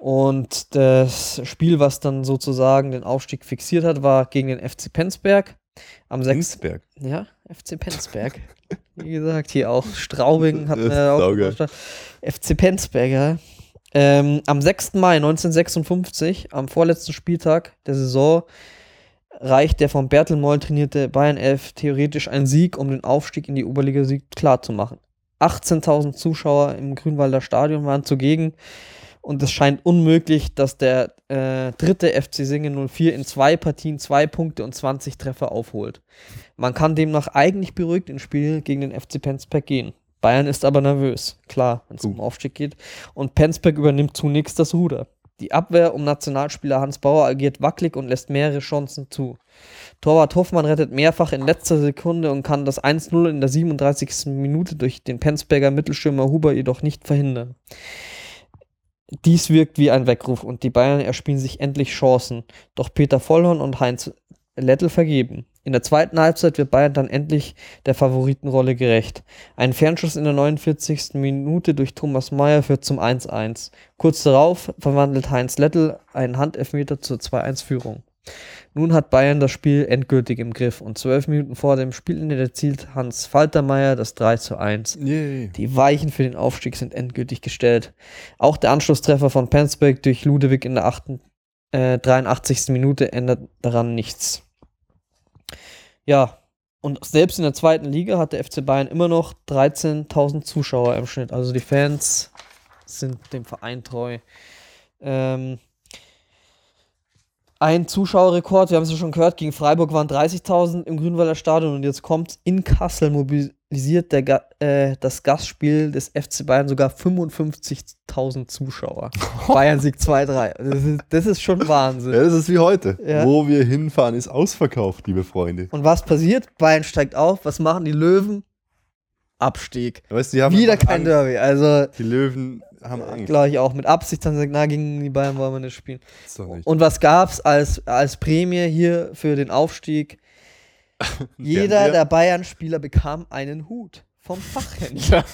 Und das Spiel, was dann sozusagen den Aufstieg fixiert hat, war gegen den FC Penzberg. Am Penzberg? Ja, FC Penzberg. Wie gesagt, hier auch Straubing hat äh, auch FC Penzberg, ja. Ähm, am 6. Mai 1956, am vorletzten Spieltag der Saison, reicht der von Bertelmoll trainierte Bayern 11 theoretisch ein Sieg, um den Aufstieg in die Oberliga Sieg klarzumachen. 18.000 Zuschauer im Grünwalder Stadion waren zugegen und es scheint unmöglich, dass der äh, dritte FC Singen 04 in zwei Partien zwei Punkte und 20 Treffer aufholt. Man kann demnach eigentlich beruhigt ins Spiel gegen den FC Penzberg gehen. Bayern ist aber nervös, klar, wenn es uh. um Aufstieg geht. Und Penzberg übernimmt zunächst das Ruder. Die Abwehr um Nationalspieler Hans Bauer agiert wackelig und lässt mehrere Chancen zu. Torwart Hoffmann rettet mehrfach in letzter Sekunde und kann das 1-0 in der 37. Minute durch den Penzberger Mittelstürmer Huber jedoch nicht verhindern. Dies wirkt wie ein Weckruf und die Bayern erspielen sich endlich Chancen, doch Peter Vollhorn und Heinz Lettel vergeben. In der zweiten Halbzeit wird Bayern dann endlich der Favoritenrolle gerecht. Ein Fernschuss in der 49. Minute durch Thomas Meyer führt zum 1-1. Kurz darauf verwandelt Heinz Lettel einen Handelfmeter zur 2-1-Führung. Nun hat Bayern das Spiel endgültig im Griff und zwölf Minuten vor dem Spielende erzielt Hans Faltermeier das 3 zu 1. Yeah. Die Weichen für den Aufstieg sind endgültig gestellt. Auch der Anschlusstreffer von Penzberg durch Ludewig in der 8, äh, 83. Minute ändert daran nichts. Ja, und selbst in der zweiten Liga hat der FC Bayern immer noch 13.000 Zuschauer im Schnitt. Also die Fans sind dem Verein treu. Ähm, ein Zuschauerrekord, wir haben es ja schon gehört, gegen Freiburg waren 30.000 im Grünwalder Stadion und jetzt kommt in Kassel mobilisiert der, äh, das Gastspiel des FC Bayern sogar 55.000 Zuschauer. Bayern Sieg 2-3. Das ist, das ist schon Wahnsinn. Ja, das ist wie heute. Ja. Wo wir hinfahren, ist ausverkauft, liebe Freunde. Und was passiert? Bayern steigt auf. Was machen die Löwen? Abstieg. Weißt, die haben Wieder kein Angst. Derby. Also, die Löwen haben Angst. Glaube ich auch. Mit Absicht haben sie gesagt, na, gegen die Bayern wollen wir nicht spielen. Nicht. Und was gab es als, als Prämie hier für den Aufstieg? Jeder der Bayern-Spieler bekam einen Hut vom Fachhändler.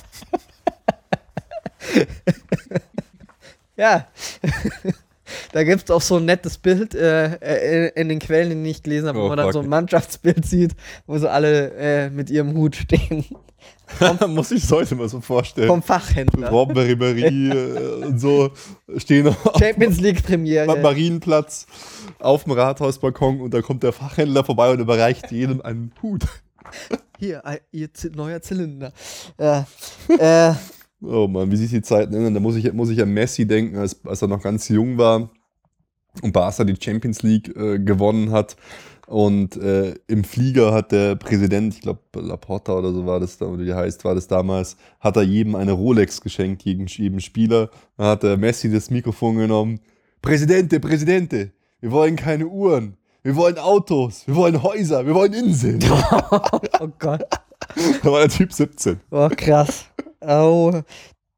ja. da gibt es auch so ein nettes Bild äh, äh, in den Quellen, die ich nicht gelesen habe, oh, wo man dann so ein Mannschaftsbild sieht, wo so alle äh, mit ihrem Hut stehen. Muss ich es heute mal so vorstellen. Vom Fachhändler. Robben Ribéry äh, und so stehen Champions League Premiere. Marienplatz auf dem Rathausbalkon und da kommt der Fachhändler vorbei und überreicht jedem einen Hut. Hier, ihr neuer Zylinder. Ja. äh, oh Mann, wie sich die Zeiten ändern. Da muss ich, muss ich an Messi denken, als, als er noch ganz jung war und Barca die Champions League äh, gewonnen hat und äh, im Flieger hat der Präsident, ich glaube Laporta oder so war das da, oder wie heißt, war das damals, hat er jedem eine Rolex geschenkt, jedem, jedem Spieler. Dann hat der Messi das Mikrofon genommen. Präsidente, Präsidente, wir wollen keine Uhren, wir wollen Autos, wir wollen Häuser, wir wollen Inseln. oh Gott. Da war der Typ 17. Oh, krass. Oh,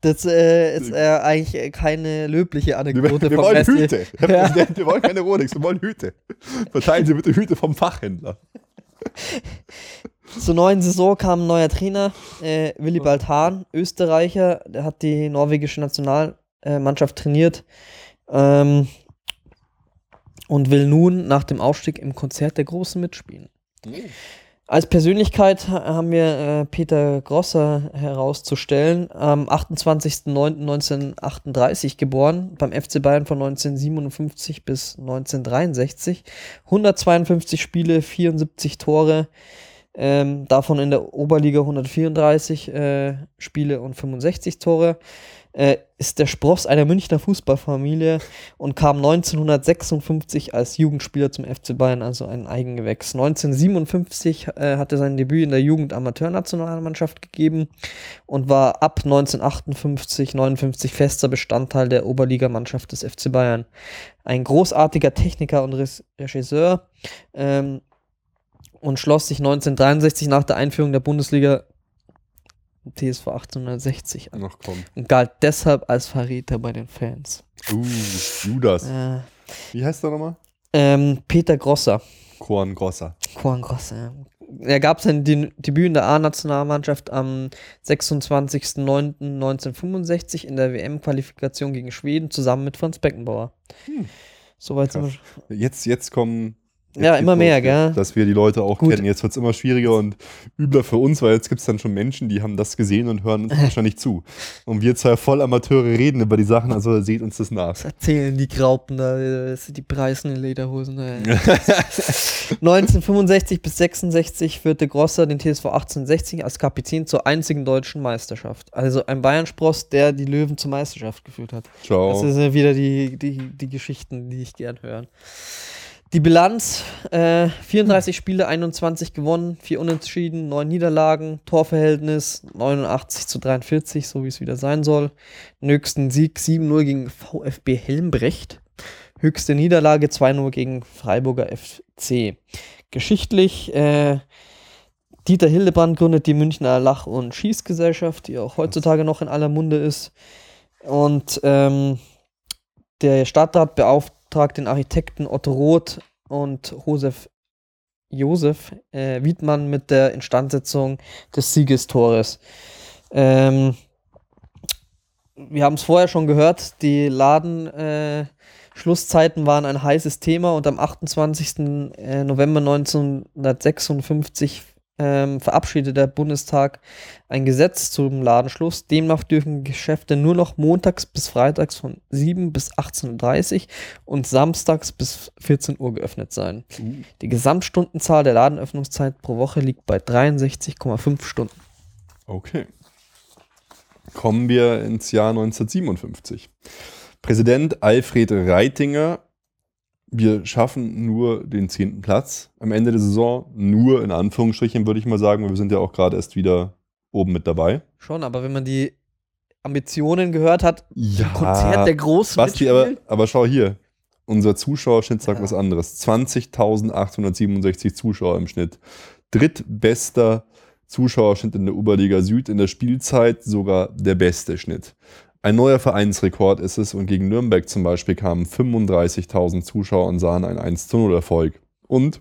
das äh, ist äh, eigentlich keine löbliche Anekdote. Wir, wir wollen Messi. Hüte. Ja. Wir wollen keine Rolex, wir wollen Hüte. Verteilen Sie bitte Hüte vom Fachhändler. Zur neuen Saison kam ein neuer Trainer, äh, Willibald Hahn, Österreicher. Der hat die norwegische Nationalmannschaft trainiert ähm, und will nun nach dem Aufstieg im Konzert der Großen mitspielen. Mhm. Als Persönlichkeit haben wir äh, Peter Grosser herauszustellen. Am 28.09.1938 geboren, beim FC Bayern von 1957 bis 1963. 152 Spiele, 74 Tore. Ähm, davon in der Oberliga 134 äh, Spiele und 65 Tore äh, ist der Spross einer Münchner Fußballfamilie und kam 1956 als Jugendspieler zum FC Bayern, also ein Eigengewächs. 1957 äh, hatte sein Debüt in der Jugend-Amateurnationalmannschaft gegeben und war ab 1958, 59 fester Bestandteil der Oberligamannschaft des FC Bayern. Ein großartiger Techniker und Regisseur ähm, und schloss sich 1963 nach der Einführung der Bundesliga TSV 1860 an. Ach komm. Und galt deshalb als Verräter bei den Fans. Uh, Judas. Äh, Wie heißt der nochmal? ähm, Peter Grosser. Korn Grosser. Juan Grosser. ja. Er gab sein De Debüt in der A-Nationalmannschaft am 26.09.1965 in der WM-Qualifikation gegen Schweden zusammen mit Franz Beckenbauer. Hm. Soweit sind Krass. wir. Jetzt, jetzt kommen. Ja, immer mehr, los, gell? Dass wir die Leute auch Gut. kennen. Jetzt wird es immer schwieriger und übler für uns, weil jetzt gibt es dann schon Menschen, die haben das gesehen und hören uns wahrscheinlich zu. Und wir zwei Vollamateure reden über die Sachen, also seht uns das nach. Was erzählen die Graupen da, die preisen in Lederhosen. Äh. 1965 bis 66 führte Grosser den TSV 1860 als Kapitän zur einzigen deutschen Meisterschaft. Also ein Bayern-Spross, der die Löwen zur Meisterschaft geführt hat. Das Ciao. sind ja wieder die, die, die Geschichten, die ich gern höre. Die Bilanz: äh, 34 Spiele, 21 gewonnen, 4 Unentschieden, 9 Niederlagen, Torverhältnis 89 zu 43, so wie es wieder sein soll. Den höchsten Sieg 7-0 gegen VfB Helmbrecht. Höchste Niederlage 2-0 gegen Freiburger FC. Geschichtlich, äh, Dieter Hildebrand gründet die Münchner Lach- und Schießgesellschaft, die auch heutzutage noch in aller Munde ist. Und ähm, der Stadtrat beauftragt den Architekten Otto Roth und Josef, Josef äh, Wiedmann mit der Instandsetzung des Siegestores. Ähm, wir haben es vorher schon gehört, die Laden äh, waren ein heißes Thema und am 28. äh, November 1956 ähm, verabschiedete der Bundestag ein Gesetz zum Ladenschluss. Demnach dürfen Geschäfte nur noch montags bis freitags von 7 bis 18.30 Uhr und samstags bis 14 Uhr geöffnet sein. Uh, Die Gesamtstundenzahl der Ladenöffnungszeit pro Woche liegt bei 63,5 Stunden. Okay. Kommen wir ins Jahr 1957. Präsident Alfred Reitinger, wir schaffen nur den zehnten Platz am Ende der Saison. Nur in Anführungsstrichen würde ich mal sagen, weil wir sind ja auch gerade erst wieder oben mit dabei. Schon, aber wenn man die Ambitionen gehört hat, Ja, Konzert der Großen Basti, aber, aber schau hier. Unser Zuschauerschnitt sagt Ja. was anderes. 20.867 Zuschauer im Schnitt. Drittbester Zuschauerschnitt in der Oberliga Süd in der Spielzeit, sogar der beste Schnitt. Ein neuer Vereinsrekord ist es und gegen Nürnberg zum Beispiel kamen 35.000 Zuschauer und sahen einen 1-0 Erfolg. Und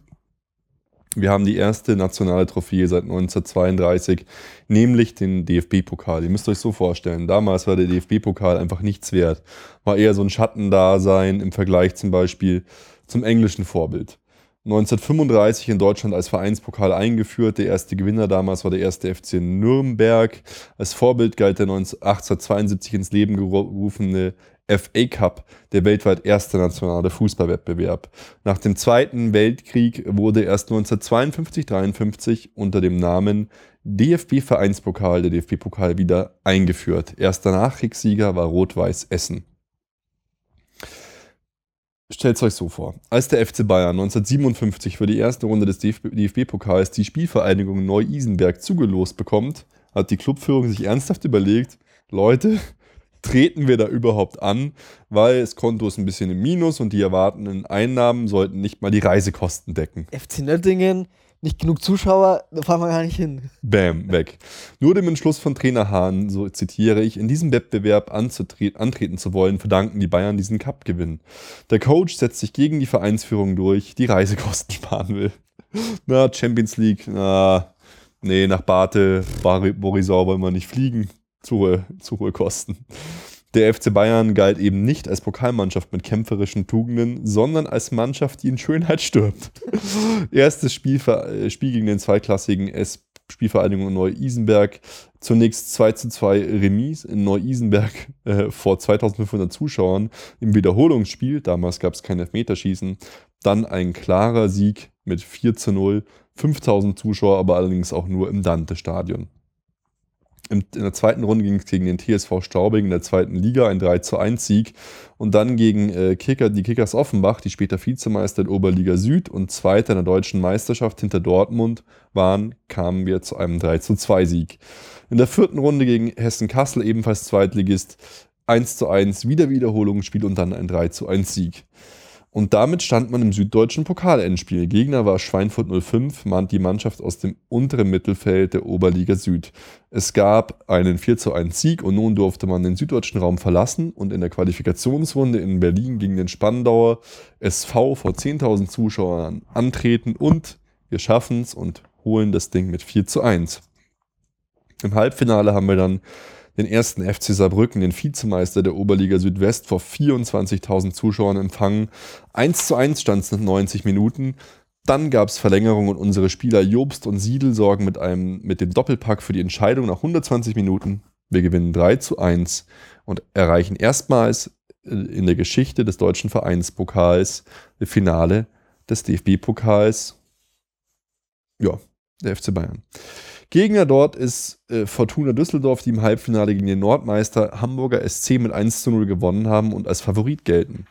wir haben die erste nationale Trophäe seit 1932, nämlich den DFB-Pokal. Ihr müsst euch so vorstellen, damals war der DFB-Pokal einfach nichts wert. War eher so ein Schattendasein im Vergleich zum Beispiel zum englischen Vorbild. 1935 in Deutschland als Vereinspokal eingeführt. Der erste Gewinner damals war der erste FC Nürnberg. Als Vorbild galt der 19 1872 ins Leben gerufene FA Cup, der weltweit erste nationale Fußballwettbewerb. Nach dem Zweiten Weltkrieg wurde erst 1952-53 unter dem Namen DFB-Vereinspokal der DFB-Pokal wieder eingeführt. Erster Nachkriegssieger war Rot-Weiß Essen. Stellt euch so vor, als der FC Bayern 1957 für die erste Runde des DFB-Pokals die Spielvereinigung Neu-Isenberg zugelost bekommt, hat die Clubführung sich ernsthaft überlegt, Leute, treten wir da überhaupt an, weil das Konto ist ein bisschen im Minus und die erwartenden Einnahmen sollten nicht mal die Reisekosten decken. FC Nöttingen, nicht genug Zuschauer, da fahren wir gar nicht hin. Bam, weg. Nur dem Entschluss von Trainer Hahn, so zitiere ich, in diesem Wettbewerb antreten zu wollen, verdanken die Bayern diesen Cup-Gewinn. Der Coach setzt sich gegen die Vereinsführung durch, die Reisekosten sparen will. Na, Champions League, na, nee, nach Bate, Borisau wollen wir nicht fliegen. Zu hohe, zu hohe Kosten. Der FC Bayern galt eben nicht als Pokalmannschaft mit kämpferischen Tugenden, sondern als Mannschaft, die in Schönheit stirbt. Erstes Spiel, äh, Spiel gegen den zweitklassigen S Spielvereinigung Neu-Isenberg. Zunächst 2 zu 2 Remis in Neu-Isenberg äh, vor 2500 Zuschauern im Wiederholungsspiel. Damals gab es kein Elfmeterschießen. Dann ein klarer Sieg mit 4 zu 0. 5000 Zuschauer, aber allerdings auch nur im Dante-Stadion. In der zweiten Runde ging es gegen den TSV Straubing in der zweiten Liga, ein 3 zu 1 Sieg. Und dann gegen äh, Kicker, die Kickers Offenbach, die später Vizemeister in Oberliga Süd und Zweiter in der deutschen Meisterschaft hinter Dortmund waren, kamen wir zu einem 3 zu 2 Sieg. In der vierten Runde gegen Hessen Kassel, ebenfalls Zweitligist, 1 zu 1 Wiederwiederholungsspiel und dann ein 3 zu 1 Sieg. Und damit stand man im süddeutschen Pokalendspiel. Gegner war Schweinfurt 05, mahnt die Mannschaft aus dem unteren Mittelfeld der Oberliga Süd. Es gab einen 4 zu 1 Sieg und nun durfte man den süddeutschen Raum verlassen und in der Qualifikationsrunde in Berlin gegen den Spandauer SV vor 10.000 Zuschauern antreten und wir schaffen es und holen das Ding mit 4 zu 1. Im Halbfinale haben wir dann den ersten FC Saarbrücken, den Vizemeister der Oberliga Südwest, vor 24.000 Zuschauern empfangen. 1 zu 1 stand es nach 90 Minuten. Dann gab es Verlängerung und unsere Spieler Jobst und Siedel sorgen mit, einem, mit dem Doppelpack für die Entscheidung nach 120 Minuten. Wir gewinnen 3 zu 1 und erreichen erstmals äh, in der Geschichte des deutschen Vereinspokals das Finale des DFB-Pokals. Ja, der FC Bayern. Gegner dort ist äh, Fortuna Düsseldorf, die im Halbfinale gegen den Nordmeister Hamburger SC mit 1 zu 0 gewonnen haben und als Favorit gelten.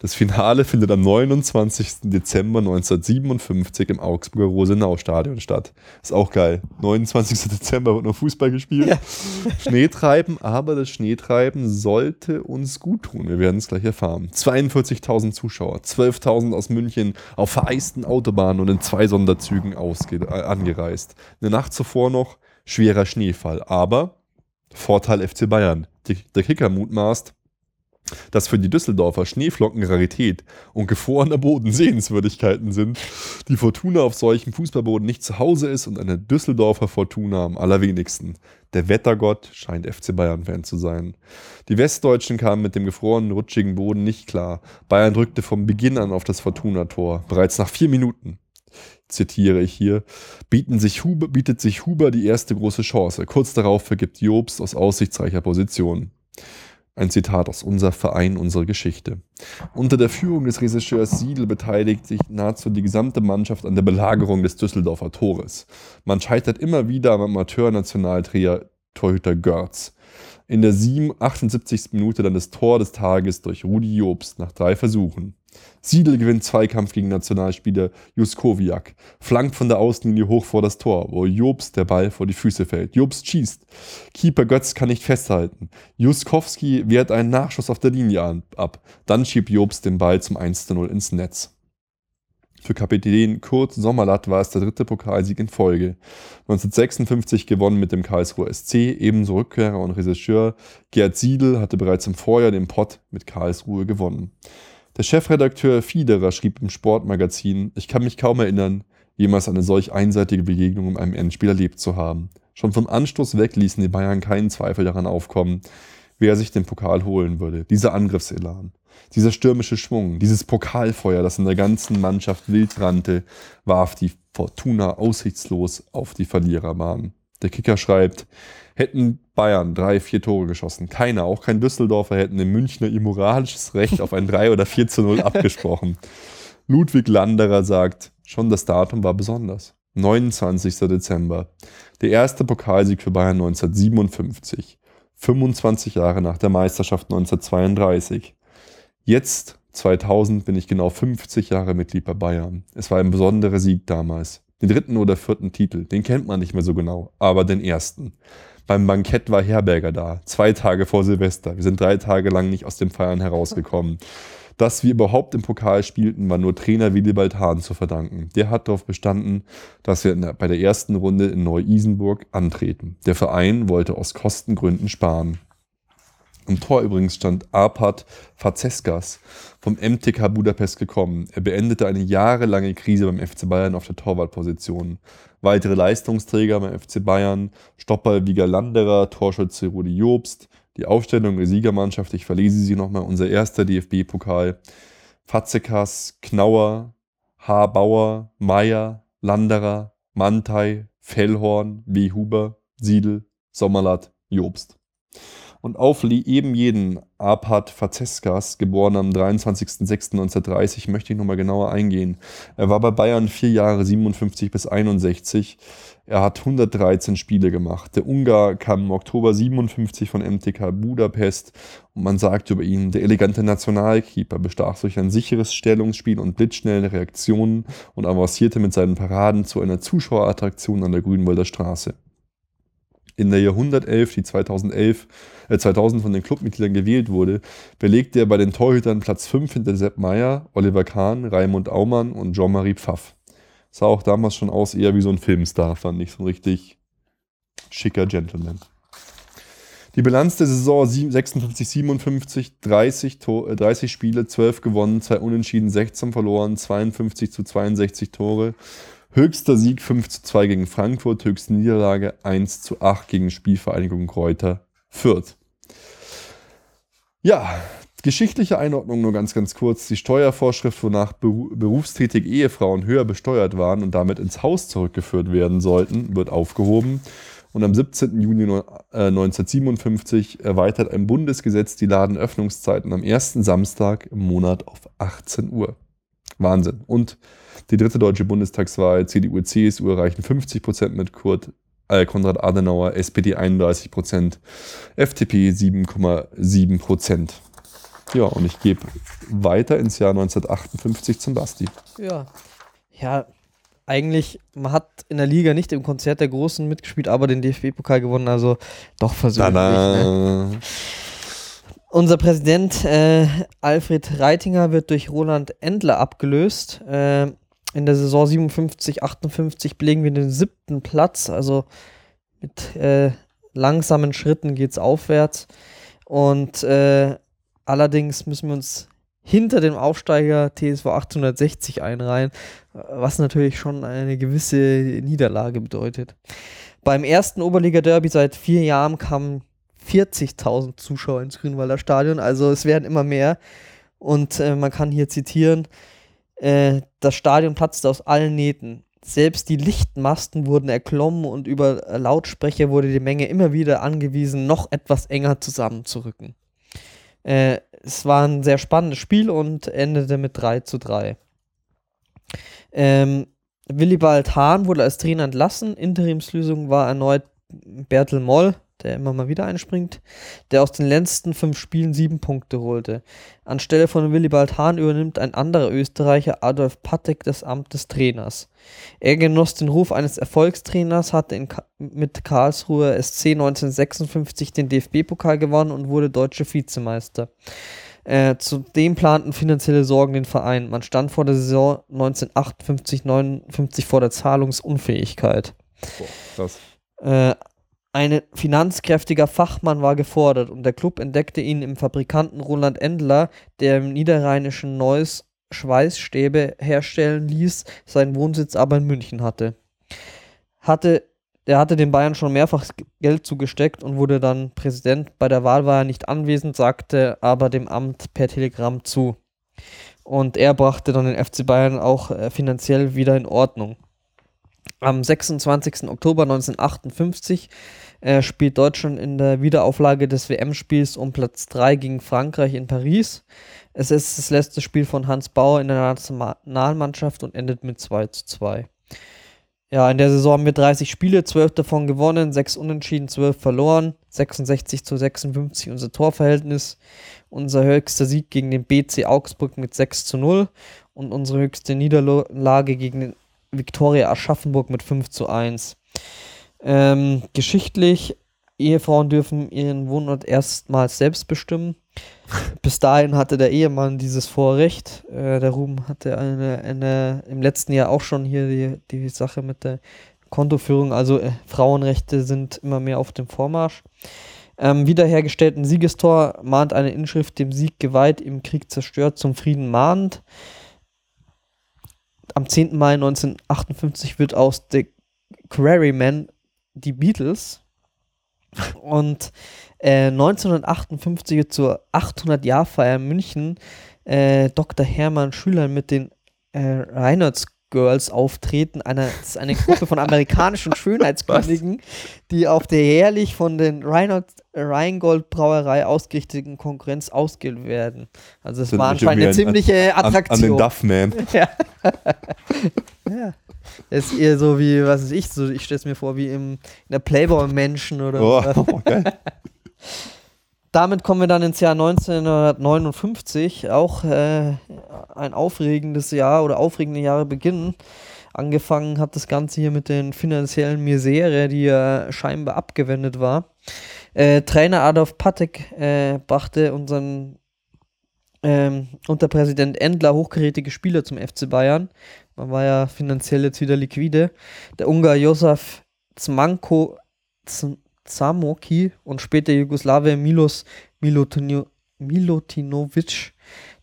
Das Finale findet am 29. Dezember 1957 im Augsburger Rosenau-Stadion statt. Ist auch geil. 29. Dezember wird noch Fußball gespielt. Ja. Schneetreiben, aber das Schneetreiben sollte uns gut tun. Wir werden es gleich erfahren. 42.000 Zuschauer, 12.000 aus München auf vereisten Autobahnen und in zwei Sonderzügen ausge äh, angereist. Eine Nacht zuvor noch schwerer Schneefall, aber Vorteil FC Bayern. Der Kicker mutmaßt, dass für die Düsseldorfer Schneeflocken Rarität und gefrorener Boden Sehenswürdigkeiten sind, die Fortuna auf solchem Fußballboden nicht zu Hause ist und eine Düsseldorfer Fortuna am allerwenigsten. Der Wettergott scheint FC Bayern-Fan zu sein. Die Westdeutschen kamen mit dem gefrorenen, rutschigen Boden nicht klar. Bayern drückte vom Beginn an auf das Fortuna-Tor. Bereits nach vier Minuten zitiere ich hier, sich Huber, bietet sich Huber die erste große Chance. Kurz darauf vergibt Jobst aus aussichtsreicher Position. Ein Zitat aus Unser Verein, unsere Geschichte. Unter der Führung des Regisseurs Siedel beteiligt sich nahezu die gesamte Mannschaft an der Belagerung des Düsseldorfer Tores. Man scheitert immer wieder am Amateur-Nationaltrainer Torhüter Görz. In der 78. Minute dann das Tor des Tages durch Rudi Jobst nach drei Versuchen. Siedel gewinnt Zweikampf gegen Nationalspieler Juskowiak, flankt von der Außenlinie hoch vor das Tor, wo Jobst der Ball vor die Füße fällt. Jobst schießt. Keeper Götz kann nicht festhalten. Juskowski wehrt einen Nachschuss auf der Linie ab. Dann schiebt Jobst den Ball zum 1-0 ins Netz. Für Kapitän Kurt Sommerlatt war es der dritte Pokalsieg in Folge. 1956 gewonnen mit dem Karlsruher SC, ebenso Rückkehrer und Regisseur Gerd Siedel hatte bereits im Vorjahr den Pott mit Karlsruhe gewonnen. Der Chefredakteur Fiederer schrieb im Sportmagazin, ich kann mich kaum erinnern, jemals eine solch einseitige Begegnung in einem Endspiel erlebt zu haben. Schon vom Anstoß weg ließen die Bayern keinen Zweifel daran aufkommen, wer sich den Pokal holen würde. Dieser Angriffselan, dieser stürmische Schwung, dieses Pokalfeuer, das in der ganzen Mannschaft wild rannte, warf die Fortuna aussichtslos auf die Verliererbahn. Der Kicker schreibt, hätten Bayern drei, vier Tore geschossen. Keiner, auch kein Düsseldorfer, hätten dem Münchner ihr moralisches Recht auf ein 3 oder 4 zu 0 abgesprochen. Ludwig Landerer sagt, schon das Datum war besonders. 29. Dezember. Der erste Pokalsieg für Bayern 1957. 25 Jahre nach der Meisterschaft 1932. Jetzt, 2000, bin ich genau 50 Jahre Mitglied bei Bayern. Es war ein besonderer Sieg damals. Den dritten oder vierten Titel, den kennt man nicht mehr so genau, aber den ersten. Beim Bankett war Herberger da, zwei Tage vor Silvester. Wir sind drei Tage lang nicht aus dem Feiern herausgekommen. Dass wir überhaupt im Pokal spielten, war nur Trainer Willibald Hahn zu verdanken. Der hat darauf bestanden, dass wir bei der ersten Runde in Neu-Isenburg antreten. Der Verein wollte aus Kostengründen sparen. Im Tor übrigens stand Arpad Fazeskas vom MTK Budapest gekommen. Er beendete eine jahrelange Krise beim FC Bayern auf der Torwartposition. Weitere Leistungsträger beim FC Bayern, Stopper Wieger Landerer, Torschütze Rudi Jobst, die Aufstellung der Siegermannschaft, ich verlese sie nochmal, unser erster DFB-Pokal, Fazekas, Knauer, H. Bauer, Meier, Landerer, Mantei, Fellhorn, W. Huber, Siedel, Sommerlatt, Jobst. Und auf eben jeden Arpad Fazeskas, geboren am 23.06.1930, möchte ich nochmal genauer eingehen. Er war bei Bayern vier Jahre, 57 bis 61. Er hat 113 Spiele gemacht. Der Ungar kam im Oktober 57 von MTK Budapest und man sagt über ihn, der elegante Nationalkeeper bestach durch ein sicheres Stellungsspiel und blitzschnelle Reaktionen und avancierte mit seinen Paraden zu einer Zuschauerattraktion an der Grünwalder Straße. In der Jahrhundertelf, die 2011, äh 2000 von den Clubmitgliedern gewählt wurde, belegte er bei den Torhütern Platz 5 hinter Sepp Meyer, Oliver Kahn, Raimund Aumann und Jean-Marie Pfaff. Sah auch damals schon aus eher wie so ein Filmstar, fand ich. So ein richtig schicker Gentleman. Die Bilanz der Saison 56, 57, 30, 30 Spiele, 12 gewonnen, 2 unentschieden, 16 verloren, 52 zu 62 Tore. Höchster Sieg 5 zu 2 gegen Frankfurt, höchste Niederlage 1 zu 8 gegen Spielvereinigung Kräuter Fürth. Ja, geschichtliche Einordnung nur ganz, ganz kurz. Die Steuervorschrift, wonach berufstätige Ehefrauen höher besteuert waren und damit ins Haus zurückgeführt werden sollten, wird aufgehoben. Und am 17. Juni 1957 äh, erweitert ein Bundesgesetz die Ladenöffnungszeiten am ersten Samstag im Monat auf 18 Uhr. Wahnsinn. Und die dritte deutsche Bundestagswahl, CDU, CSU erreichen 50 Prozent mit Kurt äh, Konrad Adenauer, SPD 31 Prozent, FDP 7,7 Prozent. Ja, und ich gebe weiter ins Jahr 1958 zum Basti. Ja. Ja, eigentlich, man hat in der Liga nicht im Konzert der Großen mitgespielt, aber den DFB-Pokal gewonnen, also doch versöhnlich. Ne? Unser Präsident äh, Alfred Reitinger wird durch Roland Endler abgelöst. Äh, in der Saison 57, 58 belegen wir den siebten Platz, also mit äh, langsamen Schritten geht es aufwärts. Und äh, allerdings müssen wir uns hinter dem Aufsteiger TSV 860 einreihen, was natürlich schon eine gewisse Niederlage bedeutet. Beim ersten Oberliga-Derby seit vier Jahren kamen 40.000 Zuschauer ins Grünwalder Stadion, also es werden immer mehr. Und äh, man kann hier zitieren, äh, das Stadion platzte aus allen Nähten. Selbst die Lichtmasten wurden erklommen und über Lautsprecher wurde die Menge immer wieder angewiesen, noch etwas enger zusammenzurücken. Äh, es war ein sehr spannendes Spiel und endete mit 3 zu 3. Ähm, Willibald Hahn wurde als Trainer entlassen. Interimslösung war erneut Bertel Moll, der immer mal wieder einspringt, der aus den letzten fünf Spielen sieben Punkte holte. Anstelle von Willibald Hahn übernimmt ein anderer Österreicher, Adolf Patek, das Amt des Trainers. Er genoss den Ruf eines Erfolgstrainers, hatte Ka mit Karlsruhe SC 1956 den DFB-Pokal gewonnen und wurde deutscher Vizemeister. Äh, zudem planten finanzielle Sorgen den Verein. Man stand vor der Saison 1958-59 vor der Zahlungsunfähigkeit. Boah, krass. Äh, ein finanzkräftiger Fachmann war gefordert und der Club entdeckte ihn im Fabrikanten Roland Endler, der im niederrheinischen Neuss Schweißstäbe herstellen ließ, seinen Wohnsitz aber in München hatte. hatte er hatte den Bayern schon mehrfach Geld zugesteckt und wurde dann Präsident. Bei der Wahl war er nicht anwesend, sagte aber dem Amt per Telegramm zu. Und er brachte dann den FC Bayern auch äh, finanziell wieder in Ordnung. Am 26. Oktober 1958 äh, spielt Deutschland in der Wiederauflage des WM-Spiels um Platz 3 gegen Frankreich in Paris. Es ist das letzte Spiel von Hans Bauer in der Nationalmannschaft und endet mit 2 zu 2. Ja, in der Saison haben wir 30 Spiele, 12 davon gewonnen, 6 unentschieden, 12 verloren, 66 zu 56 unser Torverhältnis, unser höchster Sieg gegen den BC Augsburg mit 6 zu 0 und unsere höchste Niederlage gegen den Viktoria Aschaffenburg mit 5 zu 1. Ähm, geschichtlich, Ehefrauen dürfen ihren Wohnort erstmals selbst bestimmen. Bis dahin hatte der Ehemann dieses Vorrecht. Äh, der Ruben hatte eine, eine, im letzten Jahr auch schon hier die, die Sache mit der Kontoführung. Also äh, Frauenrechte sind immer mehr auf dem Vormarsch. Ähm, wiederhergestellten Siegestor mahnt eine Inschrift dem Sieg geweiht, im Krieg zerstört, zum Frieden mahnend am 10. Mai 1958 wird aus The Quarrymen die Beatles. Und äh, 1958 zur 800-Jahr-Feier in München äh, Dr. Hermann Schüler mit den äh, Reinhards Girls auftreten. Eine, das ist eine Gruppe von amerikanischen Schönheitskönigen, die auf der jährlich von den Reinhold, Rheingold Brauerei ausgerichteten Konkurrenz ausgewählt werden. Also es war anscheinend eine ziemliche An, an Attraktion. den Duffman. ja. ja. Das ist eher so wie, was weiß ich, so, ich stelle es mir vor, wie im, in der Playboy-Menschen oder Oh, was. Damit kommen wir dann ins Jahr 1959, auch äh, ein aufregendes Jahr oder aufregende Jahre beginnen. Angefangen hat das Ganze hier mit den finanziellen Misere, die ja scheinbar abgewendet war. Äh, Trainer Adolf Patek äh, brachte unseren ähm, unter Präsident Endler hochkarätige Spieler zum FC Bayern. Man war ja finanziell jetzt wieder liquide. Der Ungar Josef Zmanko Zamoki und später Jugoslawe Milos Milutino Milutinovic,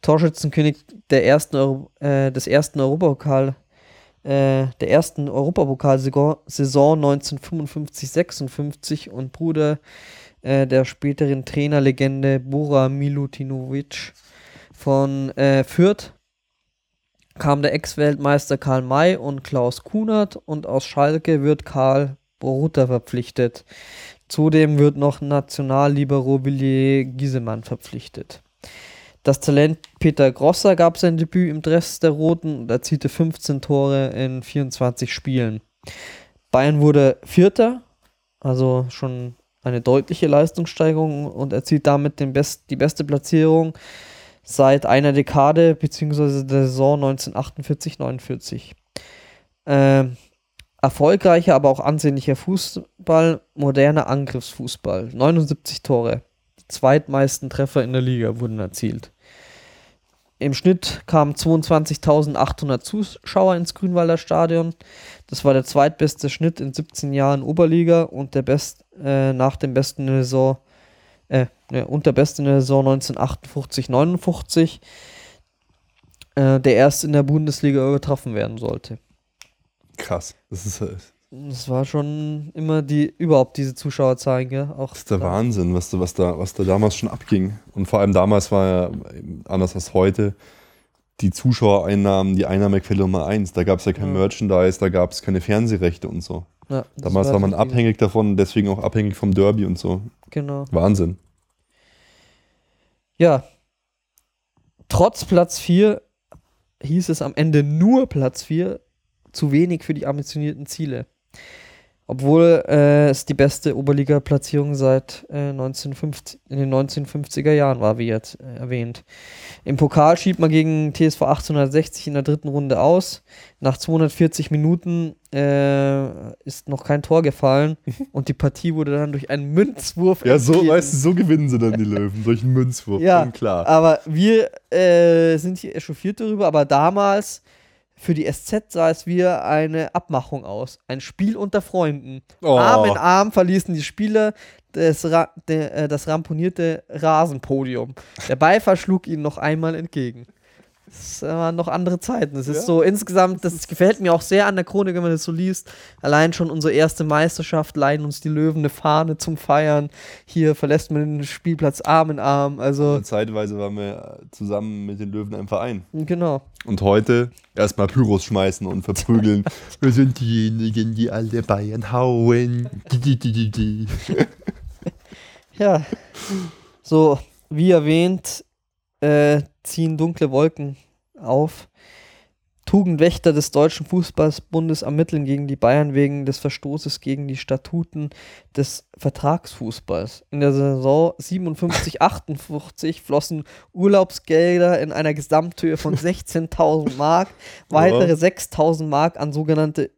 Torschützenkönig der ersten Euro, äh, des ersten Europapokal äh, der ersten Europapokalsaison Saison 1955-56 und Bruder äh, der späteren Trainerlegende Bora Milutinovic von äh, Fürth. Kam der Ex-Weltmeister Karl May und Klaus Kunert und aus Schalke wird Karl Boruta verpflichtet. Zudem wird noch Nationallibero Villiers Giesemann verpflichtet. Das Talent Peter Grosser gab sein Debüt im Dress der Roten und erzielte 15 Tore in 24 Spielen. Bayern wurde Vierter, also schon eine deutliche Leistungssteigerung und erzielt damit best, die beste Platzierung seit einer Dekade bzw. der Saison 1948-49. Ähm, erfolgreicher, aber auch ansehnlicher Fußball, moderner Angriffsfußball. 79 Tore. Die zweitmeisten Treffer in der Liga wurden erzielt. Im Schnitt kamen 22.800 Zuschauer ins Grünwalder Stadion. Das war der zweitbeste Schnitt in 17 Jahren Oberliga und der best äh, nach dem besten Saison äh, und der beste in der Saison 1958-59, äh, der erst in der Bundesliga übertroffen werden sollte. Krass. Das ist, äh, Das war schon immer die, überhaupt diese Zuschauerzahlen, gell? Auch das ist der Wahnsinn, was, da- was, da, was da damals schon abging. Und vor allem damals war ja, anders als heute, die Zuschauereinnahmen die Einnahmequelle Nummer eins. Da gab es ja kein Ja. Merchandise, da gab es keine Fernsehrechte und so. Ja, Damals war man richtig. abhängig davon, deswegen auch abhängig vom Derby und so. Genau. Wahnsinn. Ja. Trotz Platz 4 hieß es am Ende nur Platz 4, zu wenig für die ambitionierten Ziele. Obwohl äh, es die beste Oberliga-Platzierung seit äh, 1950, in den 1950er Jahren war, wie jetzt äh, erwähnt. Im Pokal schied man gegen TSV 1860 in der dritten Runde aus. Nach 240 Minuten äh, ist noch kein Tor gefallen und die Partie wurde dann durch einen Münzwurf Ja, so, weißt du, so gewinnen sie dann die Löwen, durch einen Münzwurf. Ja, klar. Aber wir äh, sind hier echauffiert darüber, aber damals für die SZ sah es wie eine Abmachung aus. Ein Spiel unter Freunden. Oh. Arm in Arm verließen die Spieler des Ra de, äh, das ramponierte Rasenpodium. Der Beifall schlug ihnen noch einmal entgegen. Es waren noch andere Zeiten. Es ist Ja. so insgesamt, das gefällt mir auch sehr an der Chronik, wenn man das so liest. Allein schon unsere erste Meisterschaft leihen uns die Löwen eine Fahne zum Feiern. Hier verlässt man den Spielplatz Arm in Arm. Also, Und zeitweise waren wir zusammen mit den Löwen ein Verein. genau. Und heute erstmal Pyros schmeißen und verprügeln. wir sind diejenigen, die alle Bayern hauen. Ja, so wie erwähnt, äh, ziehen dunkle Wolken auf. Tugendwächter des Deutschen Fußballbundes ermitteln gegen die Bayern wegen des Verstoßes gegen die Statuten des Vertragsfußballs. In der Saison 57-58 flossen Urlaubsgelder in einer Gesamthöhe von 16.000 Mark, weitere 6.000 Mark an sogenannte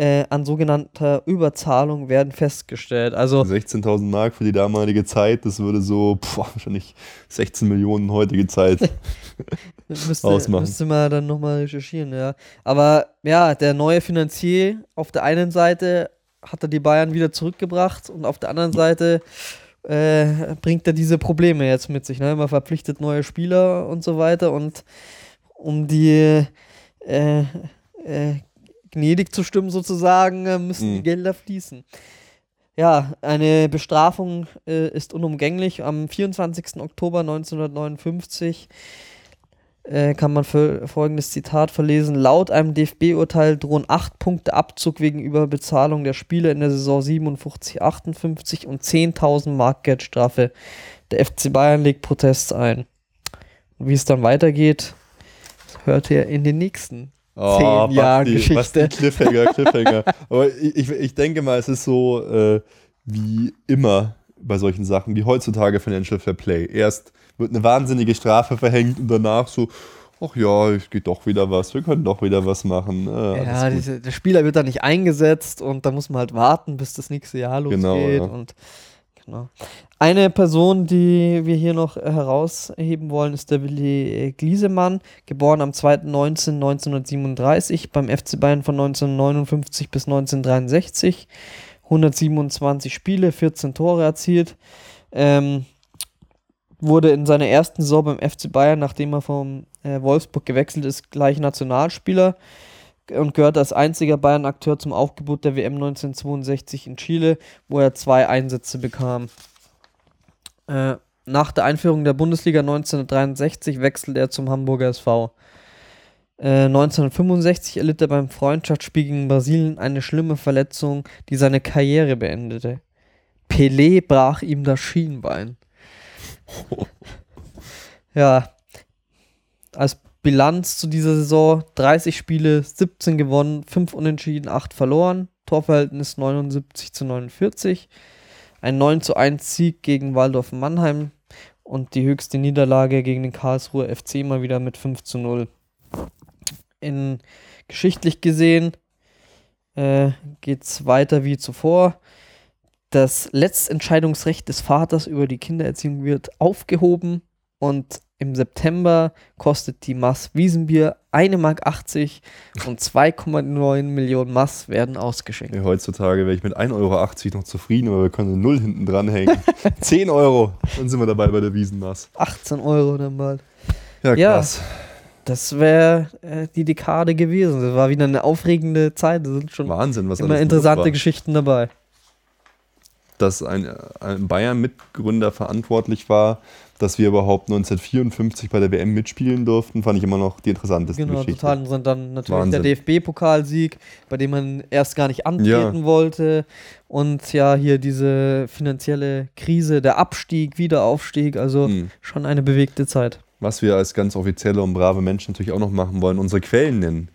äh, an sogenannter Überzahlung werden festgestellt. Also 16.000 Mark für die damalige Zeit, das würde so pff, wahrscheinlich 16 Millionen heutige Zeit. Müsste, ausmachen. müsste man dann nochmal recherchieren, ja. Aber ja, der neue Finanzier auf der einen Seite hat er die Bayern wieder zurückgebracht und auf der anderen Seite äh, bringt er diese Probleme jetzt mit sich. Ne? Man verpflichtet neue Spieler und so weiter und um die äh, äh, gnädig zu stimmen sozusagen, äh, müssen die Mhm. Gelder fließen. Ja, eine Bestrafung äh, ist unumgänglich. Am 24. Oktober 1959 äh, kann man folgendes Zitat verlesen. Laut einem DFB-Urteil drohen acht Punkte Abzug wegen Überbezahlung der Spieler in der Saison 57, 58 und 10.000 Mark Geldstrafe. Der FC Bayern legt Protest ein. Und wie es dann weitergeht, hört ihr in den nächsten oh, zehn Jahren Geschichte. Was die Cliffhanger, Cliffhanger. Aber ich, ich denke mal, es ist so äh, wie immer bei solchen Sachen, wie heutzutage Financial Fair Play. Erst wird eine wahnsinnige Strafe verhängt und danach so, ach ja, es geht doch wieder was, wir können doch wieder was machen. Äh, ja, diese, der Spieler wird da nicht eingesetzt und da muss man halt warten, bis das nächste Jahr losgeht. Genau, ja. und genau. Eine Person, die wir hier noch herausheben wollen, ist der Willi Gliesemann, geboren am 2.19.1937 beim FC Bayern von 1959 bis 1963. 127 Spiele, 14 Tore erzielt. Ähm, wurde in seiner ersten Saison beim FC Bayern, nachdem er vom äh, Wolfsburg gewechselt ist, gleich Nationalspieler und gehört als einziger Bayern-Akteur zum Aufgebot der WM 1962 in Chile, wo er zwei Einsätze bekam. Äh, nach der Einführung der Bundesliga 1963 wechselte er zum Hamburger SV. Äh, 1965 erlitt er beim Freundschaftsspiel gegen Brasilien eine schlimme Verletzung, die seine Karriere beendete. Pelé brach ihm das Schienbein. ja, als Bilanz zu dieser Saison 30 Spiele, 17 gewonnen, 5 unentschieden, 8 verloren. Torverhältnis 79 zu 49. Ein 9 zu 1 Sieg gegen Waldorf Mannheim und die höchste Niederlage gegen den Karlsruher FC mal wieder mit 5 zu 0. In geschichtlich gesehen äh, geht es weiter wie zuvor. Das Letztentscheidungsrecht des Vaters über die Kindererziehung wird aufgehoben und im September kostet die Mass Wiesenbier 1,80 Mark und 2,9 Millionen Mass werden ausgeschenkt. Ja, heutzutage wäre ich mit 1,80 Euro noch zufrieden, aber wir können eine Null hinten dranhängen. 10 Euro, dann sind wir dabei bei der Wiesenmass. 18 Euro dann bald. Ja, krass. Ja, das wäre äh, die Dekade gewesen. Das war wieder eine aufregende Zeit. Da sind schon Wahnsinn, was immer interessante Geschichten dabei dass ein, ein Bayern-Mitgründer verantwortlich war, dass wir überhaupt 1954 bei der WM mitspielen durften, fand ich immer noch die interessanteste genau, Geschichte. Genau, total interessant. Dann natürlich Wahnsinn. der DFB-Pokalsieg, bei dem man erst gar nicht antreten ja. wollte. Und ja, hier diese finanzielle Krise, der Abstieg, Wiederaufstieg, also mhm. schon eine bewegte Zeit. Was wir als ganz offizielle und brave Menschen natürlich auch noch machen wollen, unsere Quellen nennen.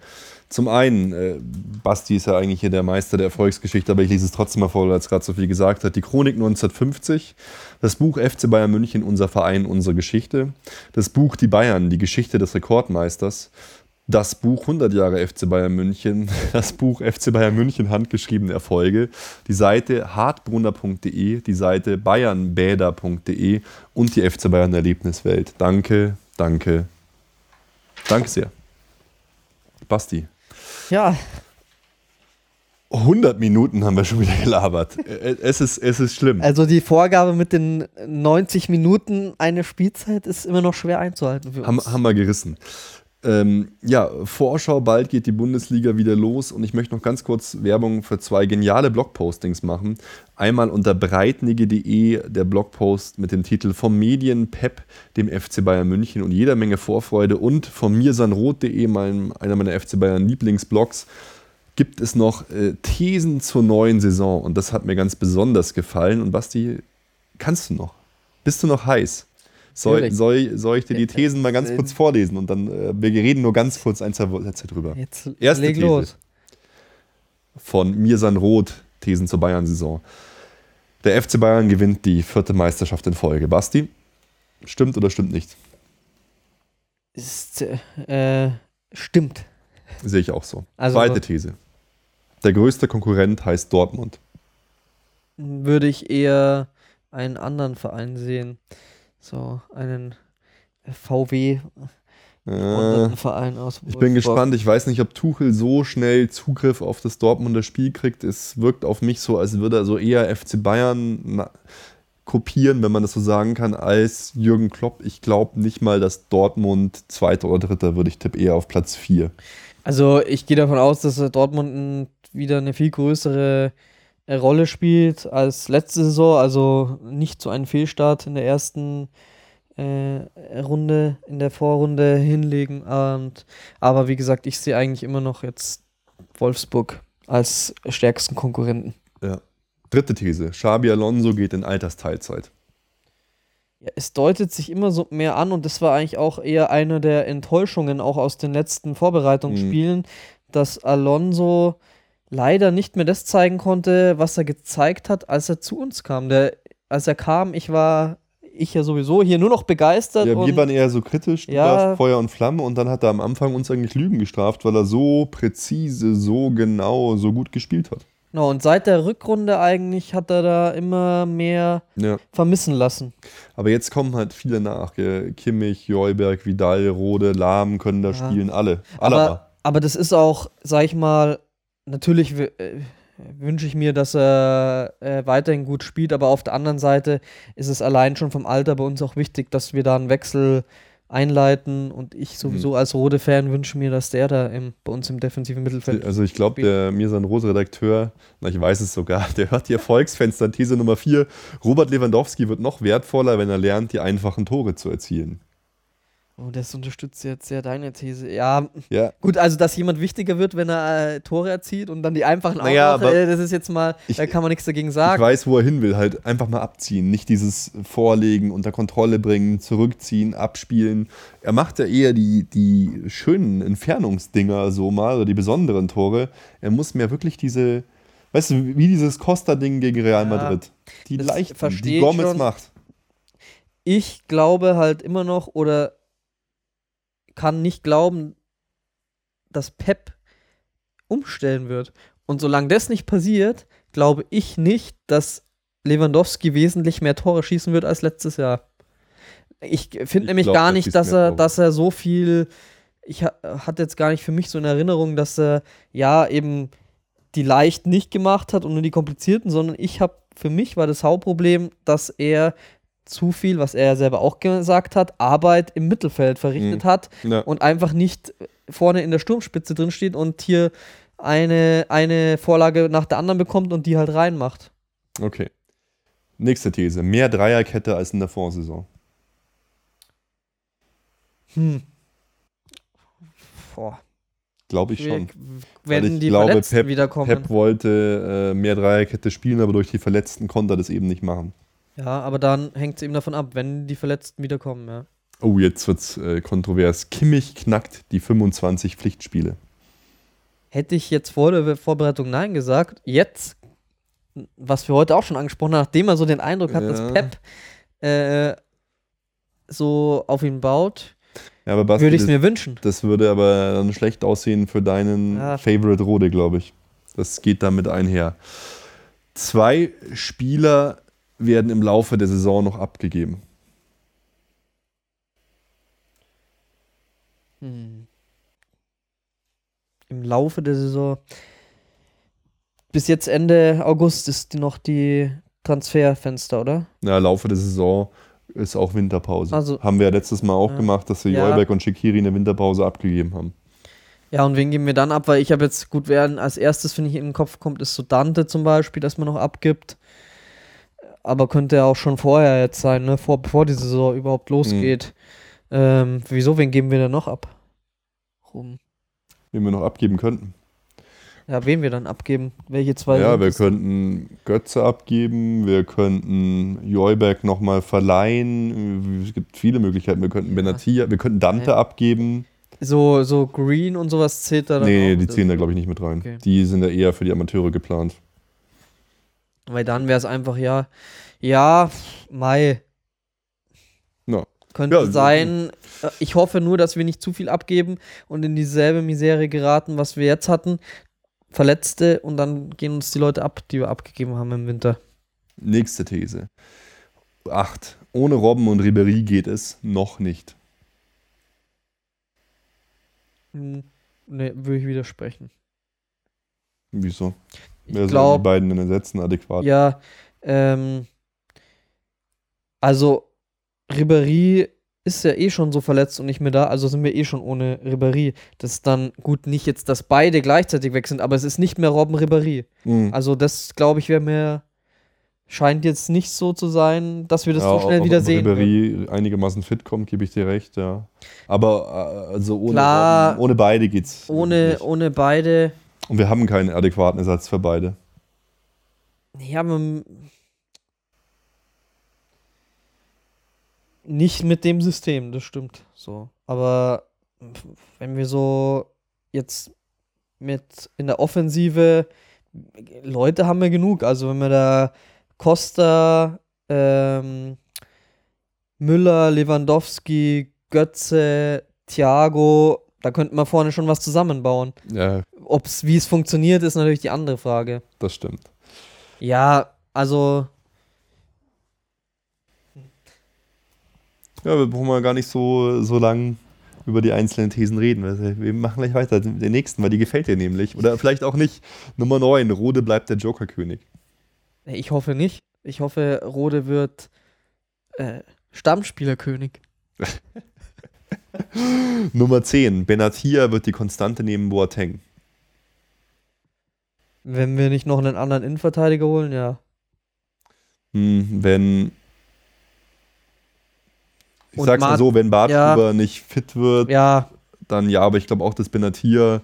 Zum einen, äh, Basti ist ja eigentlich hier der Meister der Erfolgsgeschichte, aber ich lese es trotzdem mal vor, weil er es gerade so viel gesagt hat. Die Chronik 1950, das Buch FC Bayern München, unser Verein, unsere Geschichte, das Buch Die Bayern, die Geschichte des Rekordmeisters, das Buch 100 Jahre FC Bayern München, das Buch FC Bayern München handgeschriebene Erfolge, die Seite hartbrunner.de, die Seite bayernbäder.de und die FC Bayern Erlebniswelt. Danke, danke, danke sehr. Basti, ja. 100 Minuten haben wir schon wieder gelabert. Es ist, es ist schlimm. Also die Vorgabe mit den 90 Minuten eine Spielzeit ist immer noch schwer einzuhalten für uns. Haben, haben wir gerissen. Ähm, ja, Vorschau, bald geht die Bundesliga wieder los und ich möchte noch ganz kurz Werbung für zwei geniale Blogpostings machen. Einmal unter breitnige.de der Blogpost mit dem Titel Vom Medienpep, dem FC Bayern München und jeder Menge Vorfreude und von mirsanroth.de, einer meiner FC Bayern Lieblingsblogs, gibt es noch äh, Thesen zur neuen Saison und das hat mir ganz besonders gefallen. Und Basti, kannst du noch? Bist du noch heiß? Soll, soll, soll ich dir die Thesen mal ganz kurz vorlesen und dann, äh, wir reden nur ganz kurz ein, zwei Sätze drüber. Jetzt Erste leg These los. Von Mirsan Roth, Thesen zur Bayern-Saison. Der FC Bayern gewinnt die vierte Meisterschaft in Folge. Basti, stimmt oder stimmt nicht? Ist, äh, stimmt. Sehe ich auch so. Also, Zweite These. Der größte Konkurrent heißt Dortmund. Würde ich eher einen anderen Verein sehen. So einen VW äh, Verein aus. Ich bin gespannt. Ich weiß nicht, ob Tuchel so schnell Zugriff auf das Dortmunder Spiel kriegt. Es wirkt auf mich so, als würde er so eher FC Bayern kopieren, wenn man das so sagen kann, als Jürgen Klopp. Ich glaube nicht mal, dass Dortmund Zweiter oder Dritter würde ich tippe eher auf Platz 4. Also ich gehe davon aus, dass Dortmund wieder eine viel größere Rolle spielt als letzte Saison. Also nicht so ein Fehlstart in der ersten äh, Runde in der Vorrunde hinlegen. Und, aber wie gesagt, ich sehe eigentlich immer noch jetzt Wolfsburg als stärksten Konkurrenten. Ja. Dritte These. Xabi Alonso geht in Altersteilzeit. Ja, es deutet sich immer so mehr an und das war eigentlich auch eher eine der Enttäuschungen auch aus den letzten Vorbereitungsspielen, mhm. dass Alonso leider nicht mehr das zeigen konnte, was er gezeigt hat, als er zu uns kam. Der, als er kam, ich war ich ja sowieso hier nur noch begeistert. Ja, wir waren eher so kritisch, ja, Feuer und Flamme und dann hat er am Anfang uns eigentlich Lügen gestraft, weil er so präzise, so genau, so gut gespielt hat. Genau, und seit der Rückrunde eigentlich hat er da immer mehr ja. vermissen lassen. Aber jetzt kommen halt viele nach. Kimmich, Joyberg, Vidal, Rode, Lahm können da ja. spielen, alle. alle aber, aber das ist auch, sag ich mal, natürlich äh, wünsche ich mir, dass er äh, weiterhin gut spielt, aber auf der anderen Seite ist es allein schon vom Alter bei uns auch wichtig, dass wir da einen Wechsel einleiten und ich sowieso mhm. als Rode-Fan wünsche mir, dass der da im, bei uns im defensiven Mittelfeld. Also ich glaube, der mir sein Rose-Redakteur, ich weiß es sogar, der hört hier Volksfenster, These Nummer 4, Robert Lewandowski wird noch wertvoller, wenn er lernt, die einfachen Tore zu erzielen. Oh, das unterstützt jetzt sehr deine These. Ja, ja. gut, also dass jemand wichtiger wird, wenn er äh, Tore erzielt und dann die einfachen naja, auch noch, äh, das ist jetzt mal, ich, da kann man nichts dagegen sagen. Ich weiß, wo er hin will, halt einfach mal abziehen, nicht dieses Vorlegen, unter Kontrolle bringen, zurückziehen, abspielen. Er macht ja eher die, die schönen Entfernungsdinger so mal, oder die besonderen Tore. Er muss mehr wirklich diese, weißt du, wie dieses Costa-Ding gegen Real Madrid. Die leichten, die Gomez macht. Ich glaube halt immer noch, oder kann nicht glauben, dass Pep umstellen wird. Und solange das nicht passiert, glaube ich nicht, dass Lewandowski wesentlich mehr Tore schießen wird als letztes Jahr. Ich finde nämlich glaub, gar nicht, dass er, dass er so viel. Ich ha hatte jetzt gar nicht für mich so in Erinnerung, dass er ja eben die leicht nicht gemacht hat und nur die komplizierten, sondern ich habe für mich war das Hauptproblem, dass er zu viel, was er selber auch gesagt hat, Arbeit im Mittelfeld verrichtet mhm. hat ja. und einfach nicht vorne in der Sturmspitze drin steht und hier eine, eine Vorlage nach der anderen bekommt und die halt reinmacht. Okay. Nächste These. Mehr Dreierkette als in der Vorsaison. Hm. Boah. Glaube ich schon. Wenn ich die glaube, Verletzten Pep, wiederkommen. Pep wollte äh, mehr Dreierkette spielen, aber durch die Verletzten konnte er das eben nicht machen. Ja, aber dann hängt es eben davon ab, wenn die Verletzten wiederkommen, ja. Oh, jetzt wird's äh, kontrovers. Kimmich knackt die 25 Pflichtspiele. Hätte ich jetzt vor der Vorbereitung Nein gesagt, jetzt, was wir heute auch schon angesprochen haben, nachdem er so den Eindruck hat, ja. dass Pep äh, so auf ihn baut, ja, Basti, würde ich es mir wünschen. Das würde aber dann schlecht aussehen für deinen ja. Favorite Rode, glaube ich. Das geht damit einher. Zwei Spieler werden im Laufe der Saison noch abgegeben? Hm. Im Laufe der Saison. Bis jetzt Ende August ist noch die Transferfenster, oder? Ja, Laufe der Saison ist auch Winterpause. Also, haben wir ja letztes Mal auch ja, gemacht, dass wir ja. Joybeck und Shikiri eine Winterpause abgegeben haben. Ja, und wen geben wir dann ab? Weil ich habe jetzt, gut, wer als erstes, finde ich, in den Kopf kommt, ist so Dante zum Beispiel, dass man noch abgibt. Aber könnte ja auch schon vorher jetzt sein, ne? Vor, bevor die Saison überhaupt losgeht. Mhm. Ähm, wieso, wen geben wir denn noch ab? Rum. Wen wir noch abgeben könnten. Ja, wen wir dann abgeben? Welche zwei? Ja, wir könnten Götze abgeben, wir könnten Joyberg nochmal verleihen. Es gibt viele Möglichkeiten. Wir könnten ja. Benatia, wir könnten Dante ja. abgeben. So, so Green und sowas zählt da dann Nee, auch? die zählen da glaube ich nicht mit rein. Okay. Die sind ja eher für die Amateure geplant. Weil dann wäre es einfach, ja, ja, Mai. No. Könnte ja, sein. Äh, ich hoffe nur, dass wir nicht zu viel abgeben und in dieselbe Misere geraten, was wir jetzt hatten. Verletzte und dann gehen uns die Leute ab, die wir abgegeben haben im Winter. Nächste These. Acht. Ohne Robben und Ribery geht es noch nicht. Ne, würde ich widersprechen. Wieso? Wer glaub, die beiden in den Sätzen adäquat? Ja, ähm, also Ribéry ist ja eh schon so verletzt und nicht mehr da, also sind wir eh schon ohne Ribéry. Das ist dann gut nicht jetzt, dass beide gleichzeitig weg sind, aber es ist nicht mehr Robben Ribéry. Mhm. Also das, glaube ich, wäre mir Scheint jetzt nicht so zu sein, dass wir das Ja, so schnell ob- wieder ob sehen. Ribéry einigermaßen fit kommt, gebe ich dir recht, ja. Aber äh, also ohne, Klar. Robben, ohne beide geht's. Ohne, nicht. ohne beide. Und wir haben keinen adäquaten Ersatz für beide. Ja, man, nicht mit dem System, das stimmt. So. Aber wenn wir so jetzt mit in der Offensive Leute haben wir genug. Also wenn wir da Costa, ähm, Müller, Lewandowski, Götze, Thiago, da könnten wir vorne schon was zusammenbauen. Ja, Ob's, wie es funktioniert, ist natürlich die andere Frage. das stimmt. Ja, also Ja, wir brauchen mal gar nicht so, so lang über die einzelnen Thesen reden. Wir- machen gleich weiter, den nächsten, weil die gefällt dir nämlich. Oder vielleicht auch nicht. Nummer 9, Rode bleibt der Jokerkönig. Ich hoffe nicht. Ich hoffe, Rode wird äh, Stammspielerkönig. Nummer 10, Benatia wird die Konstante neben Boateng. Wenn wir nicht noch einen anderen Innenverteidiger holen, ja. Hm, wenn. Ich Und sag's mal Mart- so, wenn Bartstuber nicht fit wird, Ja, dann ja, aber ich glaube auch, dass Benatia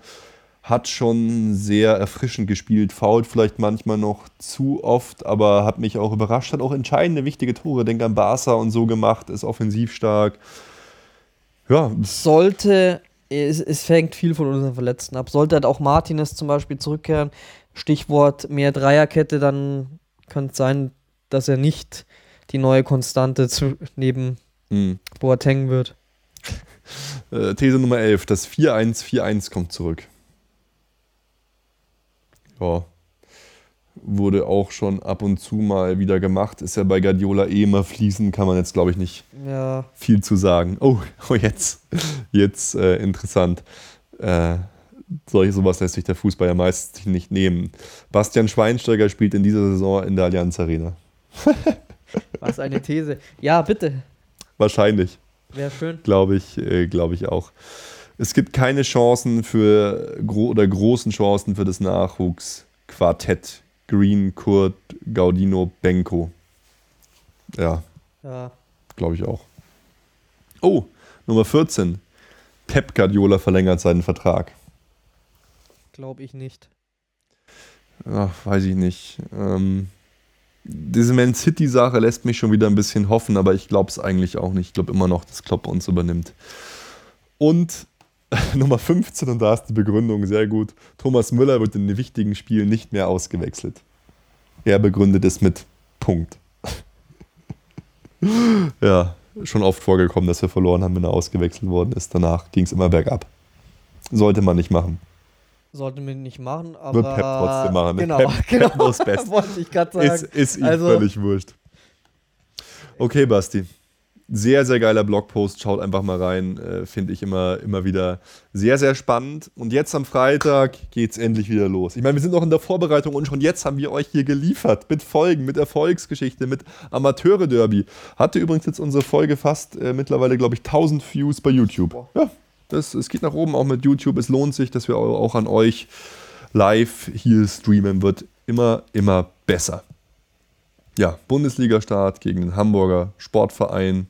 hat schon sehr erfrischend gespielt, fault vielleicht manchmal noch zu oft, aber hat mich auch überrascht, hat auch entscheidende, wichtige Tore, denk an Barca und so gemacht, ist offensiv stark. Ja, sollte, es, es fängt viel von unseren Verletzten ab. Sollte halt auch Martinez zum Beispiel zurückkehren, Stichwort mehr Dreierkette, dann kann es sein, dass er nicht die neue Konstante zu, neben hm. Boateng wird. Äh, These Nummer 11, das 4-1-4-1 kommt zurück. Ja, wurde auch schon ab und zu mal wieder gemacht, ist ja bei Guardiola eh immer fließend, kann man jetzt glaube ich nicht Ja, viel zu sagen. Oh, oh jetzt, jetzt äh, interessant. Äh, solche sowas lässt sich der Fußball ja meist nicht nehmen. Bastian Schweinsteiger spielt in dieser Saison in der Allianz Arena. was eine These. Ja, bitte. Wahrscheinlich, Wäre schön. glaube ich, äh, glaube ich auch. Es gibt keine Chancen für gro oder großen Chancen für das Nachwuchsquartett. Green, Kurt, Gaudino, Benko. Ja, Ja. Glaube ich auch. Oh, Nummer 14. Pep Guardiola verlängert seinen Vertrag. Glaube ich nicht. Ach, weiß ich nicht. Ähm, diese Man City-Sache lässt mich schon wieder ein bisschen hoffen, aber ich glaube es eigentlich auch nicht. Ich glaube immer noch, dass Klopp uns übernimmt. Und Nummer 15, und da ist die Begründung sehr gut. Thomas Müller wird in den wichtigen Spielen nicht mehr ausgewechselt. Er begründet es mit Punkt. ja, schon oft vorgekommen, dass wir verloren haben, wenn er ausgewechselt worden ist. Danach ging es immer bergab. Sollte man nicht machen. Sollte man nicht machen, aber. Wird Pep trotzdem machen. Genau, Pep, genau. Pep. Wollte ich gerade sagen. Ist, ist ihm Also- völlig wurscht. Okay, Basti. Sehr, sehr geiler Blogpost. Schaut einfach mal rein. Äh, Finde ich immer, immer wieder sehr, sehr spannend. Und jetzt am Freitag geht es endlich wieder los. Ich meine, wir sind noch in der Vorbereitung und schon jetzt haben wir euch hier geliefert. Mit Folgen, mit Erfolgsgeschichte, mit Amateure-Derby. Hatte übrigens jetzt unsere Folge fast äh, mittlerweile, glaube ich, 1000 Views bei YouTube. Ja, das, es geht nach oben auch mit YouTube. Es lohnt sich, dass wir auch an euch live hier streamen. Wird immer, immer besser ja, Bundesliga-Start gegen den Hamburger Sportverein.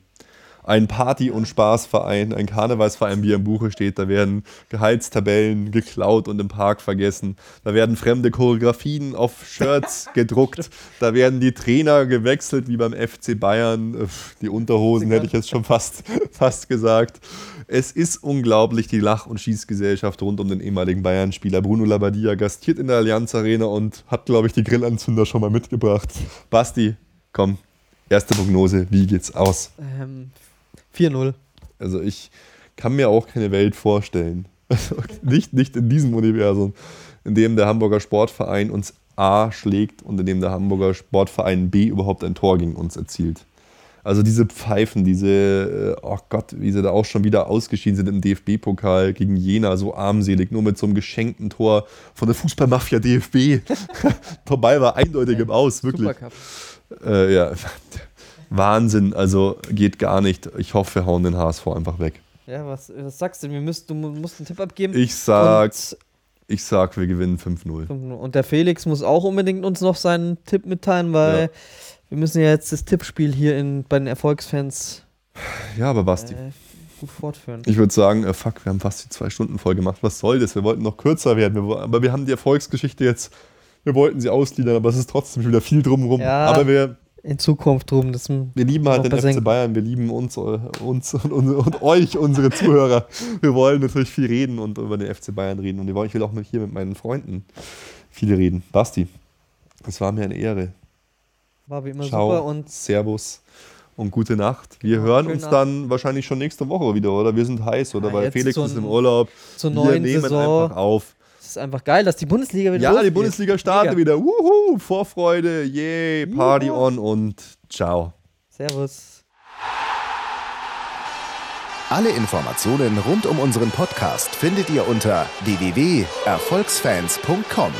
Ein Party- und Spaßverein, ein Karnevalsverein, wie im Buche steht. Da werden Gehaltstabellen geklaut und im Park vergessen. Da werden fremde Choreografien auf Shirts gedruckt. Da werden die Trainer gewechselt, wie beim FC Bayern. Die Unterhosen hätte ich jetzt schon fast, fast gesagt. Es ist unglaublich, die Lach- und Schießgesellschaft rund um den ehemaligen Bayern-Spieler Bruno Labbadia gastiert in der Allianz Arena und hat, glaube ich, die Grillanzünder schon mal mitgebracht. Basti, komm, erste Prognose, wie geht's aus? Ähm, 4-0. Also ich kann mir auch keine Welt vorstellen. Also nicht, nicht in diesem Universum, in dem der Hamburger Sportverein uns A schlägt und in dem der Hamburger Sportverein B überhaupt ein Tor gegen uns erzielt. Also diese Pfeifen, diese, äh, oh Gott, wie sie da auch schon wieder ausgeschieden sind im DFB-Pokal gegen Jena, so armselig, nur mit so einem geschenkten Tor von der Fußballmafia DFB. Vorbei war eindeutig im Aus, wirklich. Supercup. Äh, ja, Wahnsinn, also geht gar nicht. Ich hoffe, wir hauen den HSV einfach weg. Ja, was, was sagst du? Wir müssen, du mu- musst einen Tipp abgeben. Ich sag, Und Ich sag, wir gewinnen 5-0. Und der Felix muss auch unbedingt uns noch seinen Tipp mitteilen, weil Ja. wir müssen ja jetzt das Tippspiel hier in, bei den Erfolgsfans Ja, aber Basti. äh, gut fortführen. Ich würde sagen, äh, fuck, wir haben fast die zwei Stunden voll gemacht. Was soll das? Wir wollten noch kürzer werden. Wir, aber wir haben die Erfolgsgeschichte jetzt, wir wollten sie ausgliedern, aber es ist trotzdem wieder viel drumherum. Ja. Aber wir, In Zukunft drum. Das, wir lieben halt den FC Bayern, wir lieben uns, äh, uns und, und, und euch, unsere Zuhörer. Wir wollen natürlich viel reden und über den FC Bayern reden. Und ich will- auch hier mit meinen Freunden viel reden. Basti, es war mir eine Ehre. war wie immer Ciao, super und Servus und gute Nacht. Wir Ja, hören uns Abend. dann wahrscheinlich schon nächste Woche wieder, oder? Wir sind heiß, oder? Ja, Weil Felix so ist im Urlaub. zur Wir neuen nehmen Saison. einfach auf. Ist einfach geil, dass die Bundesliga wieder Ja, die losgeht. Bundesliga startet wieder. Wuhu, Vorfreude, yay, Party Juhu. on und ciao. Servus. Alle Informationen rund um unseren Podcast findet ihr unter www.erfolgsfans.com.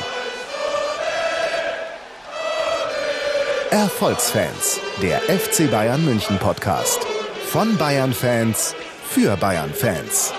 Erfolgsfans, der FC Bayern München Podcast. Von Bayern Fans für Bayern Fans.